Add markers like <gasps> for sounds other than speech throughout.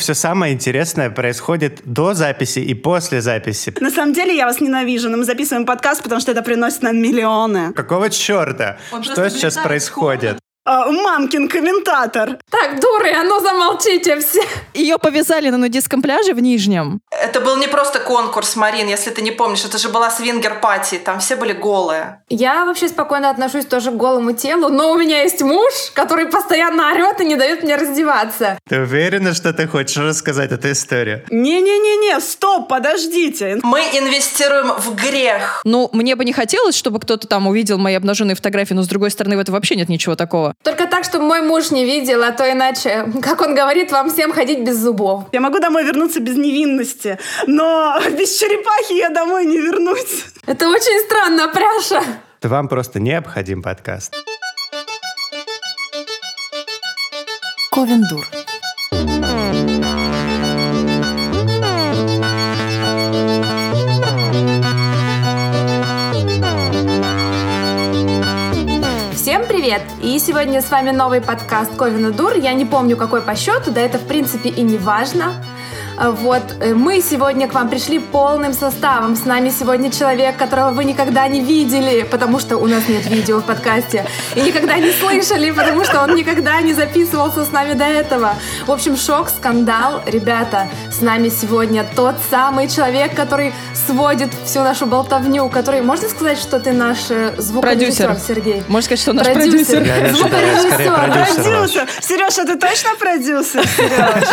Все самое интересное происходит до записи и после записи. На самом деле я вас ненавижу, но мы записываем подкаст, потому что это приносит нам миллионы. Какого черта? Он Что сейчас происходит? А, мамкин комментатор. Так, дуры, а ну замолчите все. Ее повязали на нудистском пляже в Нижнем. Это был не просто конкурс, Марин, если ты не помнишь. Это же была свингер-пати. Там все были голые. Я вообще спокойно отношусь тоже к голому телу, но у меня есть муж, который постоянно орет и не дает мне раздеваться. Ты уверена, что ты хочешь рассказать эту историю? Не-не-не-не, стоп, подождите. Мы инвестируем в грех. Ну, мне бы не хотелось, чтобы кто-то там увидел мои обнаженные фотографии, но с другой стороны, в этом вообще нет ничего такого. Только так, чтобы мой муж не видел, а то иначе, как он говорит, вам всем ходить без зубов. Я могу домой вернуться без невинности, но <laughs> без черепахи я домой не вернусь. Это очень странно, Пряша. Вам просто необходим подкаст. Ковендур. Привет! И сегодня с вами новый подкаст Ковина Дур. Я не помню, какой по счету, да это в принципе и не важно. А Вот, э, мы сегодня к вам пришли полным составом. С нами сегодня человек, которого вы никогда не видели, потому что у нас нет видео в подкасте, и никогда не слышали, потому что он никогда не записывался с нами до этого. В общем, шок, скандал. Ребята, с нами сегодня тот самый человек, который сводит всю нашу болтовню, который... Можно сказать, что ты наш э, звукорежиссер, Продюсер. Сергей? Можно сказать, что наш Продюсер. продюсер. Звукорежиссер. продюсер ваш. Продюсер. Сереж, а ты точно продюсер, Сереж?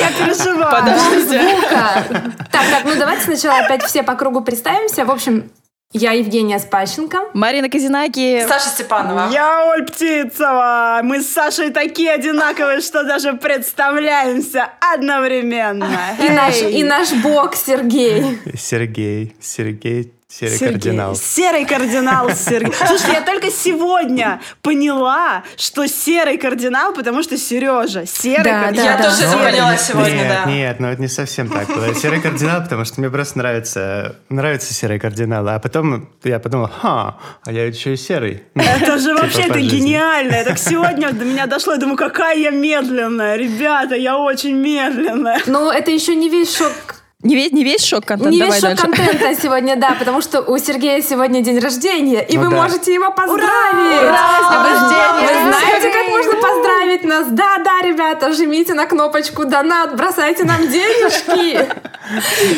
Я переживаю. Звука. Так, так, ну давайте сначала опять все по кругу представимся. В общем, я Евгения Спащенко. Марина Казинаки. Саша Степанова. Я Оль Птицова. Мы с Сашей такие одинаковые, что даже представляемся одновременно. И наш, и наш бог Сергей. Сергей, Сергей, серый Сергей. кардинал. Серый кардинал <laughs> Сергей. Слушай, я только сегодня поняла, что серый кардинал, потому что Сережа. Серый Да, кардинал. Я да. тоже это поняла сегодня, нет, да. нет, ну это не совсем так было. Серый кардинал, потому что мне просто нравится, нравится серый кардинал. А потом я подумал, ха, а я еще и серый. Это <laughs> же типа вообще это гениально. Это сегодня до меня дошло. Я думаю, какая я медленная. Ребята, я очень медленная. Ну, это еще не весь шок. Не весь, не весь шок-контент, Не давай весь шок дальше. контента <laughs> сегодня, да, потому что у Сергея сегодня день рождения, и Ну вы да. можете его поздравить. Ура! С днем Вы- знаете, как можно поздравить нас? Да, да, ребята, жмите на кнопочку донат, бросайте нам денежки.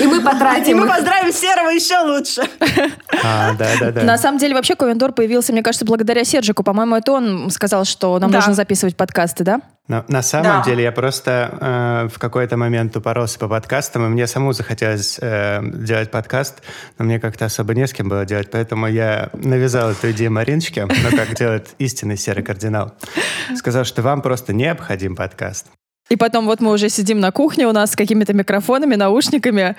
И мы И потратим мы их. поздравим Серого еще лучше. А, да, да, да. На самом деле, вообще, Ковендор появился, мне кажется, благодаря Сержику. По-моему, это он сказал, что нам Да. нужно записывать подкасты, да? На, на самом Да. деле я просто э, в какой-то момент упоролся по подкастам, и мне самому захотелось э, делать подкаст, но мне как-то особо не с кем было делать, поэтому я навязал эту идею Мариночке, ну как делает истинный серый кардинал. Сказал, что вам просто необходим подкаст. И потом вот мы уже сидим на кухне у нас с какими-то микрофонами, наушниками,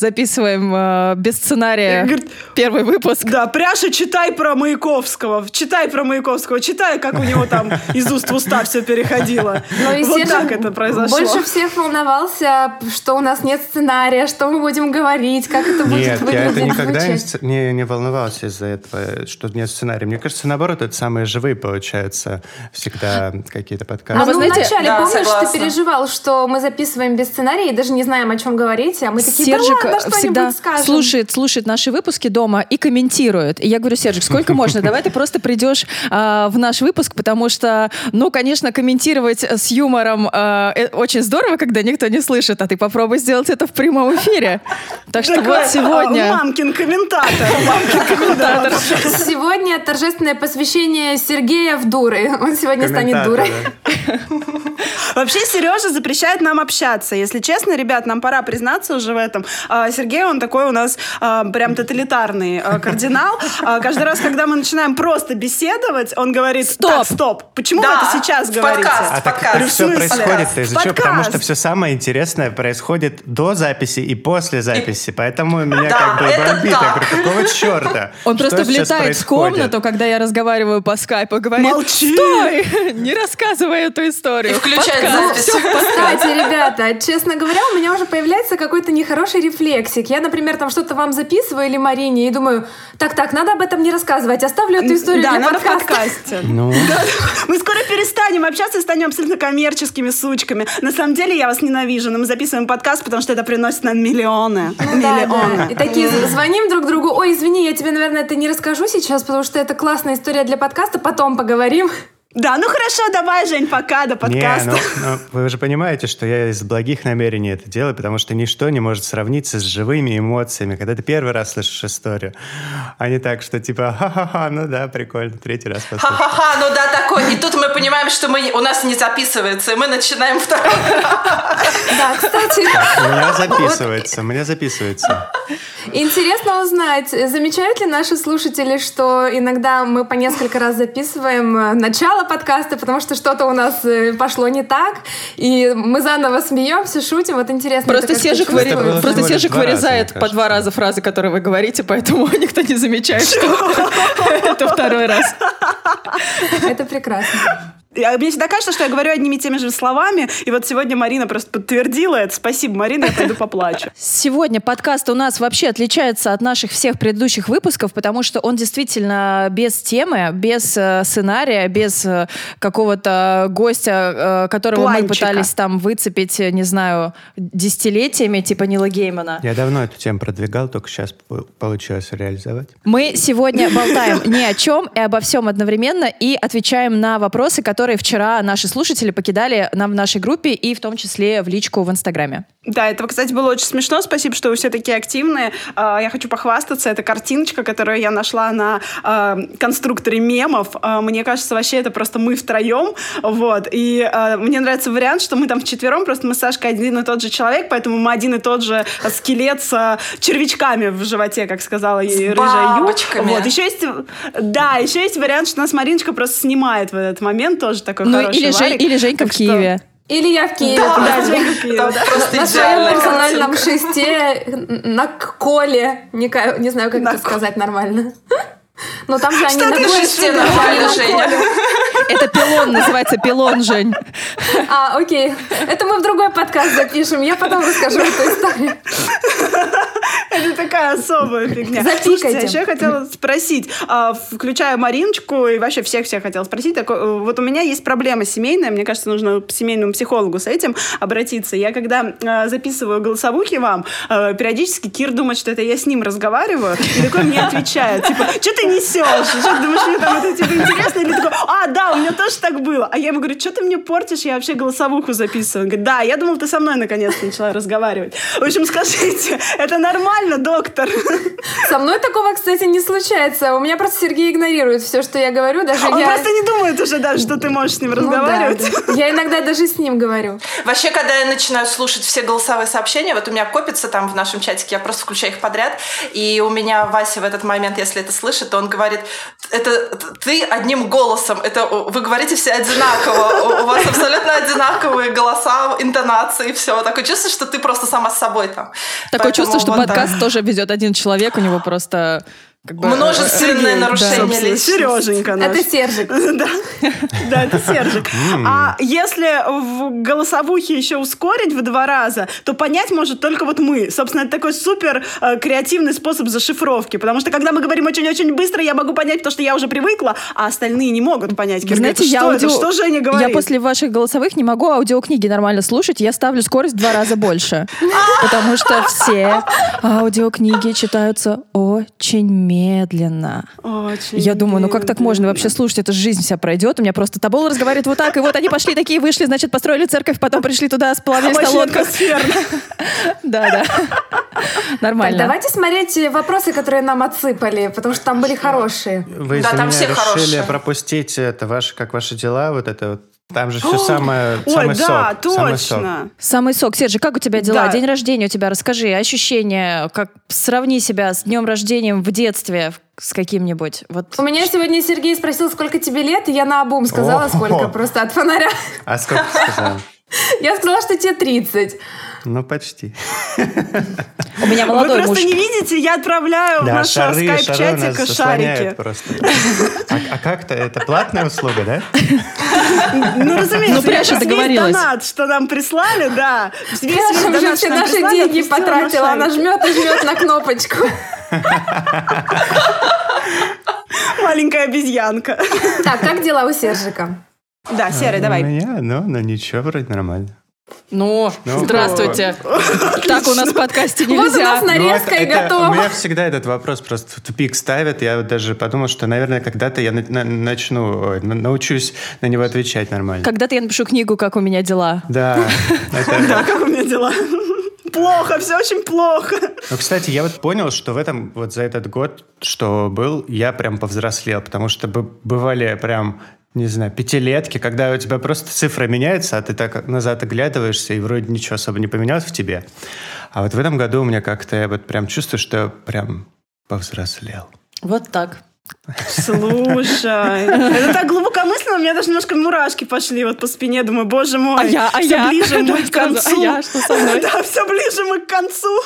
записываем э, без сценария Говорит, первый выпуск. Да, Пряша, читай про Маяковского. Читай про Маяковского. Читай, как у него там из уст в уста все переходило. Ну и вот так это произошло. Больше всех волновался, что у нас нет сценария, что мы будем говорить, как это будет Нет, я выглядеть, это никогда не, звучать. не, не волновался из-за этого, что нет сценария. Мне кажется, наоборот, это самые живые получаются всегда какие-то А подкасты. вы ну, знаете- вначале, Да, помнишь, согласна. ты переживал, что мы записываем без сценария и даже не знаем, о чем говорить, а мы такие, Сержик да всегда скажем. слушает, слушает наши выпуски дома и комментирует. И я говорю, Сержик, сколько можно? Давай ты просто придешь а, в наш выпуск, потому что, ну, конечно, комментировать с юмором а, э, очень здорово, когда никто не слышит, а ты попробуй сделать это в прямом эфире. Так что вот сегодня... а, Мамкин комментатор. <laughs> Мамкин комментатор. Сегодня торжественное посвящение Сергея в дуры. Он сегодня станет дурой. Вообще Сережа запрещает нам общаться. Если честно, ребят, нам пора признаться уже в этом. А, Сергей, он такой у нас а, прям тоталитарный а, кардинал. Каждый раз, когда мы начинаем просто беседовать, он говорит, Стоп. так, стоп, почему Да, вы это сейчас в говорите? подкаст. А так все происходит из-за чего? Потому что все самое интересное происходит до записи и после записи. Поэтому меня как бы бомбит. Я говорю, какого черта? Он Что просто влетает в комнату, когда я разговариваю по скайпу, и говорит, Молчи! стой, <laughs> не рассказывай эту историю. И включать Подкаст. запись. Кстати, ребята, честно говоря, у меня уже появляется какой-то нехороший рефлексик. Я, например, там что-то вам записываю или Марине и думаю, так-так, надо об этом не рассказывать, оставлю эту историю Да, для надо в подкаста. подкасте. <laughs> Ну, Мы скоро перестанем общаться и станем абсолютно коммерческими сучками. На самом деле я вас ненавижу, но мы записываем подкаст, потому что это приносит нам миллионы. Ну да, миллионы. да. И такие звоним друг другу. Ой, извини, я тебе, наверное, это не расскажу сейчас, потому что это классная история для подкаста. Потом поговорим. Да, ну хорошо, давай, Жень, пока, до не, подкаста. ну, ну, вы же понимаете, что я из благих намерений это делаю, потому что ничто не может сравниться с живыми эмоциями, когда ты первый раз слышишь историю, а не так, что типа, ха-ха-ха, ну да, прикольно, третий раз послушал. Ха-ха-ха, ну да, такой. И тут мы понимаем, что мы, у нас не записывается, и мы начинаем второй. Да, кстати, У меня записывается, у меня записывается. Интересно узнать, замечают ли наши слушатели, что иногда мы по несколько раз записываем э, начало подкаста, потому что что-то у нас э, пошло не так, и мы заново смеемся, шутим. Вот интересно. Просто было выри- просто раза, вырезает мне по два раза фразы, которые вы говорите, поэтому <laughs> никто не замечает, что <laughs> это второй раз. Это прекрасно. Я- Мне всегда кажется, что я говорю одними и теми же словами, и вот сегодня Марина просто подтвердила это. Спасибо, Марина, я пойду поплачу. <laughs> Сегодня подкаст у нас вообще отличается от наших всех предыдущих выпусков, потому что он действительно без темы, без э, сценария, без э, какого-то гостя, э, которого мы Планчика. пытались там выцепить, не знаю, десятилетиями, типа Нила Геймана. Я давно эту тему продвигал, только сейчас по- получилось реализовать. Мы сегодня болтаем <laughs> ни о чем и обо всем одновременно и отвечаем на вопросы, которые вчера наши слушатели покидали нам в нашей группе и в том числе в личку в Инстаграме. Да, это, кстати, было очень смешно. Спасибо, что вы все такие активные. А, Я хочу похвастаться. Это картиночка, которую я нашла на а, конструкторе мемов. А, Мне кажется, вообще это просто мы втроем. Вот. И мне нравится вариант, что мы там вчетвером, просто мы с Сашкой один и тот же человек, поэтому мы один и тот же скелет с червячками в животе, как сказала и рыжая Ю. Вот. Еще есть, да, еще есть вариант, что нас Мариночка просто снимает в этот момент. Тоже такой Ну хороший или, Жень- или Женька Так в что- Киеве. Или я в Киеве. Да, да. Женька в Киеве, да. просто На своем персональном картинка. шесте на коле. Не, не знаю, как На это сказать нормально. Но там же они Что на Шесте нормально, Женя. Это пилон, называется пилон, Жень. А, окей. Это мы в другой подкаст запишем. Я потом расскажу эту историю. Это такая особая фигня. Запикайте. Слушайте, а еще я хотела спросить, а, включая Мариночку и вообще всех-всех хотела спросить, такой, э, вот у меня есть проблема семейная, мне кажется, нужно к семейному психологу с этим обратиться. Я когда э, записываю голосовухи вам, э, периодически Кир думает, что это я с ним разговариваю, и такой мне отвечает, типа, что ты несешь? Что ты думаешь, мне там это типа интересно? Или такой, а, да, у меня тоже так было. А я ему говорю, что ты мне портишь, я вообще голосовуху записываю. Он говорит, да, я думал, ты со мной наконец-то начала разговаривать. В общем, скажите, это нормально, доктор? Со мной такого, кстати, не случается. У меня просто Сергей игнорирует все, что я говорю. Даже Он я... просто не думает уже даже, что ты можешь с ним Ну да, разговаривать. да. Я иногда даже с ним говорю. Вообще, когда я начинаю слушать все голосовые сообщения, вот у меня копится там в нашем чатике, я просто включаю их подряд, и у меня Вася в этот момент, если это слышит, то он говорит, это ты одним голосом, это вы говорите все одинаково, у вас абсолютно одинаковые голоса, интонации, все. Такое чувство, что ты просто сама с собой там. Такое чувство, что подкаст тоже ведет один человек, у него просто... как бы, Множественные э, <laughs> нарушения да. Личности. Сереженька наш. Это Сержик. <laughs> Да, да, это Сержик. А если в голосовухе еще ускорить в два раза, то понять может только вот мы. Собственно, это такой супер э, креативный способ зашифровки. Потому что когда мы говорим очень-очень быстро, я могу понять, потому что я уже привыкла, а остальные не могут понять. Вы Кир говорит, знаете, я что это? аудио- Что Женя говорит? Я после ваших голосовых не могу аудиокниги нормально слушать, я ставлю скорость в два раза больше. Потому что все аудиокниги читаются очень медленно. Очень Я думаю, ну как так можно вообще слушать? Это же жизнь вся пройдет. У меня просто Табол разговаривает вот так, и вот они пошли такие, вышли, значит, построили церковь, потом пришли туда, споловили Очень столонка. атмосферно. <laughs> Да, да. Так, Нормально. давайте смотреть вопросы, которые нам отсыпали, потому что там были хорошие. Вы Да, там все решили хорошие. пропустить это ваше, как ваши дела, вот это вот. Там же все самое, Ой, самый да, сок. самый сок. точно. Самый сок. Сержи, как у тебя дела? Да. День рождения у тебя, расскажи. Ощущения, как сравни себя с днем рождения в детстве с каким-нибудь. Вот. У меня сегодня Сергей спросил, сколько тебе лет, и я на обум сказала, О. сколько, просто от фонаря. А сколько ты сказал? Я сказала, что тебе 30. Ну, почти. У меня Вы молодой просто муж. не видите, я отправляю в Да, наш у нас скайп-чатик шарики. просто. А, а как-то это платная услуга, да? Ну, разумеется, Ну, Пряша весь договорилась. донат, что нам прислали, да. Весь, Пряша уже донат, все наши деньги потратила. Она жмет и жмет на кнопочку. Маленькая обезьянка. Так, как дела у Сержика? Да, Серый, У давай. меня, ну, ну ничего, вроде нормально. Ну, Ну, здравствуйте. <laughs> Так у нас в подкасте Вот у нас нельзя. нарезка Ну, и это- это- У готова. меня всегда этот вопрос просто в тупик ставят. Я вот даже подумал, что, наверное, когда-то я на- на- начну, ой, научусь на него отвечать нормально. Когда-то я напишу книгу «Как у меня дела». Да. <laughs> Да, как у меня дела? Плохо, все очень плохо. Ну, кстати, я вот понял, что в этом, вот за этот год, что был, я прям повзрослел, потому что бы- бывали прям, не знаю, пятилетки, когда у тебя просто цифры меняются, а ты так назад оглядываешься, и вроде ничего особо не поменялось в тебе. А вот в этом году у меня как-то, я вот прям чувствую, что я прям повзрослел. Вот так. Слушай, <laughs> это так глубокомысленно, у меня даже немножко мурашки пошли вот по спине. Думаю, боже мой, А я, а все я? ближе <laughs> мы к концу. а я? Что со мной? <laughs> Да, все ближе мы к концу.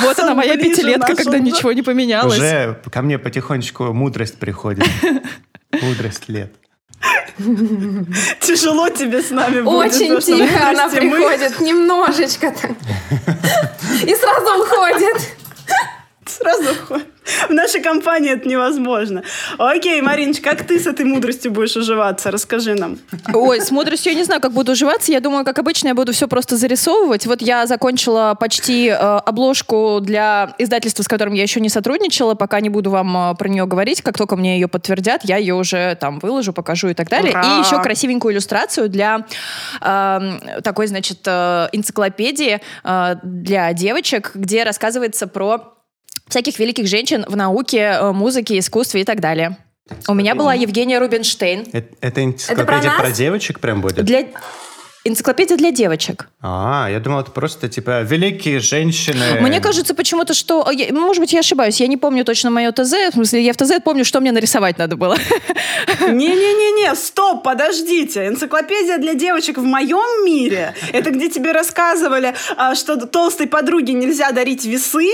Вот она, моя пятилетка, нашел, когда да. ничего не поменялось. Уже ко мне потихонечку мудрость приходит. Мудрость лет. Тяжело тебе с нами будет. Очень тихо она приходит, немножечко так. И сразу уходит. Сразу уходим. <laughs> В нашей компании это невозможно. Окей, Мариночка, как ты с этой мудростью будешь уживаться? Расскажи нам. Ой, с мудростью я не знаю, как буду уживаться. Я думаю, как обычно, я буду все просто зарисовывать. Вот я закончила почти э, обложку для издательства, с которым я еще не сотрудничала. Пока не буду вам э, про нее говорить. Как только мне ее подтвердят, я ее уже там выложу, покажу и так далее. Ура! И еще красивенькую иллюстрацию для э, такой, значит, э, энциклопедии э, для девочек, где рассказывается про всяких великих женщин в науке, э, музыке, искусстве и так далее. У меня была Евгения Рубинштейн. Это, это энциклопедия нас? про девочек прям будет? Для... Энциклопедия для девочек. А, я думал, это просто типа великие женщины. Мне кажется почему-то, что... я- Может быть, я ошибаюсь. Я не помню точно мое ТЗ. В смысле, я в ТЗ помню, что мне нарисовать надо было. Не-не-не-не, стоп, подождите. Энциклопедия для девочек в моем мире. Это где тебе рассказывали, а, что толстой подруге нельзя дарить весы,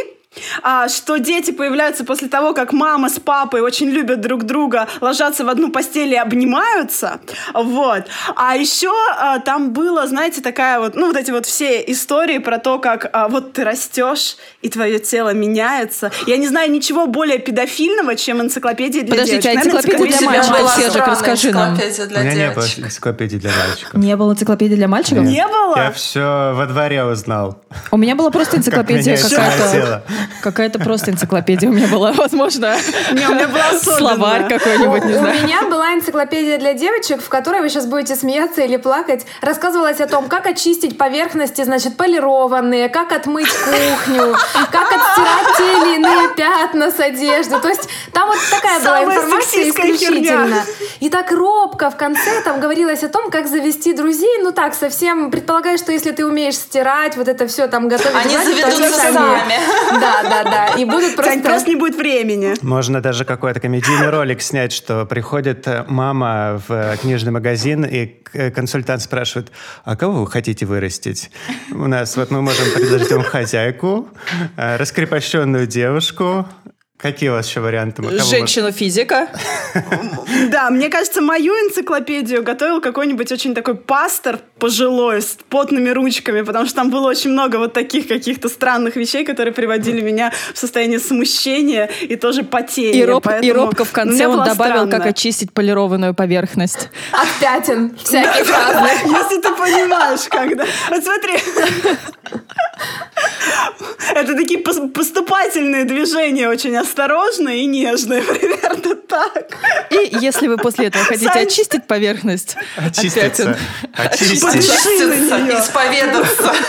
а, что дети появляются после того, как мама с папой очень любят друг друга, ложатся в одну постель и обнимаются. Вот. А еще а, там было, знаете, такая вот, ну, вот эти вот все истории про то, как а, вот ты растешь, и твое тело меняется. Я не знаю ничего более педофильного, чем энциклопедия для Подождите, а девочек. Наверное, энциклопедия для мальчиков? Сержик, расскажи нам. энциклопедия У для меня не было энциклопедии для мальчиков. Не было энциклопедии для мальчиков? Не было? Я все во дворе узнал. У меня была просто <laughs> энциклопедия какая-то. Какая-то просто энциклопедия у меня была, возможно. У меня была. Словарь какой-нибудь, не У знаю. меня была энциклопедия для девочек, в которой вы сейчас будете смеяться или плакать. Рассказывалось о том, как очистить поверхности, значит, полированные, как отмыть кухню, как отстирать те или иные пятна с одежды. То есть там вот такая была информация исключительно. И так робко в конце там говорилось о том, как завести друзей. Ну так, совсем предполагаю, что если ты умеешь стирать, вот это все там готовить. Они заведутся сами. Да, да, да. И будут просто... просто не будет времени. Можно даже какой-то комедийный ролик снять, что приходит э, мама в э, книжный магазин, и э, консультант спрашивает, а кого вы хотите вырастить? У нас вот мы можем предложить вам хозяйку, раскрепощенную девушку. Какие у вас еще варианты? Женщину-физика. <laughs> Да, мне кажется, мою энциклопедию готовил какой-нибудь очень такой пастор пожилой с потными ручками, потому что там было очень много вот таких каких-то странных вещей, которые приводили меня в состояние смущения и тоже потения. И, роб- и робко в конце он добавил, как странная. очистить полированную поверхность. От пятен всяких разных. <laughs> Если ты понимаешь, когда... Вот смотри. <laughs> Это такие пос- поступательные движения, очень осторожные и нежные, <laughs> примерно так. И если вы после этого <laughs> хотите Сань- очистить поверхность Очиститься. на Очиститься, неё. исповедаться. <laughs>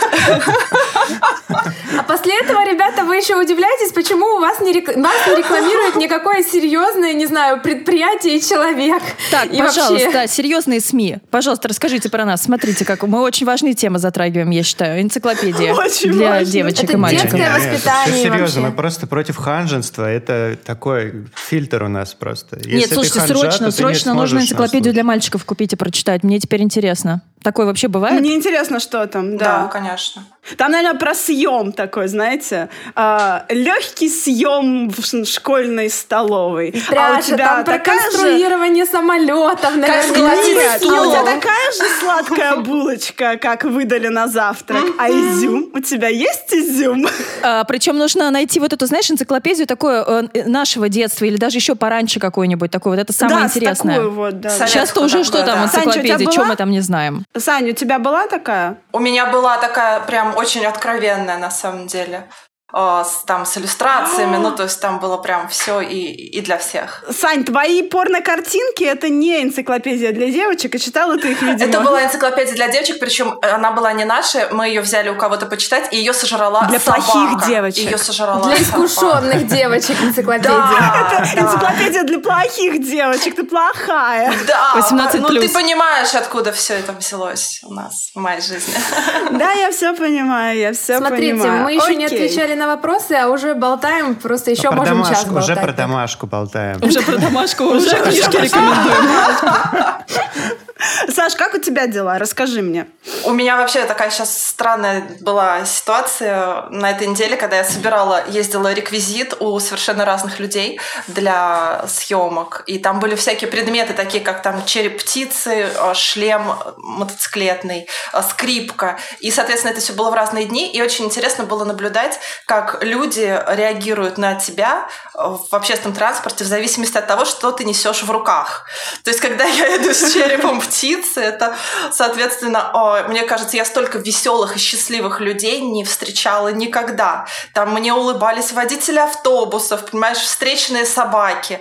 А после этого, ребята, вы еще удивляетесь, почему у вас не, рек- вас не рекламирует никакое серьезное, не знаю, предприятие и человек. Так, И пожалуйста, вообще- да, серьезные СМИ. Пожалуйста, расскажите про нас. Смотрите, как мы очень важные темы затрагиваем, я считаю. Энциклопедия Очень для важно. девочек Это и мальчиков. детское воспитание всё серьезно, вообще. мы просто против ханженства. Это такой фильтр у нас просто. Если Нет, слушайте, ханжа, срочно, срочно нужно энциклопедию для мальчиков купить и прочитать. Мне теперь интересно. Такое вообще бывает? Мне интересно, что там, Да, да. конечно. Там, наверное, про съем такой, знаете, а, легкий съем в школьной столовой. Пряша, а у тебя там про такая же... конструирование самолетов, наверное. Нет, а у тебя такая же сладкая булочка, как выдали на завтрак. А изюм? У тебя есть изюм? А, причем нужно найти вот эту, знаешь, энциклопедию такое э, нашего детства или даже еще пораньше какой-нибудь такой. Вот это самое да, интересное. такую вот, да. Сейчас-то уже что такую, там, да. Саня, тебя энциклопедия, что была? мы там не знаем. Саня, у тебя была такая? У меня была такая прям очень откровенная на самом деле. С, там с иллюстрациями, ну то есть там было прям все и, и для всех. Сань, твои порно-картинки — это не энциклопедия для девочек, и читала ты их, видимо. Это была энциклопедия для девочек, причем она была не наша, мы ее взяли у кого-то почитать, и ее сожрала Для собака. плохих девочек. Ее сожрала Для собака. искушенных девочек энциклопедия. Да, <laughs> да. Энциклопедия для плохих девочек, ты плохая. Да, 18 ну ты плюс. понимаешь, откуда все это взялось у нас в моей жизни. Да, я все понимаю, я все Смотрите, понимаю. мы еще не отвечали на вопросы, а уже болтаем, просто еще про можем час домашку, болтать. уже про домашку болтаем. <laughs> Уже про домашку, уже книжки рекомендуем. <laughs> Саш, как у тебя дела? Расскажи мне. У меня вообще такая сейчас странная была ситуация на этой неделе, когда я собирала, ездила реквизит у совершенно разных людей для съемок. И там были всякие предметы, такие как там череп птицы, э, шлем мотоциклетный, э, скрипка. И, соответственно, это все было в разные дни. И очень интересно было наблюдать, как люди реагируют на тебя э, в общественном транспорте в зависимости от того, что ты несешь в руках. То есть, когда я <laughs> иду с черепом птицы, это, соответственно, мне кажется, я столько веселых и счастливых людей не встречала никогда. Там мне улыбались водители автобусов, понимаешь, встречные собаки.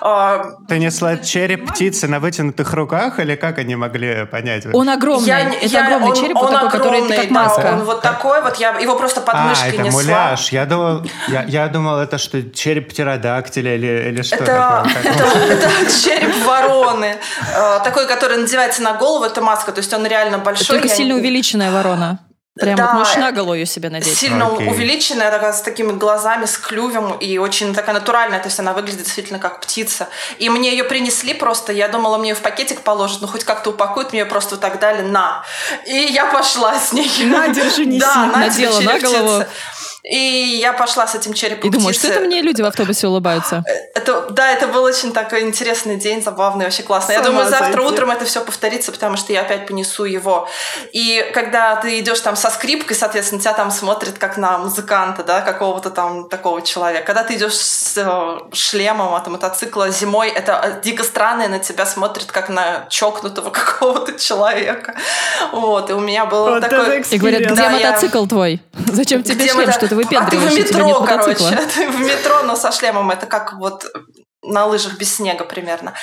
А, Ты несла череп птицы на вытянутых руках, или как они могли понять? Он огромный. я- это я- огромный он- череп, вот он такой, который огромный, как да, маска. он вот такой вот, я его просто под а, мышкой это несла. муляж. Я думал, я, я думал, это что, череп птеродактиля или, или что Это, такое? Как- <laughs> это, это череп вороны. Э, Такой, который надевается на голову, это маска. То есть он реально большой. Только сильно увеличенная ворона. Прям Да. вот можешь на голову себе надеть. Сильно Окей. увеличенная, такая, с такими глазами, с клювем, и очень такая натуральная, то есть она выглядит действительно как птица. И мне ее принесли просто, я думала, мне ее в пакетик положат, ну хоть как-то упакуют, мне ее просто вот так дали, на. И я пошла с ней. На, держи, неси. Да, на Надела на голову. И я пошла с этим черепом И думаю, что птицы. это мне люди в автобусе улыбаются? Это, да, это был очень такой интересный день, забавный, вообще классный. Я думаю, завтра сойти. утром это все повторится, потому что я опять понесу его. И когда ты идешь там со скрипкой, соответственно, тебя там смотрят как на музыканта, да, какого-то там такого человека. Когда ты идешь с э, шлемом от мотоцикла зимой, это э, дико странно, и на тебя смотрят как на чокнутого <laughs> какого-то человека. Вот, и у меня был Вот такой... это И говорят, где Да, я- мотоцикл твой? <laughs> Зачем тебе Где шлем, мы- что ты А ты в метро, мотоцикла? короче. <laughs> Ты в метро, но со шлемом. Это как вот на лыжах без снега примерно.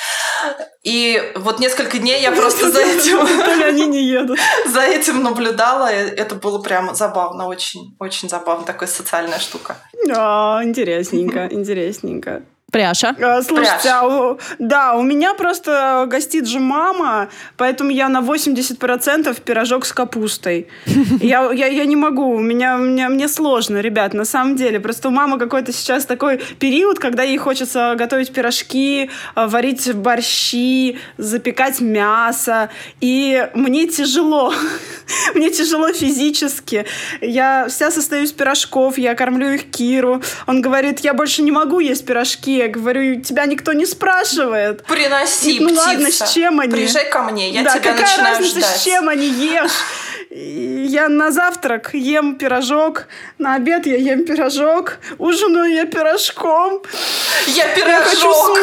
И вот несколько дней я просто за <laughs> этим, они не едут. <laughs> за этим наблюдала. Это было прям забавно, очень, очень забавно. Такая социальная штука. А, интересненько, интересненько. Пряша. А, Слушайте, Пряж. а у- да, у меня просто гостит же мама, поэтому я на 80% пирожок с капустой. <laughs> Я, я, я не могу, у меня, у меня, мне сложно, ребят, на самом деле. Просто у мамы какой-то сейчас такой период, когда ей хочется готовить пирожки, а, варить борщи, запекать мясо. И мне тяжело. <laughs> Мне тяжело физически. Я вся состою из пирожков, я кормлю их Киру. Он говорит, я больше не могу есть пирожки. Я говорю, тебя никто не спрашивает. Приноси, Ну птица. ладно, с чем они? Приезжай ко мне, я да, тебя какая начинаю разница, ждать. с чем они ешь? Я на завтрак ем пирожок, на обед я ем пирожок, ужинаю я пирожком. Я Я хочу пирожок.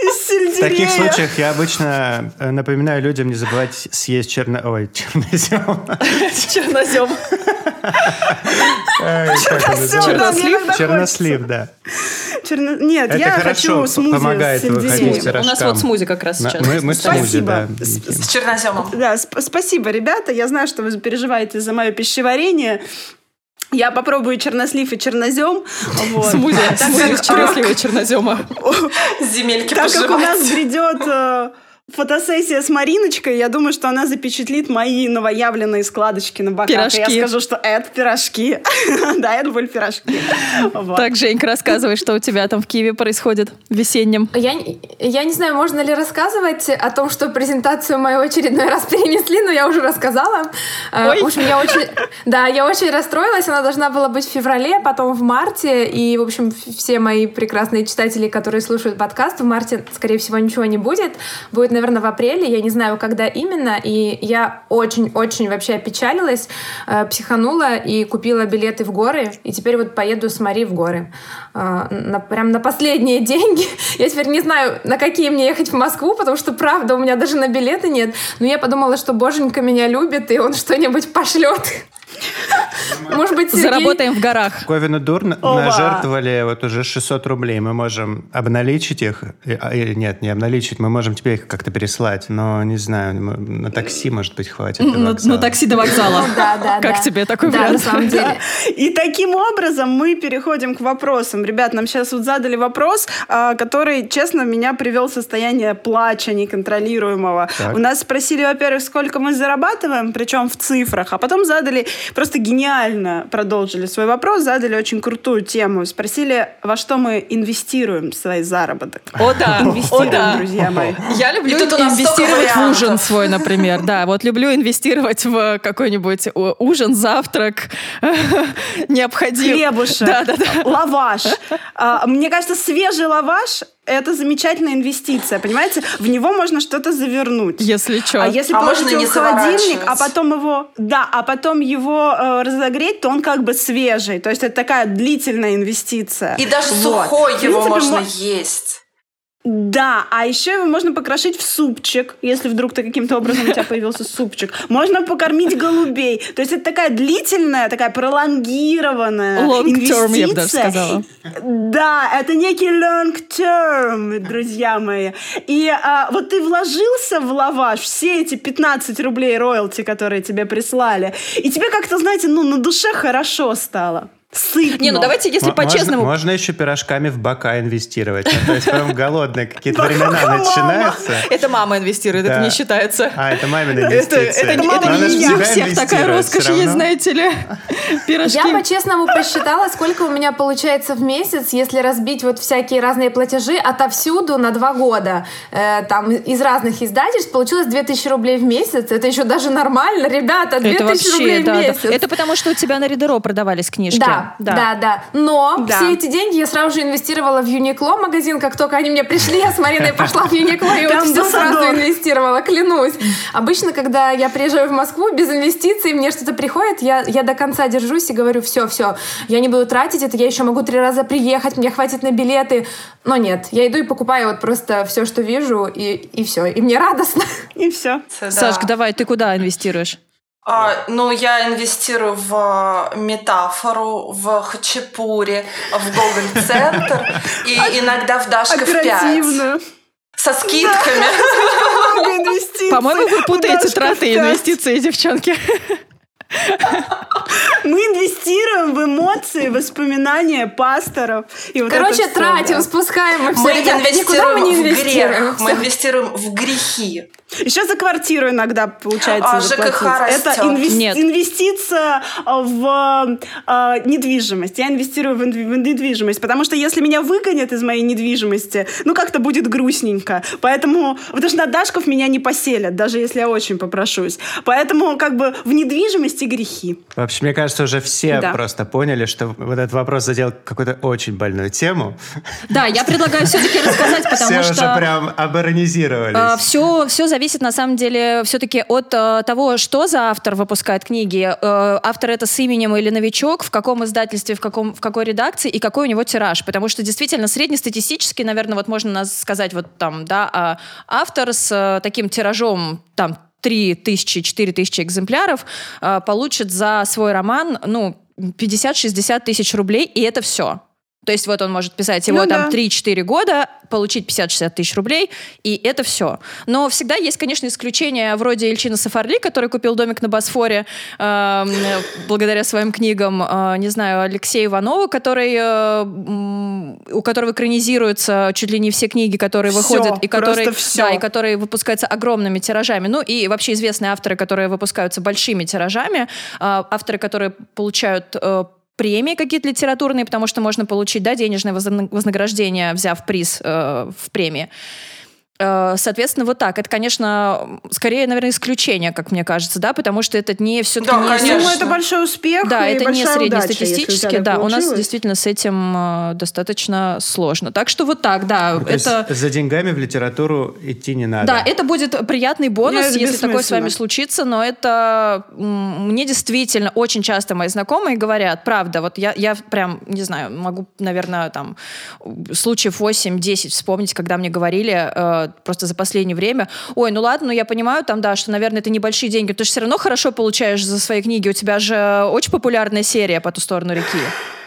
из В сельдерея. таких случаях я обычно э, напоминаю людям не забывать съесть черно... Ой, чернозем. Чернозем. Мне Чернослив? Чернослив, да. Черно- Нет, Это я хорошо, хочу смузи помогает с из У нас вот смузи как раз сейчас. Мы, мы смузи, Спасибо. да. С-. С черноземом. Да, сп- спасибо, ребята. Я знаю, что вы переживаете за мое пищеварение. Я попробую чернослив и чернозем. Вот. Смузи. Так Смузи чернослива и чернозема. <laughs> Земельки Так как у нас грядет э, фотосессия с Мариночкой, я думаю, что она запечатлит мои новоявленные складочки на боках. Пирожки. И я скажу, что это пирожки. <laughs> Да, это были пирожки. Так, Женька, рассказывай, что у тебя там в Киеве происходит весеннем. Я, не- я не знаю, можно ли рассказывать о том, что презентацию мою очередной раз <laughs> перенесли, но я уже рассказала. Э, Ой. В общем, я очень, <laughs> да, я очень расстроилась. Она должна была быть в феврале, потом в марте. И, в общем, все мои прекрасные читатели, которые слушают подкаст, в марте, скорее всего, ничего не будет. Будет, наверное, в апреле. Я не знаю, когда именно. И я очень-очень вообще опечалилась, э, психанула и купила билеты в горы. И теперь вот поеду с Мари в горы. Э, на, прям на последние <laughs> деньги. Я теперь не знаю, на какие мне ехать в Москву, потому что, правда, у меня даже на билеты нет. Но я подумала, что Боженька меня любит, и он что-нибудь пошлет. <laughs> Может быть, Сергей... Заработаем в горах. Ковину Дур на- Ова. нажертвовали вот уже 600 рублей. Мы можем обналичить их. И- а, или нет, не обналичить. Мы можем тебе их как-то переслать. Но не знаю, на такси, может быть, хватит. На, такси до вокзала. Да, да, Как да. тебе такой Да, вариант? на самом деле. И таким образом мы переходим к вопросам. Ребят, нам сейчас вот задали вопрос, а, который, честно, меня привел в состояние плача неконтролируемого. У нас спросили, во-первых, сколько мы зарабатываем, причем в цифрах, а потом задали, просто гениально продолжили свой вопрос, задали очень крутую тему. Спросили, во что мы инвестируем свой заработок. О да, <laughs> о Инвестируем, да. друзья мои. Я люблю инвестировать в ужин свой, например. Да, вот люблю инвестировать в какой-нибудь ужин, завтрак, <laughs> необходим. Хлебушек, Да, да, да. лаваш. А, Мне кажется, свежий лаваш – это замечательная инвестиция, понимаете? В него можно что-то завернуть. Если что. А если А положить можно его не в холодильник, а потом его, да, а потом его э, разогреть, то он как бы свежий. То есть это такая длительная инвестиция. И даже Вот. сухой его принципе, можно мо- есть. Да, а еще его можно покрошить в супчик, если вдруг ты каким-то образом у тебя появился супчик. Можно покормить голубей. То есть это такая длительная, такая пролонгированная Long term, я бы даже инвестиция. сказала. Да, это некий long term, друзья мои. И а, вот ты вложился в лаваш все эти 15 рублей роялти, которые тебе прислали, и тебе как-то, знаете, ну, на душе хорошо стало. Сытно. Не, ну давайте, если по-честному, Можно, еще пирожками в бока инвестировать. А То есть прям голодные какие-то времена начинаются. это мама инвестирует, это не считается. А, это мамина инвестиция. это, не- у всех такая роскошь есть, знаете ли. <laughs> Пирожки. Я по-честному посчитала, сколько у меня получается в месяц, если разбить вот всякие разные платежи отовсюду на два года. Э, там из разных издательств получилось 2000 рублей в месяц. Это еще даже нормально, ребята, 2000 это вообще, рублей в месяц. Это потому, что у тебя на Ридеро продавались книжки. Да, да, да, Но Да. все эти деньги я сразу же инвестировала в Юникло магазин. Как только они мне пришли, я с Мариной <laughs> пошла в Юникло и вот все сразу инвестировала, клянусь. Обычно, когда я приезжаю в Москву без инвестиций, мне что-то приходит, я, я до конца держусь и говорю, все, все, я не буду тратить это, я еще могу три раза приехать, мне хватит на билеты. Но нет, я иду и покупаю вот просто все, что вижу, и, и все. И мне радостно. И все. Да. Сашка, давай, ты куда инвестируешь? А, ну, я инвестирую в э, метафору, в хачапури, в Гоголь-центр и <laughs> иногда в Дашка в 5. Оперативную. Со скидками. <laughs> По-моему, вы путаете траты и инвестиции, девчонки. <laughs> Мы инвестируем в эмоции, воспоминания пасторов. И вот Короче, это тратим, да. спускаем мы все. Мы никуда мы инвестируем не в инвестируем. грех, мы инвестируем в грехи. Еще за квартиру иногда получается А. ЖКХ Это растет. инвес- Нет. инвестиция в а, недвижимость. Я инвестирую в, инв- в недвижимость, потому что если меня выгонят из моей недвижимости, ну как-то будет грустненько. Поэтому, потому что на Дашков меня не поселят, даже если я очень попрошусь. Поэтому как бы в недвижимости грехи. Вообще, мне кажется, уже все Да. просто поняли, что вот этот вопрос задел какую-то очень больную тему. Да, я предлагаю все-таки рассказать, потому все уже что... прям оборонизировались. все, все зависит на самом деле все-таки от э, того, что за автор выпускает книги. Э, автор это с именем или новичок, в каком издательстве, в, каком, в какой редакции и какой у него тираж. Потому что действительно среднестатистически, наверное, вот можно нас сказать вот там, да, а автор с таким тиражом там 3 тысячи, 4 тысячи экземпляров э, получит за свой роман, ну, 50-60 тысяч рублей, и это все. То есть вот он может писать его Ну там да. 3-4 года, получить 50-60 тысяч рублей, и это все. Но всегда есть, конечно, исключения вроде Ильчина Сафарли, который купил домик на Босфоре эм, благодаря своим книгам. Э, не знаю, Алексея Иванова, который, э, у которого экранизируются чуть ли не все книги, которые Всё, выходят, и которые, всё. да, и которые выпускаются огромными тиражами. Ну и вообще известные авторы, которые выпускаются большими тиражами, э, авторы, которые получают э, премии какие-то литературные, потому что можно получить да, денежное возна- вознаграждение, взяв приз э, в премии. Э, Соответственно, вот так. Это, конечно, скорее, наверное, исключение, как мне кажется, да, потому что это не все-таки Да, не конечно. Ну, это большой успех да, и это не удача, среднестатистически, так да, у нас действительно с этим э, достаточно сложно. Так что вот так, да, Ну, то есть это... за деньгами в литературу идти не надо. Да, это будет приятный бонус, это если такое с вами случится, но это мне действительно очень часто мои знакомые говорят, правда, вот я, я прям, не знаю, могу, наверное, там случаев 8-10 вспомнить, когда мне говорили э, просто за последнее время, ой, ну ладно, ну я понимаю там, да, что, наверное, это небольшие деньги, ты же все равно хорошо получаешь за свои книги, у тебя же очень популярная серия «По ту сторону реки».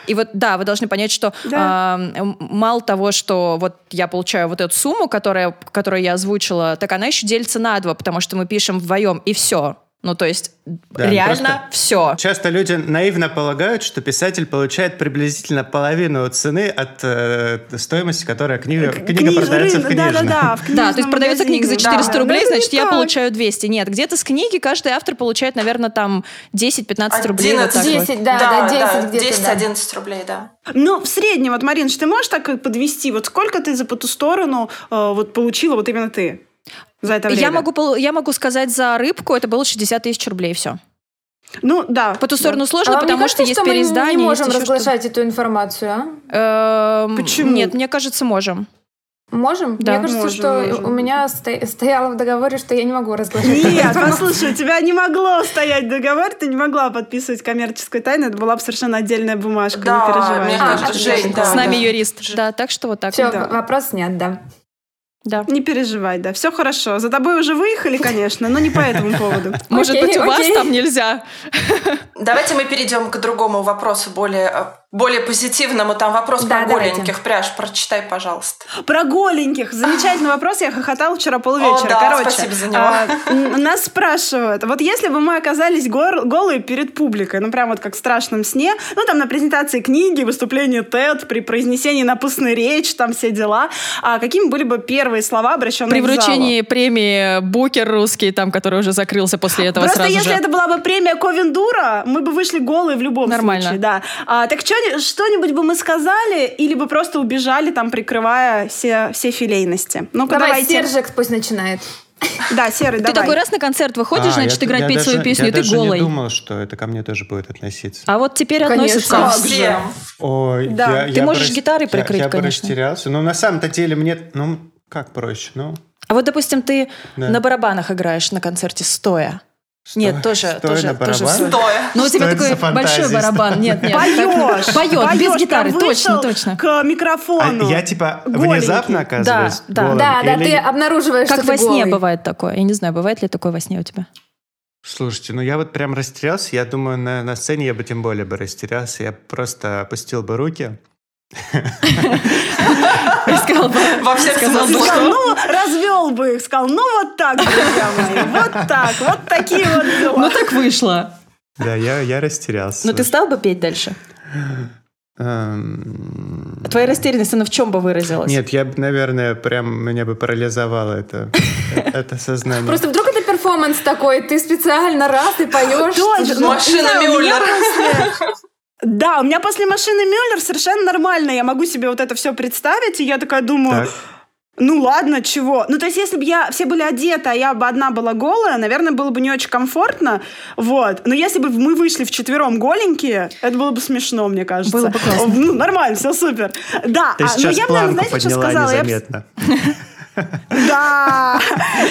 И вот, да, вы должны понять, что Да. м, мало того, что вот я получаю вот эту сумму, которая, которую я озвучила, так она еще делится на два, потому что мы пишем вдвоем, и все. Ну, то есть, Да, реально просто все. Часто люди наивно полагают, что писатель получает приблизительно половину цены от э, стоимости, которая книга, книга Книж- продается в книжном. Да-да-да, в Да, то есть продается книга за магазине. 400 Да. рублей, Да, это значит, я так. получаю 200. Нет, где-то с книги каждый автор получает, наверное, там 10-15 рублей. Вот так вот. 10, да, да, 10 где-то, да. 10-11 рублей, да. Ну, в среднем, вот, Маринш, ты можешь так подвести? Вот сколько ты за по ту сторону э, вот получила вот именно ты за это время? Я могу, я могу сказать за рыбку, это было 60 тысяч рублей, все. Ну, да. По ту сторону сложно, А потому кажется, что есть что мы переиздание. не можем разглашать эту информацию, а? Эм, Почему? Нет, мне кажется, можем. Можем? Да. Мне кажется, Можем, что можем. у меня сто- стояло в договоре, что я не могу разглашать. Нет, послушай, у тебя не могло стоять договор, ты не могла подписывать коммерческую тайну, это была бы совершенно отдельная бумажка, Да, не переживай. мне А, кажется, отлично. Жень, да. С нами да. юрист. Да, так что вот так. Все, Да. вопрос снят, да. Да. Не переживай, да, все хорошо. За тобой уже выехали, конечно, но не по этому поводу. Может быть, у вас там нельзя. Давайте мы перейдем к другому вопросу, более, э, более позитивному. Там вопрос Да, про давайте. голеньких. Пряж, прочитай, пожалуйста. Про голеньких. Замечательный вопрос. Я хохотала вчера полвечера. О, да, Короче, спасибо за него. а, нас спрашивают, вот если бы мы оказались гор- голые перед публикой, ну прям вот как в страшном сне, ну там на презентации книги, выступлении TED, при произнесении напустной речи, там все дела, а какими были бы первые слова, обращенные При к залу? вручении премии Букер русский, там, который уже закрылся после этого Просто сразу если же. это была бы премия Ковендура, мы бы вышли голые в любом Нормально. случае, да. А, так что-нибудь бы мы сказали, или бы просто убежали, там, прикрывая все, все филейности. Ну-ка, Давай, давайте. Сержик пусть начинает. Да, Серый, Ты давай. такой раз на концерт выходишь, А, значит, я- играть, я петь даже- свою песню, я и ты даже голый. не думал, что это ко мне тоже будет относиться. А вот теперь Конечно. относится. Же. Ой, Да. я, Ты я можешь рас- гитарой я- прикрыть, я, бы конечно. растерялся. Но на самом-то деле мне, ну, как проще, ну. А вот, допустим, ты Да. на барабанах играешь на концерте стоя. Сто- Нет, тоже, стоя тоже, на тоже. Стоя. Ну, у тебя Что такой большой барабан. Нет, нет. Поешь, <laughs> Поет, без гитары, точно, точно. К микрофону. А я типа Голенький. внезапно оказываюсь Да, да. голым? Да, да, Или- ты обнаруживаешь, Как что во сне голый. бывает такое. Я не знаю, бывает ли такое во сне у тебя? Слушайте, ну я вот прям растерялся. Я думаю, на, на сцене я бы тем более бы растерялся. Я просто опустил бы руки. <laughs> Я сказала бы, <laughs> Во всех Сказал. Сказал, ну, развел бы их, сказал, ну, вот так, друзья мои, вот так, вот такие вот дела. Ну так вышло. Да, я, я растерялся. Но Ну, ты стал бы петь дальше? Эм, Твоя растерянность, она в чем бы выразилась? Нет, я бы, наверное, прям меня бы парализовало это, <laughs> это сознание. Просто вдруг это перформанс такой, ты специально раз и поешь. Точно. Машина Мюллер. Да, у меня после машины Мюллер совершенно нормально. Я могу себе вот это все представить, и я такая думаю, Так. ну ладно, чего? Ну, то есть, если бы я все были одеты, а я бы одна была голая, наверное, было бы не очень комфортно. Вот. Но если бы мы вышли вчетвером голенькие, это было бы смешно, мне кажется. Было бы классно. Ну, нормально, все супер. Да, Ты а, ну сейчас я бы, наверное, знаете, что сказала? Я незаметно. <laughs> Да!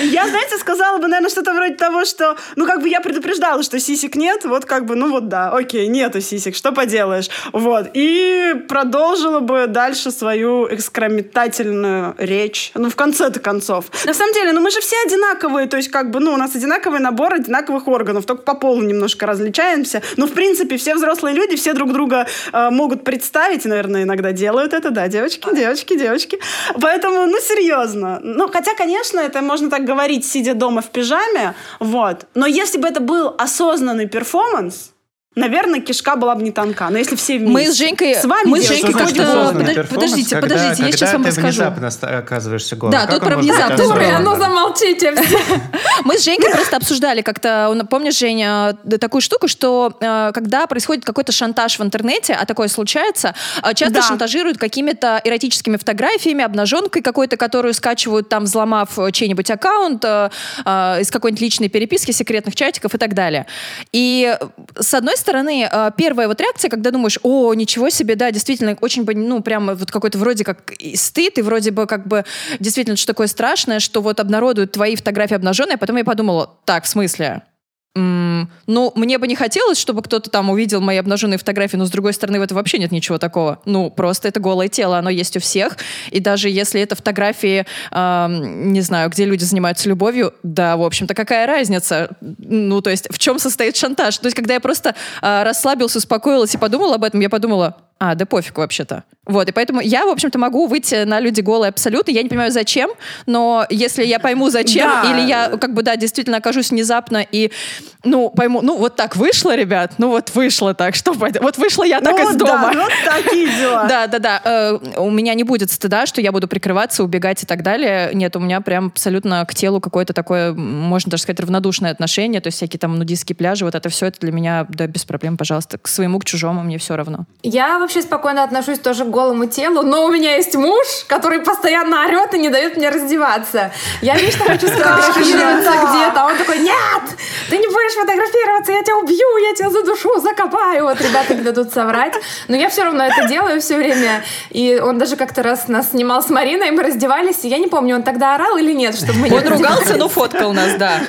Я, знаете, сказала бы, наверное, что-то вроде того, что, ну, как бы я предупреждала, что сисек нет, вот как бы, ну вот да, окей, нету сисек, что поделаешь. Вот. И продолжила бы дальше свою экскрометательную речь. Ну, в конце-то концов. На самом деле, ну, мы же все одинаковые, то есть, как бы, ну, у нас одинаковый набор одинаковых органов, только по полу немножко различаемся. Но, в принципе, все взрослые люди, все друг друга э, могут представить, наверное, иногда делают это, да, девочки, девочки, девочки. Поэтому, ну, серьезно. Ну, хотя, конечно, это можно так говорить, сидя дома в пижаме, вот. Но если бы это был осознанный перформанс, наверное, кишка была бы не тонка. Но если все вместе... Мы с Женькой... С вами мы с Женькой то как-то... Подождите, подождите, когда, подождите, я сейчас вам когда расскажу. ты внезапно оказываешься голым. Да, Как тут про может быть внезапность. Артур, а ну осознанным? замолчите. <laughs> Мы с Женькой просто обсуждали как-то, он- помнишь, Женя, д- такую штуку, что э, когда происходит какой-то шантаж в интернете, а такое случается, э, часто Да. шантажируют какими-то эротическими фотографиями, обнаженкой какой-то, которую скачивают там, взломав э, чей-нибудь аккаунт э, э, из какой-нибудь личной переписки, секретных чатиков и так далее. И э, с одной стороны, э, первая вот реакция, когда думаешь, о, ничего себе, да, действительно, очень ну, прямо вот какой-то вроде как стыд, и вроде бы как бы действительно что такое страшное, что вот обнародуют твои фотографии обнаженные, а потом я подумала, так, в смысле? Ну, мне бы не хотелось, чтобы кто-то там увидел мои обнаженные фотографии, но с другой стороны в этом вообще нет ничего такого. Ну, просто это голое тело, оно есть у всех. И даже если это фотографии, ам, не знаю, где люди занимаются любовью, да, в общем-то, какая разница? Ну, то есть в чем состоит шантаж? То есть когда я просто а, расслабилась, успокоилась и подумала об этом, я подумала, а, да пофиг вообще-то. Вот, и поэтому я, в общем-то, могу выйти на люди голые абсолютно. Я не понимаю, зачем, но если я пойму, зачем, Да. или я, как бы, да, действительно окажусь внезапно и, ну, пойму, ну, вот так вышло, ребят, ну, вот вышло так, что. Вот вышла я так Ну из да, дома. вот такие дела. <laughs> Да, да, да. Э, у меня не будет стыда, что я буду прикрываться, убегать и так далее. Нет, у меня прям абсолютно к телу какое-то такое, можно даже сказать, равнодушное отношение. То есть всякие там нудистские пляжи, вот это все, это для меня, да, без проблем, пожалуйста. К своему, к чужому, мне все равно. Я вообще спокойно отношусь тоже к голому телу, но у меня есть муж, который постоянно орет и не дает мне раздеваться. Я вечно хочу сфотографироваться где-то, а он такой, нет, ты не будешь фотографироваться, я тебя убью, я тебя задушу, закопаю. Вот ребята не дадут соврать. Но я все равно это делаю все время. И он даже как-то раз нас снимал с Мариной, мы раздевались, и я не помню, он тогда орал или нет, чтобы мы не Он ругался, но фоткал нас, да.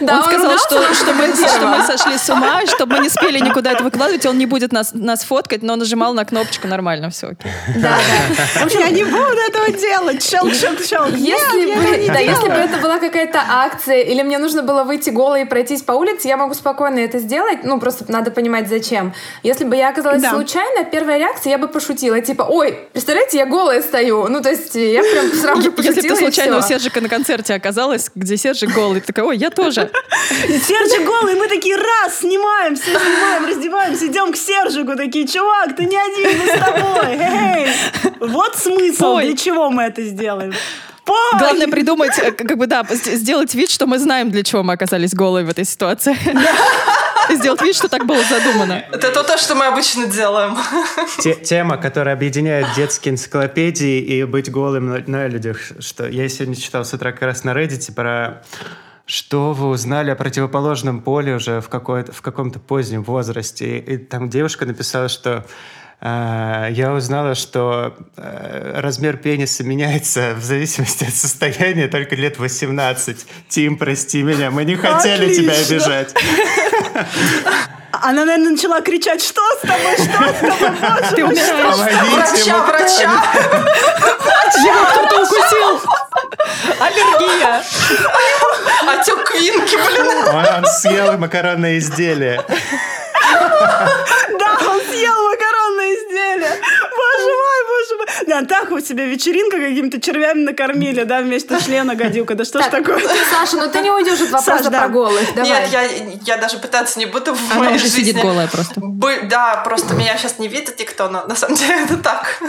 Да, он он сказал, ругался, что, что, мы, что мы сошли с ума, чтобы мы не спели никуда это выкладывать, и он не будет нас, нас фоткать, но нажимал на кнопочку, нормально, все окей. Да, да. Я не буду этого делать. Щелк, щелк, щелк. Если Нет, бы, да, если бы это была какая-то акция, или мне нужно было выйти голой и пройтись по улице, я могу спокойно это сделать. Ну, просто надо понимать, зачем. Если бы я оказалась Да. случайно, первая реакция, я бы пошутила. Типа, ой, представляете, я голая стою. Ну, то есть я прям сразу же пошутила Если бы ты случайно у. Сержика на концерте оказалась, где Сержик голый, ты такой, ой, я тоже. Сержик голый, мы такие, раз, снимаем, все снимаем, раздеваемся, идем к Сержику, такие, чувак, ты не один, мы с тобой, эй. Вот смысл, Пой. для чего мы это сделаем. Пой! Главное придумать, э, как бы, да, сделать вид, что мы знаем, для чего мы оказались голые в этой ситуации. <laughs> И Сделать вид, что так было задумано. Это то, что мы обычно делаем. Те- тема, которая объединяет детские энциклопедии и быть голым на, на людях. Что я сегодня читал с утра как раз на Reddit про что вы узнали о противоположном поле уже в, какой-то, в каком-то позднем возрасте. И, там девушка написала, что я узнала, что э, размер пениса меняется в зависимости от состояния только лет 18. Тим, прости меня, мы не хотели тебя Отлично. обижать. Она, наверное, начала кричать, что с тобой, что с тобой, боже Ты умираешь. Помогите, Врача, врача. Его кто-то укусил. Аллергия. Отек квинки, блин. Он, он съел макаронное изделие. Да, он съел макаронное изделие. Боже мой, боже мой. Да, так у тебя вечеринка какими-то червями накормили, да, вместо члена гадюка. Да что ж Так, такое? Саша, ну ты не уйдешь от вопроса Саш, да. про голых. Давай. Нет, я, я даже пытаться не буду в Она моей уже жизни. сидит голая просто. Бы- да, просто меня сейчас не видит никто, но на самом деле это так.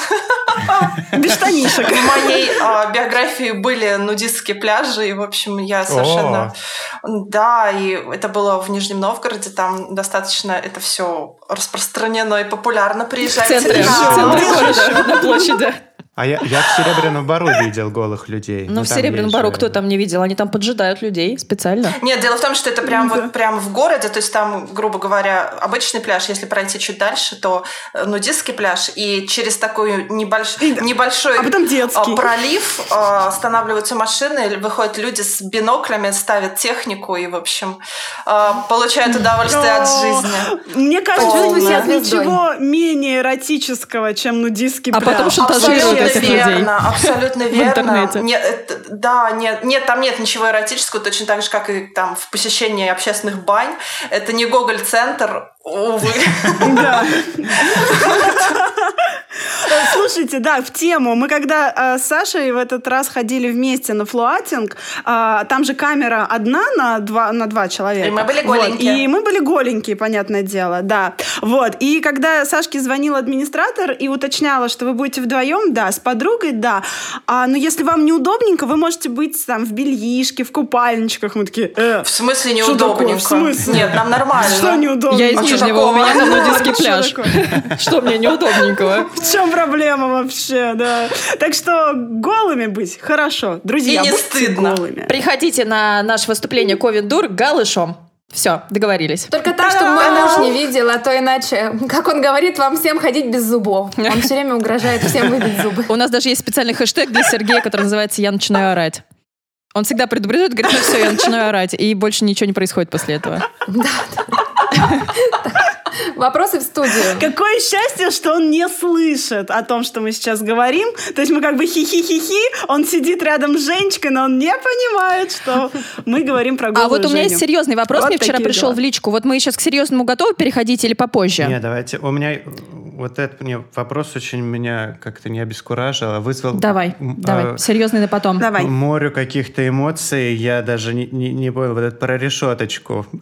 Без штанишек. В моей а, биографии были нудистские пляжи, и, в общем, я совершенно... Да, и это было в Нижнем Новгороде, там достаточно это все распространено и популярно. В Приезжайте центре, в центре города, на площади. А я, я в Серебряном Бару видел голых людей. Ну, Ну, в Серебряном Бару кто там не видел? Они там поджидают людей специально. Нет, дело в том, что это прям вот прям в городе, то есть там, грубо говоря, обычный пляж, если пройти чуть дальше, то э, нудистский пляж, и через такой небольш... небольшой а потом детский. э, пролив э, останавливаются машины, выходят люди с биноклями, ставят технику и, в общем, получают удовольствие от жизни. Мне кажется, Полная. нет ничего менее эротического, чем нудистский А пляж. потом шантажируют Этих людей. верно, абсолютно <laughs> верно. интернете. Нет, это- да, нет, нет, там нет ничего эротического, точно так же, как и там в посещении общественных бань. Это не Гоголь-центр, увы. Да. <laughs> Слушайте, да, в тему. Мы когда э, с Сашей в этот раз ходили вместе на флуатинг, э, там же камера одна на два, на два человека. И мы были Вот, голенькие. И мы были голенькие, понятное дело, да. Вот. И когда Сашке звонил администратор и уточняла, что вы будете вдвоем, да, с подругой, да. А, но если вам неудобненько, вы можете быть там в бельишке, в купальничках. Мы такие, э, В смысле неудобненько? В смысле? Нет, нам нормально. что неудобно? Я из А Нижнего, у меня там нудистский что пляж. Что мне неудобненького? В чем проблема вообще, да? Так что голыми быть хорошо. Друзья, И не стыдно. голыми. Приходите на наше выступление Ковендур голышом. Все, договорились. Только так, чтобы мой муж не видел, а то иначе, как он говорит, вам всем ходить без зубов. Он все время угрожает всем выбить зубы. У нас даже есть специальный хэштег для Сергея, который называется «Я начинаю орать». Он всегда предупреждает, говорит, ну все, я начинаю орать, и больше ничего не происходит после этого. Вопросы в студию. Какое счастье, что он не слышит о том, что мы сейчас говорим. То есть мы как бы хи-хи-хи-хи, он сидит рядом с Женечкой, но он не понимает, что мы говорим про голую А вот у меня Женю. есть серьезный вопрос, Вот мне вчера пришел дела. в личку. Вот мы сейчас к серьезному готовы переходить или попозже? Не, давайте. У меня э, вот этот мне вопрос очень меня как-то не обескуражил, а вызвал Давай, м, давай, э, серьезный на потом. Давай. морю каких-то эмоций. Я даже не, не, не понял вот это про решеточку. <laughs>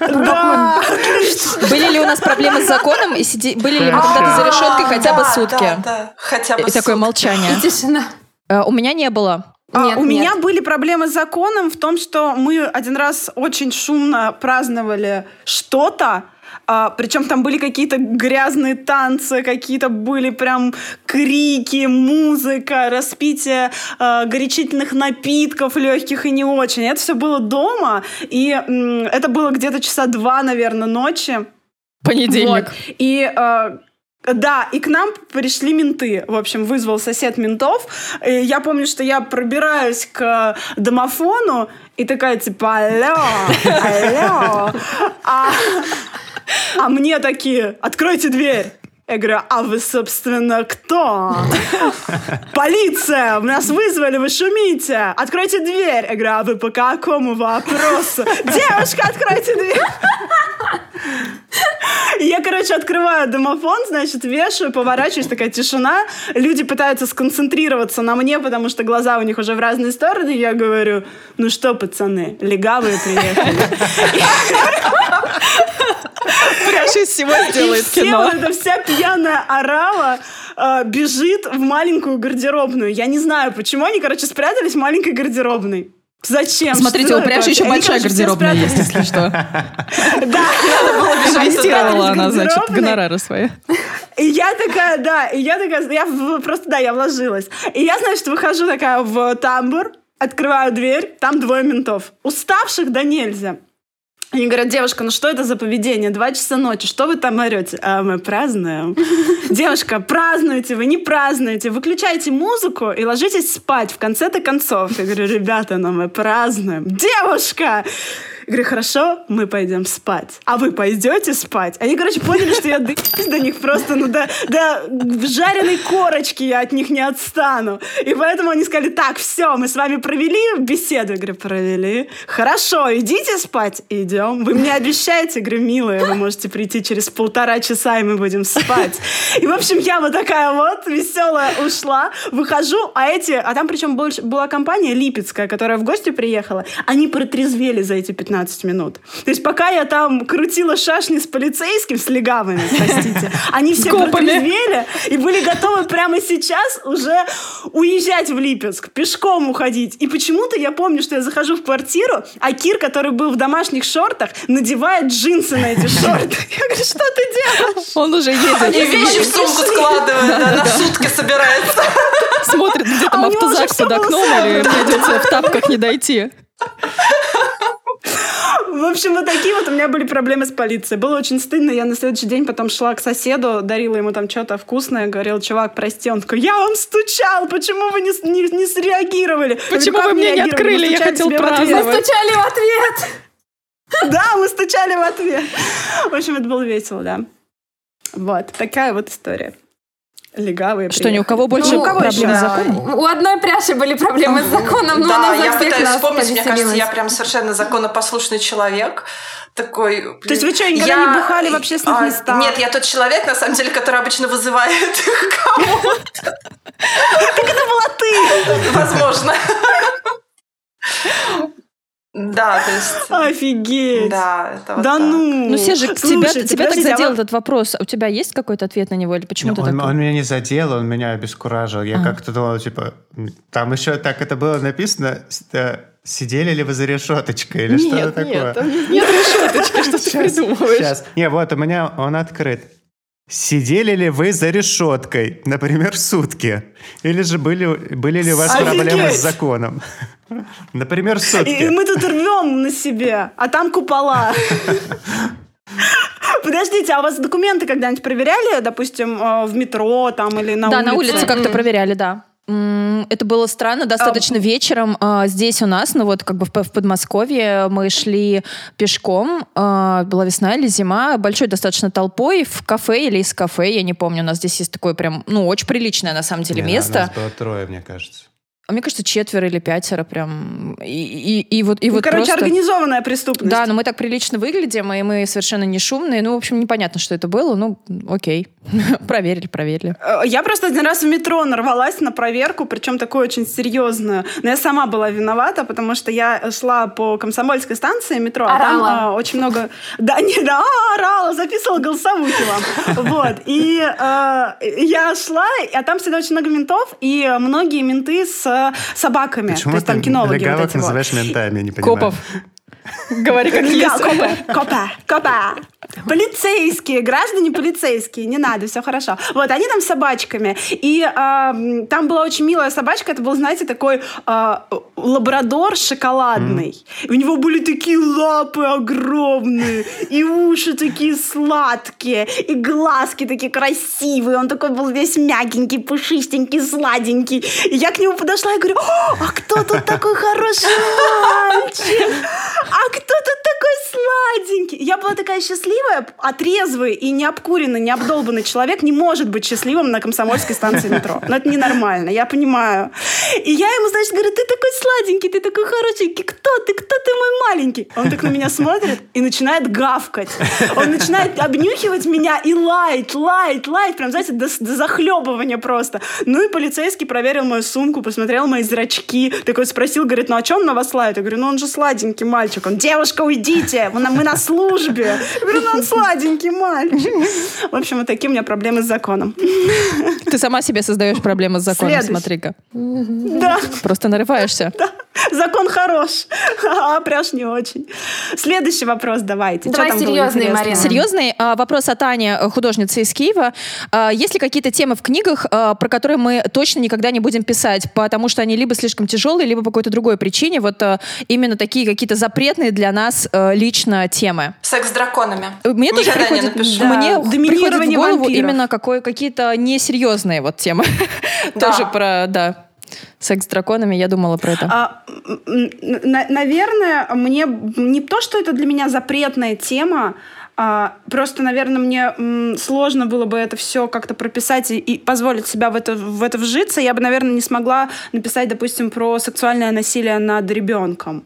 Да, Были ли у нас проблемы с законом? И сиди- Были ли мы когда-то за решеткой хотя бы сутки? Да, хотя бы И такое молчание. Тишина. Э, У меня не было. А, Нет, у нет. меня были проблемы с законом в том, что мы один раз очень шумно праздновали что-то, а, причем там были какие-то грязные танцы, какие-то были прям крики, музыка, распитие а, горячительных напитков легких и не очень. Это все было дома, и м, это было где-то часа два, наверное, ночи. Понедельник. Вот. И э, да, и к нам пришли менты. В общем, вызвал сосед ментов. И я помню, что я пробираюсь к домофону и такая типа алло, алло. <laughs> А, а мне такие, откройте дверь. Я говорю, а вы, собственно, кто? Полиция! Нас вызвали, вы шумите! Откройте дверь! Я говорю, а вы по какому вопросу? Девушка, откройте дверь! Я, короче, открываю домофон, значит, вешаю, поворачиваюсь, такая тишина. Люди пытаются сконцентрироваться на мне, потому что глаза у них уже в разные стороны. Я говорю, ну что, пацаны, легавые приехали. Пряжа из всего все, кино. вот эта вся пьяная орава э, бежит в маленькую гардеробную. Я не знаю, почему они, короче, спрятались в маленькой гардеробной. Зачем? Смотрите, у пряжи это еще большая гардеробная есть, если что. <laughs> Да. Инвестировала она, значит, гонорары свои. И я такая, да, и я такая, я просто, да, я вложилась. И я, значит, выхожу такая в тамбур, открываю дверь, там двое ментов. Уставших да нельзя. Они говорят, девушка, ну что это за поведение? Два часа ночи, что вы там орете? А мы празднуем. <laughs> Девушка, празднуете, вы не празднуете. Выключайте музыку и ложитесь спать в конце-то концов. Я говорю, ребята, но мы празднуем. Девушка! Говорю, хорошо, мы пойдем спать. А вы пойдете спать? Они, короче, поняли, что я до них просто, ну, до, до жареной корочки я от них не отстану. И поэтому они сказали, так, все, мы с вами провели беседу. Я говорю, провели. Хорошо, идите спать. Идем. Вы мне обещаете? Я говорю, милая, вы можете прийти через полтора часа, и мы будем спать. И, в общем, я вот такая вот веселая ушла, выхожу, а эти, а там причем была компания Липецкая, которая в гости приехала, они протрезвели за эти 15 15 минут. То есть пока я там крутила шашни с полицейским, с легавыми, простите, <laughs> они все протрезвели и были готовы прямо сейчас уже уезжать в Липецк, пешком уходить. И почему-то я помню, что я захожу в квартиру, а Кир, который был в домашних шортах, надевает джинсы на эти <laughs> шорты. Я говорю, что ты делаешь? Он уже едет. И вещи в сумку складывает, на сутки собирается. <laughs> Смотрит, где там автозак под окном, или придется в тапках не дойти. В общем, вот такие вот у меня были проблемы с полицией. Было очень стыдно. Я на следующий день потом шла к соседу, дарила ему там что-то вкусное, говорила, чувак, прости. Он такой, я вам стучал, почему вы не, не, не среагировали? Почему «Как вы мне не открыли? Мы Я хотел тебе в ответ». праздновать. Стучали в ответ. Да, мы стучали в ответ. В общем, это было весело, да. Вот, такая вот история. Легавые Что, ни у приехали. кого больше Ну, у кого проблем еще, с да. законом? У одной пряши были проблемы с законом, но да, она за я всех пытаюсь вспомнить, мне кажется, повеселилась. я прям совершенно законопослушный человек. Такой... То есть вы что, никогда не бухали в общественных а, местах? Нет, я тот человек, на самом деле, который обычно вызывает <laughs> кого-то. была ты! Возможно. Да, то есть... <laughs> Офигеть! Да, это вот Да так. ну! Ну, Сержик, тебя, Слушайте, тебя так подождите, а задел этот вопрос. У тебя есть какой-то ответ на него или почему ты он, такой? он меня не задел, он меня обескуражил. Я Ага. как-то думал, типа, там еще так это было написано, э, сидели ли вы за решеточкой или что-то такое. нет решеточки, что ты <laughs> придумываешь. Сейчас. Не, вот у меня он открыт. Сидели ли вы за решеткой, например, сутки? Или же были, были ли у вас Офигеть! проблемы с законом? Например, И, и сутки. мы тут рвем на себе, а там купола. Подождите, а у вас документы когда-нибудь проверяли, допустим, э, в метро там или на да, улице? на улице как-то проверяли, да. Это было странно, достаточно вечером а, здесь у нас, ну вот как бы в, в Подмосковье мы шли пешком, а, была весна или зима, большой достаточно толпой в кафе или из кафе, я не помню, у нас здесь есть такое прям, ну очень приличное на самом деле Не, место. Нас было трое, мне кажется. А мне кажется, четверо или пятеро прям. И, и, и вот, и Ну, вот короче, просто... организованная преступность. Да, но мы так прилично выглядим, и мы совершенно не шумные. Ну, в общем, непонятно, что это было. Ну, окей. <laughs> проверили, проверили. Э, Я просто один раз в метро нарвалась на проверку, причем такую очень серьезную. Но я сама была виновата, потому что я шла по Комсомольской станции метро, а там Орала. а, очень много... <laughs> Да, не, да, орала, записывала голосовухи вам. <laughs> Вот. И э, я шла, а там всегда очень много ментов, и многие менты с собаками. Почему То есть там кинологи вот легавых эти вот. называешь ментами, не понимаю. Копов. <laughs> Говори как есть. Копа, копа, копа. Полицейские, граждане полицейские, не надо, все хорошо. Вот, они там с собачками. И м, там была очень милая собачка, это был, знаете, такой а, лабрадор шоколадный. И у него были такие лапы огромные, и уши такие сладкие, и глазки такие красивые. Он такой был весь мягенький, пушистенький, сладенький. И я к нему подошла и говорю, «О, а кто тут такой хороший мальчик? А кто тут такой сладенький? Я была такая счастливая, а трезвый и не обкуренный, не обдолбанный человек не может быть счастливым на комсомольской станции метро. Но это ненормально, я понимаю. И я ему, значит, говорю, ты такой сладенький, ты такой хорошенький, кто ты, кто ты мой маленький? Он так на меня смотрит и начинает гавкать. Он начинает обнюхивать меня и лаять, лаять, лаять, прям, знаете, до, до захлебывания просто. Ну и полицейский проверил мою сумку, посмотрел мои зрачки, такой спросил, говорит, ну а чем на вас лает? Я говорю, ну он же сладенький мальчик. Он, девушка, уйдите, мы на, мы на службе. Он <laughs> сладенький мальчик. В общем, вот такие у меня проблемы с законом. Ты сама себе создаешь проблемы с законом, смотри-ка. Да, Просто нарываешься. закон хорош, а пряж не очень. Следующий вопрос давайте. Давай серьезный? Марина. Серьезный а, вопрос от Ани, э, художницы из Киева. А, Есть ли какие-то темы в книгах, а, про которые мы точно никогда не будем писать, потому что они либо слишком тяжелые, либо по какой-то другой причине? Вот именно такие какие-то запретные для нас э, лично темы. Секс с драконами. Мне тоже Никогда приходит, напишу. мне Да, приходит в голову вампиров. именно какой, какие-то несерьезные вот темы. <laughs> Да. Тоже про, да, секс с драконами, я думала про это. А, на- наверное, мне не то, что это для меня запретная тема, а, просто, наверное, мне м, сложно было бы это все как-то прописать и, и позволить себя в это, в это вжиться. Я бы, наверное, не смогла написать, допустим, про сексуальное насилие над ребенком.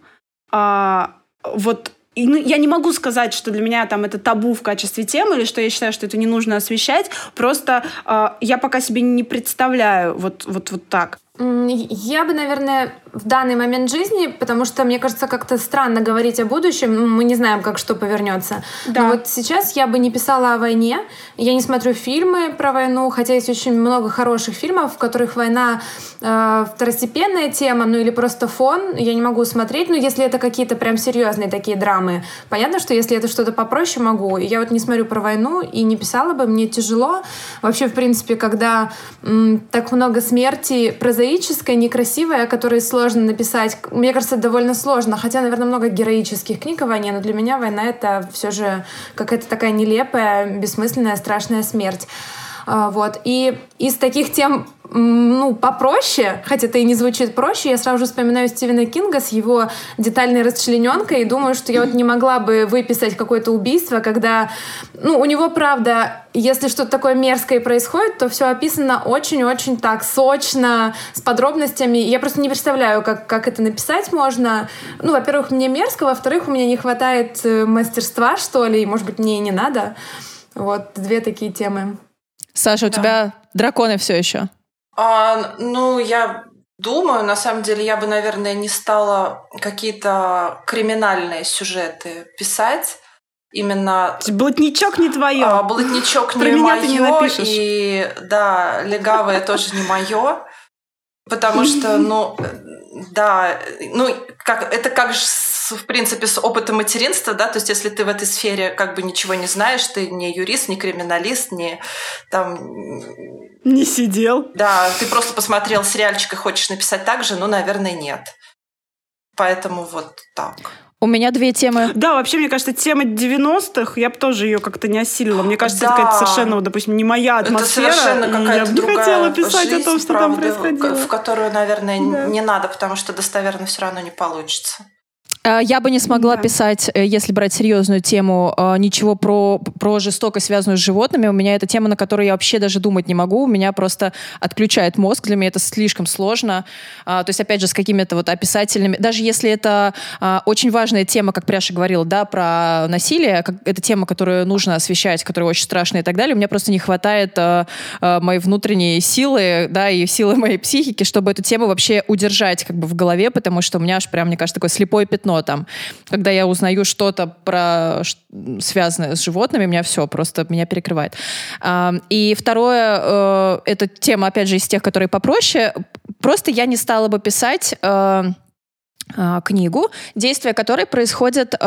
А, вот и, ну, я не могу сказать, что для меня там это табу в качестве темы, или что я считаю, что это не нужно освещать. Просто а, я пока себе не представляю вот, вот, вот так. Я бы, наверное, в данный момент жизни, потому что, мне кажется, как-то странно говорить о будущем. Ну, мы не знаем, как что повернется. Да. Но вот сейчас я бы не писала о войне. Я не смотрю фильмы про войну, хотя есть очень много хороших фильмов, в которых война э, второстепенная тема, ну или просто фон. Я не могу смотреть, но если это какие-то прям серьезные такие драмы. Понятно, что если это что-то попроще, могу. Я вот не смотрю про войну и не писала бы, мне тяжело. Вообще, в принципе, когда м, так много смерти прозаической, некрасивой, о которой сложно написать, мне кажется, довольно сложно. Хотя, наверное, много героических книг о войне, но для меня война — это все же какая-то такая нелепая, бессмысленная, страшная смерть. А, Вот. И из таких тем ну, попроще, хотя это и не звучит проще, я сразу же вспоминаю Стивена Кинга с его детальной расчлененкой и думаю, что я вот не могла бы выписать какое-то убийство, когда, ну, у него, правда, если что-то такое мерзкое происходит, то все описано очень-очень так сочно, с подробностями. Я просто не представляю, как, как это написать можно. Ну, во-первых, мне мерзко, во-вторых, у меня не хватает э, мастерства, что ли, и, может быть, мне и не надо. Вот, две такие темы. Саша, у Да. тебя драконы все еще. А, ну, я думаю, на самом деле, я бы, наверное, не стала какие-то криминальные сюжеты писать. Именно Блатничок не твое. а, блатничок не мое, ты не напишешь. и да, легавое тоже не мое. Потому что, ну, да, ну, как, это как же, с- в принципе, с опытом материнства, да, то есть если ты в этой сфере как бы ничего не знаешь, ты не юрист, не криминалист, не там, Не сидел. да, ты просто посмотрел сериальчик и хочешь написать так же, ну, наверное, нет. Поэтому вот так. У меня две темы. Да, вообще, мне кажется, тема 90-х, я бы тоже ее как-то не осилила. Мне кажется, это Да. какая-то совершенно, допустим, не моя Это атмосфера. совершенно и я какая-то бы не другая хотела писать жизнь, о том, что там правда, происходило. в которую, наверное, Да. не надо, потому что достоверно все равно не получится. А, Я бы не смогла Да. писать, э, если брать серьезную тему, а, ничего про, про жестокость, связанную с животными. У меня это тема, на которую я вообще даже думать не могу. У меня просто отключает мозг. Для меня это слишком сложно. А, То есть, опять же, с какими-то вот описательными... Даже если это а, очень важная тема, как Пряша говорила, да, про насилие, это тема, которую нужно освещать, которая очень страшная и так далее, у меня просто не хватает моей внутренней силы, да, и силы моей психики, чтобы эту тему вообще удержать как бы в голове, потому что у меня аж прям, мне кажется, такое слепое пятно там. Когда я узнаю что-то про связанное с животными, меня все просто меня перекрывает. И второе, э, это тема, опять же, из тех, которые попроще. Просто я не стала бы писать э, книгу, действия которой происходят э,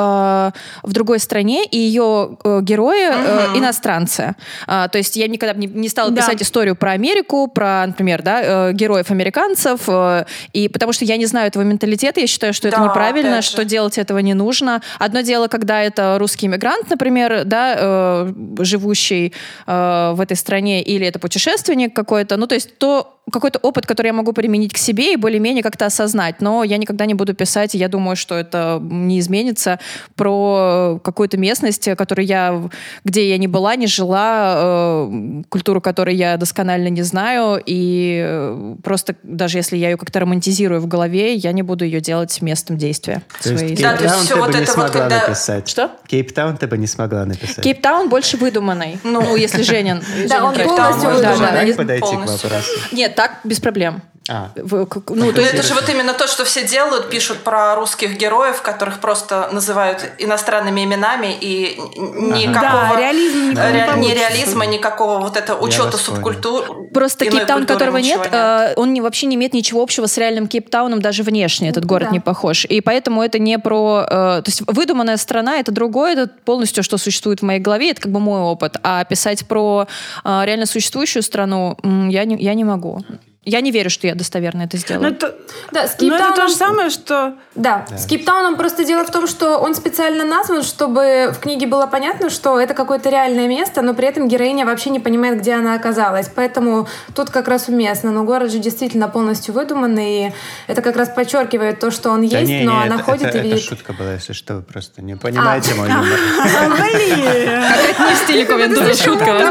в другой стране, и ее э, герои э, Мгм. иностранцы. А, то есть я никогда не, не стала Да. писать историю про Америку, про, например, да, э, героев американцев, э, и потому что я не знаю этого менталитета, я считаю, что это Да, неправильно, опять же. что делать этого не нужно. Одно дело, когда это русский иммигрант, например, да, э, живущий э, в этой стране, или это путешественник какой-то, ну то есть то какой-то опыт, который я могу применить к себе и более-менее как-то осознать. Но я никогда не буду писать, и я думаю, что это не изменится, про какую-то местность, которую я, где я не была, не жила, э, культуру которой я досконально не знаю, и э, просто даже если я ее как-то романтизирую в голове, я не буду ее делать местом действия. То есть своей Да, то есть Кейптаун всё ты вот бы не вот смогла когда- написать. Что? Кейптаун ты бы не смогла написать. Кейптаун больше выдуманный. Ну, если Женин. Да, он Кейптаун. полностью Да, да, выдуманный. да. подойти к вопросу. Нет, так без проблем. А, Ну, то Ну, есть это же вот именно то, что все делают, пишут про русских героев, которых просто называют иностранными именами, и никакого... Да, реализм никакого не ре- получится. реализма, никакого вот это учета субкультур. Просто иной Кейптаун, которого ничего нет, э, он не, вообще не имеет ничего общего с реальным Кейптауном, даже внешне этот город Да. не похож. И поэтому это не про... э, то есть выдуманная страна — это другое, это полностью, что существует в моей голове, это как бы мой опыт. А писать про э, реально существующую страну я не, я не могу. Я не верю, что я достоверно это Ну, сделаю. это, Да, с ну, это Кейптауном- то же самое, что... Да, с Кейптауном просто дело в том, что он специально назван, чтобы в книге было понятно, что это какое-то реальное место, но при этом героиня вообще не понимает, где она оказалась. Поэтому тут как раз уместно. Но город же действительно полностью выдуманный, и это как раз подчеркивает то, что он да есть, не, но не, она это, ходит это- и это видит. шутка была, если что, вы просто не понимаете А. мой юмор. <laughs> Блин! Не в стиле шутка.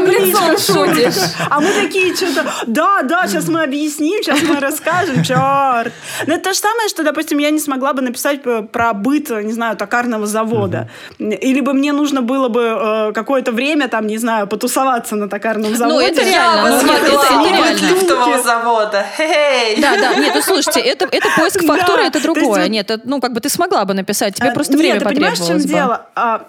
А мы такие что-то, да, да, сейчас мы объясним. Объясним, сейчас мы расскажем, черт. Но это то же самое, что, допустим, я не смогла бы написать про быт, не знаю, токарного завода. Или бы мне нужно было бы э, какое-то время, там, не знаю, потусоваться на токарном заводе. Ну, это реально. Ну, бы это, лифтового завода. Да, да, нет, ну слушайте, это, это поиск фактуры, это другое. Нет, ну как бы ты смогла бы написать, тебе А, просто нет, время ты понимаешь, в чем потребовалось бы. дело?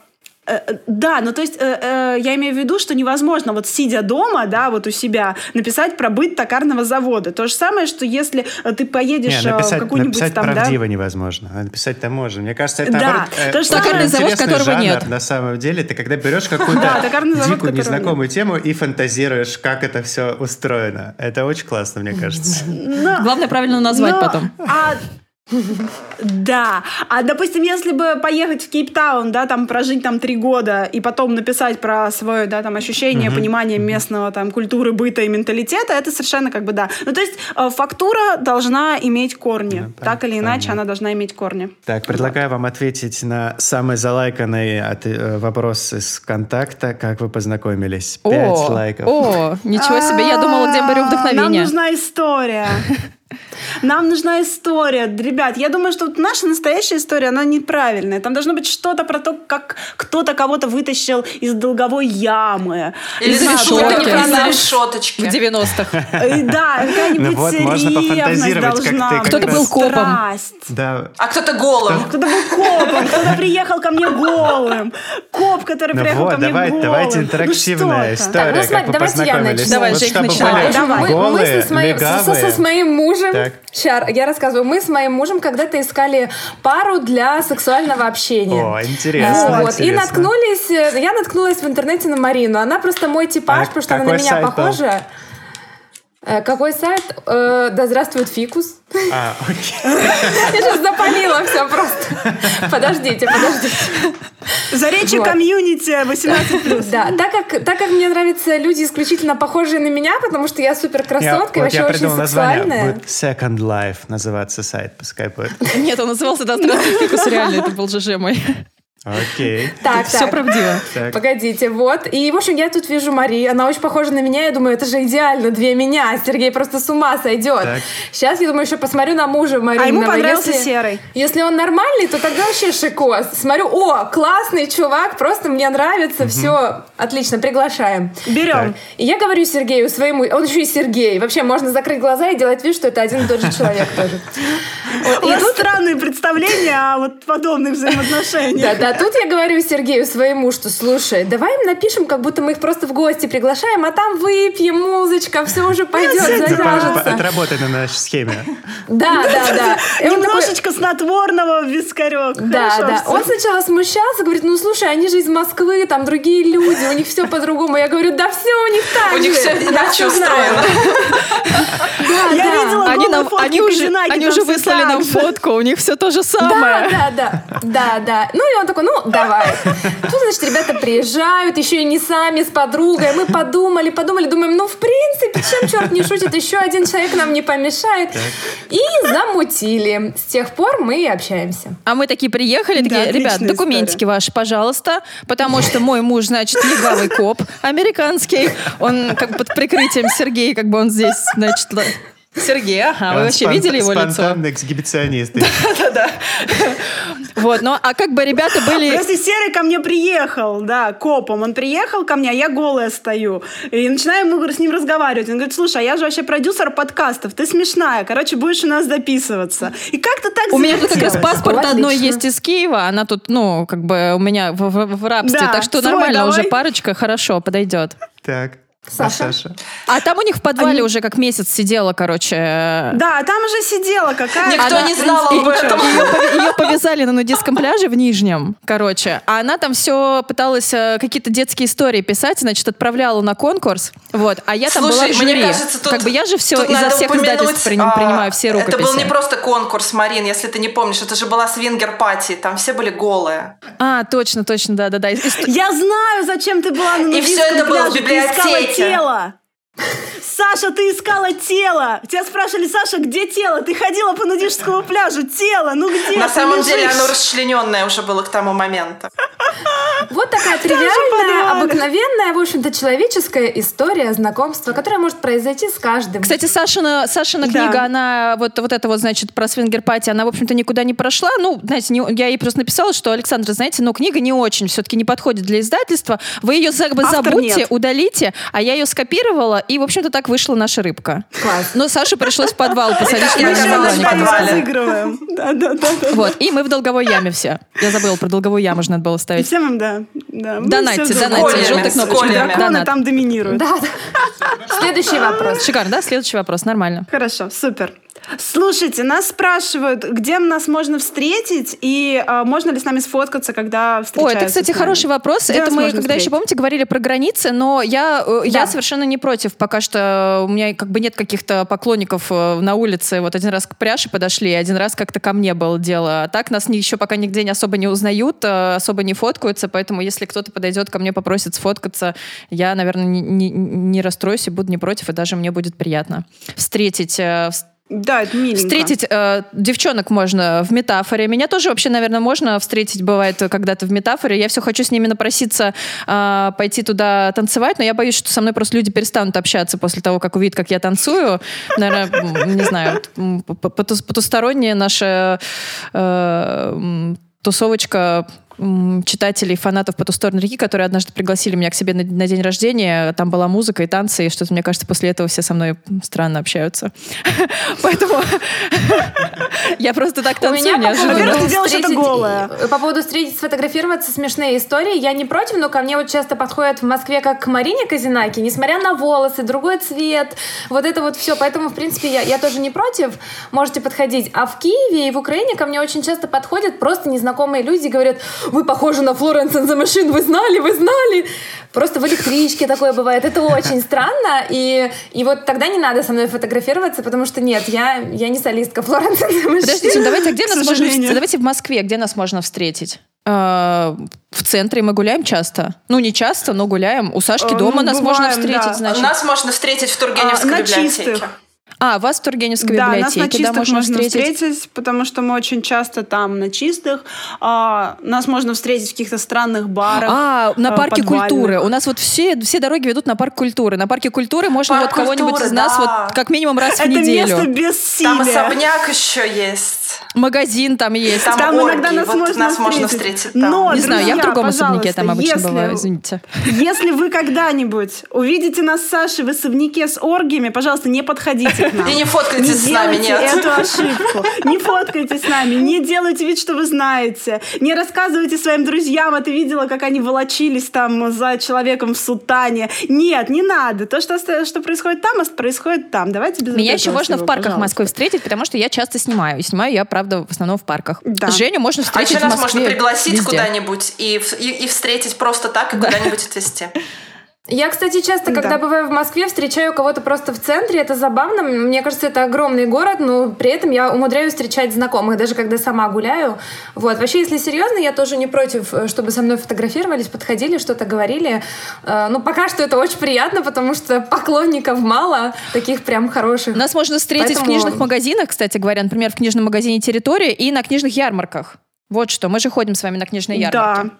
Э, э, да, ну то есть э, э, я имею в виду, что невозможно вот сидя дома, да, вот у себя, написать про быт токарного завода. То же самое, что если ты поедешь Не, э, в написать, какую-нибудь написать там, да, правдиво невозможно. А написать там можно. Мне кажется, это Да, наоборот, э, то же самое- завод, которого жанр, нет. На самом деле, ты когда берешь <laughs> какую-то Да, дикую, незнакомую тему и фантазируешь, как это все устроено. Это очень классно, мне кажется. Но- Главное правильно назвать потом. а, да. А, допустим, если бы поехать в Кейптаун, да, там прожить там три года и потом написать про свое, да, там ощущение, понимание местного там культуры, быта и менталитета, это совершенно как бы да. Ну, то есть э, фактура должна иметь корни. Так или иначе, она должна иметь корни. Так, предлагаю вам ответить на самый залайканный от- э, вопрос из контакта. Как вы познакомились? Пять лайков. о, ничего себе, я думала, где беру А, Нам вдохновение. нужна история. <laughs> Нам нужна история. Ребят, я думаю, что вот наша настоящая история, она неправильная. Там должно быть что-то про то, как кто-то кого-то вытащил из долговой ямы. Или решетки. Или она- В решеточки. 90-х. Э, Да, какая-нибудь Ну вот, можно пофантазировать, как ты должна как быть, Кто-то был копом. страсть. Да. А кто-то голым. Кто-то был копом, кто-то приехал ко мне голым. Коп, который Ну приехал вот, ко мне давай, голым. давайте Ну интерактивная что-то. история, Так, ну, как вы давайте я познакомились. начну. Давай, чтобы начинай. Давай. Мы, мы голые, с, моим, со, мужем, Так. Щар, я рассказываю, мы с моим мужем когда-то искали пару для сексуального общения. О, интересно, Вот. И интересно. наткнулись, э, я наткнулась в интернете на Марину. Она просто мой типаж, А потому что она на меня сайт был? Э, Какой сайт? Э, Да здравствует фикус. А, окей. <laughs> Я сейчас запалила все просто. Подождите, подождите. Заречье Вот. комьюнити 18+. Да, так как, так как мне нравятся люди исключительно похожие на меня, потому что я супер Я, красотка и вот вообще я очень придумал название. сексуальная. Будет Second Life называться сайт, пускай будет. Нет, он назывался «Да, здравствуй, фикус», реально, это был ЖЖ мой. Окей. Так, Все правдиво. Так. Погодите, вот. И, в общем, я тут вижу Мари. Она очень похожа на меня. Я думаю, это же идеально, две меня. Сергей просто с ума сойдет. Так. Сейчас, я думаю, еще посмотрю на мужа Маринова. А ему понравился Если- серый. Если он нормальный, то тогда вообще шикос. Смотрю, о, классный чувак, просто мне нравится, все, отлично, приглашаем. Берем. И я говорю Сергею своему, он еще и Сергей. Вообще можно закрыть глаза и делать вид, что это один и тот же человек тоже. У и вас тут странные представления о вот подобных взаимоотношениях. да, да, тут я говорю Сергею своему, что слушай, давай им напишем, как будто мы их просто в гости приглашаем, а там выпьем, музычка, все уже пойдет, Это по- по- завяжется. Отработай на нашей схеме. Да, да, да. Немножечко снотворного в вискарек. Да, да. Он сначала смущался, говорит, ну слушай, они же из Москвы, там другие люди, у них все по-другому. Я говорю, да все у них так У них все иначе всё знаю». устроено. <laughs> Да, Я видела Они, уже, они уже выслали же. фотку, у них все то же Да, самое. да, да, да, да. Ну и он такой, ну давай. Тут, значит, ребята приезжают, еще и не сами, с подругой. Мы подумали, подумали, думаем, ну в принципе, чем черт не шутит, еще один человек нам не помешает. И замутили. С тех пор мы и общаемся. А мы такие приехали, Да, такие, ребят, отличная документики ваши, пожалуйста, потому что мой муж, значит, легавый коп американский, он как под прикрытием Сергея, как бы он здесь, значит, Сергей, ага, вы вообще видели его лицо? Спонтанный эксгибиционист. <laughs> Вот, ну, а как бы ребята были... Если Серый ко мне приехал, да, копом, он приехал ко мне, а я голая стою. И начинаем мы с ним разговаривать. Он говорит, слушай, а я же вообще продюсер подкастов, ты смешная, короче, будешь у нас записываться. И как-то так У меня тут как раз паспорт одной есть из Киева, она тут, ну, как бы у меня в, в- в рабстве, так что нормально уже парочка, хорошо, подойдет. Так. Саша? А Саша? А там у них в подвале уже как месяц сидела, короче. Да, там уже сидела какая Никто Она- не знал об этом. Ее, ее повязали на нудистском пляже в Нижнем, короче. А она там все пыталась э, какие-то детские истории писать, значит, отправляла на конкурс. Вот. А я там была Слушай, в жюри. мне кажется, тут, как бы я же все надо всех упомянуть, издательств при- а, принимаю все рукописи. Это был не просто конкурс, Марин, если ты не помнишь. Это же была свингер-пати. Там все были голые. А, точно, точно, да-да-да. Я знаю, зачем ты была на И всё это было в библиотеке. Тело. Саша, ты искала тело! Тебя спрашивали, Саша, где тело? Ты ходила по нудистскому пляжу. Тело, ну где? На самом деле лежишь. оно расчлененное уже было к тому моменту. Вот такая тривиальная, обыкновенная, в общем-то, человеческая история знакомства, которая может произойти с каждым. Кстати, Сашина, Сашина Да. книга, она вот, вот это вот, значит, про свингер-пати, она, в общем-то, никуда не прошла. Ну, знаете, не- я ей просто написала, что, Александра, знаете, ну, книга не очень, все-таки не подходит для издательства. Вы ее Автор забудьте, нет. удалите, а я ее скопировала, и, в общем-то, так вышла наша рыбка. Класс. Но Саше пришлось в подвал посадить, чтобы разыгрываем. Да, да, да. Вот, и мы в долговой яме все. Я забыла, про долговую яму же надо было ставить. всем им, да. Донайте, донайте, желтая кнопочка. Драконы там доминируют. <laughs> Следующий вопрос. Шикарно, да? Следующий вопрос, нормально. Хорошо, супер. Слушайте, нас спрашивают, где нас можно встретить и а, можно ли с нами сфоткаться, когда встречаются это, кстати, хороший вопрос. Где это мы, когда еще, встретить? помните, говорили про границы, но я, э, я Да. совершенно не против. Пока что у меня как бы нет каких-то поклонников э, на улице. Вот один раз к пряше подошли, один раз как-то ко мне было дело. А так нас еще пока нигде не особо не узнают, э, особо не фоткаются, поэтому если кто-то подойдет ко мне, попросит сфоткаться, я, наверное, не, не- не расстроюсь и буду не против, и даже мне будет приятно встретить э, Да, это миленько. Встретить э, девчонок можно в метафоре. Меня тоже вообще, наверное, можно встретить, бывает, когда-то в метафоре. Я все хочу с ними напроситься э, пойти туда танцевать, но я боюсь, что со мной просто люди перестанут общаться после того, как увидят, как я танцую. Наверное, не знаю, потусторонняя наша э, тусовочка читателей, фанатов по ту сторону реки, которые однажды пригласили меня к себе на, на день рождения. Там была музыка и танцы, и что-то, мне кажется, после этого все со мной странно общаются. <laughs> Поэтому <laughs> я просто так танцую неожиданно. Во-первых, поводу ты делаешь это встретить- голая. По поводу встретить, сфотографироваться, смешные истории. Я не против, но ко мне вот часто подходят в Москве как к Марине Казинаки, несмотря на волосы, другой цвет, вот это вот все. Поэтому, в принципе, я, я тоже не против. Можете подходить. А в Киеве и в Украине ко мне очень часто подходят просто незнакомые люди и говорят, вы похожи на Florence and the Machine, вы знали, вы знали. Просто в электричке такое бывает. Это очень странно. И, и вот тогда не надо со мной фотографироваться, потому что нет, я, я не солистка Florence and the Machine. Подождите, давайте, а где нас можно... Давайте в Москве, где нас можно встретить? Э, В центре мы гуляем часто. Ну, не часто, но гуляем. У Сашки Э, дома ну, нас можно встретить, да. значит. Нас можно встретить в Тургеневской А, библиотеке. чистых. А, вас в Тургеневской Да, нас на библиотеке, да, чистых можно можно встретить. встретить, потому что мы очень часто там на чистых. А, нас можно встретить в каких-то странных барах. А, на э, парке подвальных. культуры. У нас вот все, все дороги ведут на парк культуры. На парке культуры можно Парк вот кого-нибудь из нас да. вот как минимум раз в Это неделю. место бессилия. Там особняк еще есть. Магазин там есть. Там Там иногда нас вот можно нас можно встретить. встретить там. Но, не знаю, я в друзья, другом особняке там обычно если- бываю, извините. Если вы когда-нибудь увидите нас с Сашей в особняке с оргиями, пожалуйста, не подходите к нам. И не фоткайтесь с нами, делайте нет. эту ошибку. Не фоткайтесь с нами, не делайте вид, что вы знаете. Не рассказывайте своим друзьям, а ты видела, как они волочились там за человеком в сутане. Нет, не надо. То, что, что происходит там, происходит там. Давайте без Меня еще можно в всего, парках пожалуйста. Москвы встретить, потому что я часто снимаю. И снимаю я, правда, в основном в парках. Да. Женю можно А встретить еще в нас можно пригласить куда-нибудь и, в- и, и встретить просто так и куда-нибудь отвезти. <laughs> Я, кстати, часто, когда Да. бываю в Москве, встречаю кого-то просто в центре. Это забавно. Мне кажется, это огромный город, но при этом я умудряюсь встречать знакомых, даже когда сама гуляю. Вот. Вообще, если серьезно, я тоже не против, э, чтобы со мной фотографировались, подходили, что-то говорили. Э, Ну, пока что это очень приятно, потому что поклонников мало, таких прям хороших. Нас можно встретить в Поэтому- книжных магазинах, кстати говоря, например, в книжном магазине «Территория» и на книжных ярмарках. Вот что, мы же ходим с вами на книжные ярмарки. Да.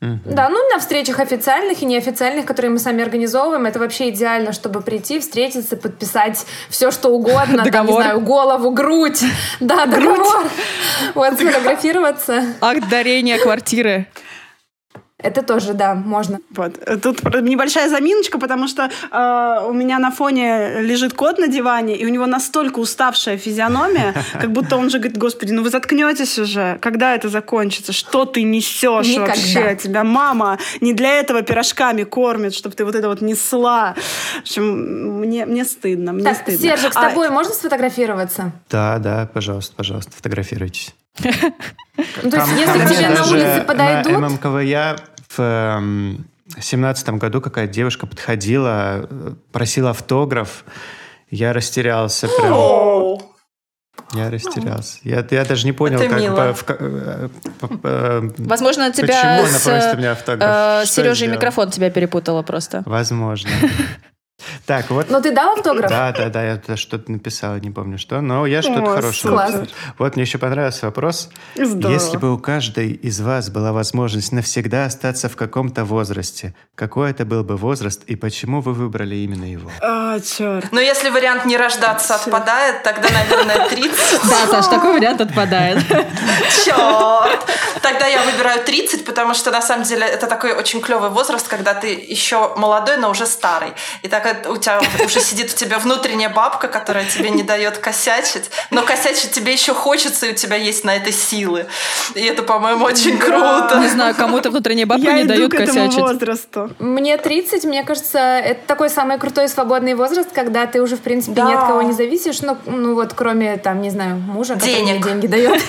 Да, ну на встречах официальных и неофициальных, которые мы сами организовываем, это вообще идеально, чтобы прийти, встретиться, подписать все, что угодно, там, не знаю, голову, грудь, <laughs> да, договор, вот, сфотографироваться. Акт дарения квартиры. Это тоже, да, можно. Вот. Тут небольшая заминочка, потому что э, у меня на фоне лежит кот на диване, и у него настолько уставшая физиономия, <laughs> как будто он же говорит, господи, ну вы заткнетесь уже, когда это закончится? Что ты несешь Никогда. вообще? Тебя мама не для этого пирожками кормит, чтобы ты вот это вот несла. В общем, мне, мне стыдно, мне Так, стыдно. Сержик, с А, тобой можно сфотографироваться? Да, да, пожалуйста, пожалуйста, фотографируйтесь. Ну, то есть, если к тебе на даже улице подойдут, На ММКВЯ в эм, семнадцатом году какая-то девушка подходила, э, просила автограф. Я растерялся прям. Я растерялся. Я, я даже не понял, Это как мило. бы... в ка- э, п- э, Возможно, тебя Почему она с, просит у меня автограф? э, сделал? микрофон тебя перепутала просто. Возможно. <laughs> Так, вот. Но ты дал автограф? Да, да, да, я что-то написал, не помню что, но я что-то хорошее класс. написал. Вот мне еще понравился вопрос. Здорово. Если бы у каждой из вас была возможность навсегда остаться в каком-то возрасте, какой это был бы возраст и почему вы выбрали именно его? А, черт. Но если вариант не рождаться отпадает, тогда, наверное, 30. Да, Саш, такой вариант отпадает. Черт! Тогда я выбираю 30, потому что на самом деле это такой очень клевый возраст, когда ты еще молодой, но уже старый. И так это у тебя уже сидит в тебе внутренняя бабка, которая тебе не дает косячить, но косячить тебе еще хочется, и у тебя есть на это силы. И это, по-моему, очень круто. Не знаю, кому-то внутренняя бабка Я не дает косячить. возрасту. Мне 30, мне кажется, это такой самый крутой свободный возраст, когда ты уже, в принципе, Да. ни от кого не зависишь, ну, ну вот, кроме, там, не знаю, мужа, который Денег. мне деньги дает.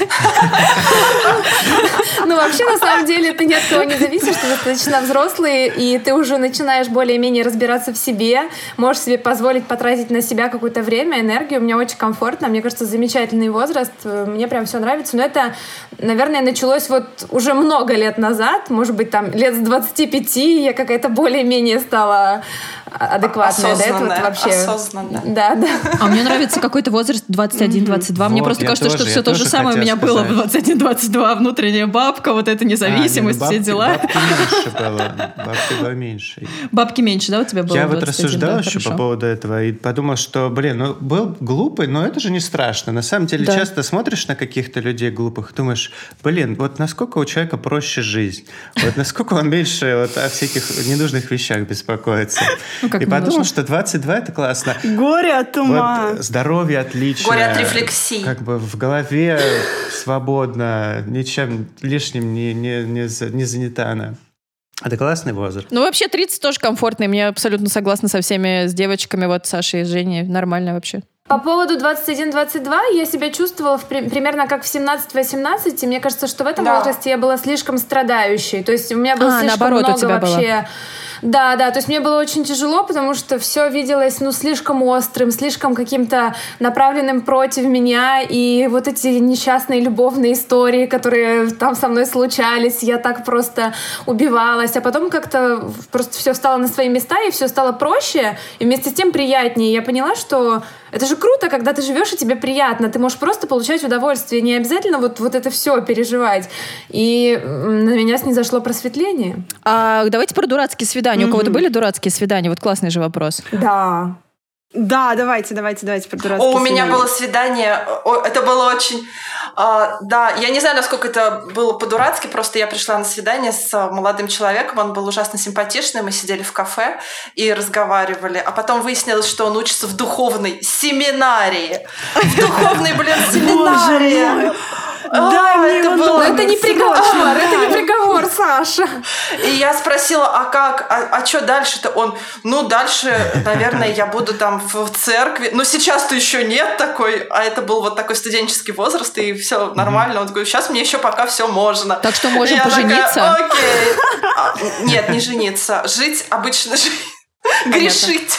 Ну, вообще, на самом деле, ты ни от кого не зависишь, ты достаточно взрослый, и ты уже начинаешь более-менее разбираться в себе, можешь себе позволить потратить на себя какое-то время, энергию. Мне очень комфортно, мне кажется, замечательный возраст, э, мне прям все нравится. Но это, наверное, началось вот уже много лет назад, может быть, там лет с 25 я какая-то более-менее стала адекватная. До этого вообще... осознанная. Да, да. А мне нравится какой-то возраст 21-22. Мне просто кажется, что все то же самое у меня было в сказать. 21-22. Внутренняя бабка, вот эта независимость, не, все дела. Бабки меньше было. Бабки было меньше. Бабки меньше, да, у тебя было? Я вот 21, рассуждал да, еще по поводу этого и подумал, что, блин, ну был глупый, но это же не страшно. На самом деле часто смотришь на каких-то людей глупых, думаешь, блин, вот насколько у человека проще жизнь, вот насколько он меньше вот о всяких ненужных вещах беспокоится. <laughs> Ну, как и подумал, что 22 это классно. Горе от ума. Вот здоровье отличное. Горе от рефлексий. Как бы в голове свободно, ничем лишним не, не, не, не занята она. Это классный возраст. Ну, вообще 30 тоже комфортный. Мне абсолютно согласна со всеми с девочками, вот Сашей и Женей. Нормально вообще. По поводу 21-22 я себя чувствовала в при- примерно как в 17-18. И мне кажется, что в этом Да. возрасте я была слишком страдающей. То есть у меня было А, слишком наоборот, у много тебя было. вообще... Да, да, то есть мне было очень тяжело, потому что все виделось, ну, слишком острым, слишком каким-то направленным против меня, и вот эти несчастные любовные истории, которые там со мной случались, я так просто убивалась, а потом как-то просто все стало на свои места, и все стало проще, и вместе с тем приятнее. Я поняла, что это же круто, когда ты живешь, и тебе приятно. Ты можешь просто получать удовольствие, не обязательно вот, вот это все переживать. И на меня снизошло просветление. А давайте про дурацкие свидания. У кого-то были дурацкие свидания? Вот классный же вопрос. Да. Да, давайте, давайте, давайте про О, дурацкие у меня свидания. было свидание, о, это было очень... а, да, я не знаю, насколько это было по-дурацки, просто я пришла на свидание с а, молодым человеком, он был ужасно симпатичный, мы сидели в кафе и разговаривали, а потом выяснилось, что он учится в духовной семинарии. В духовной, блин, семинарии. Мой. А, мне это его было- это не приговор, это не приговор, Саша. И я спросила, а как, а, что дальше-то? Он, ну, дальше, наверное, я буду там в церкви. Но сейчас-то еще нет такой, а это был вот такой студенческий возраст, и все нормально. Он такой, сейчас мне еще пока все можно. Так что можем Я такая, пожениться? Окей. А, нет, не жениться. Жить, обычно жить. Грешить.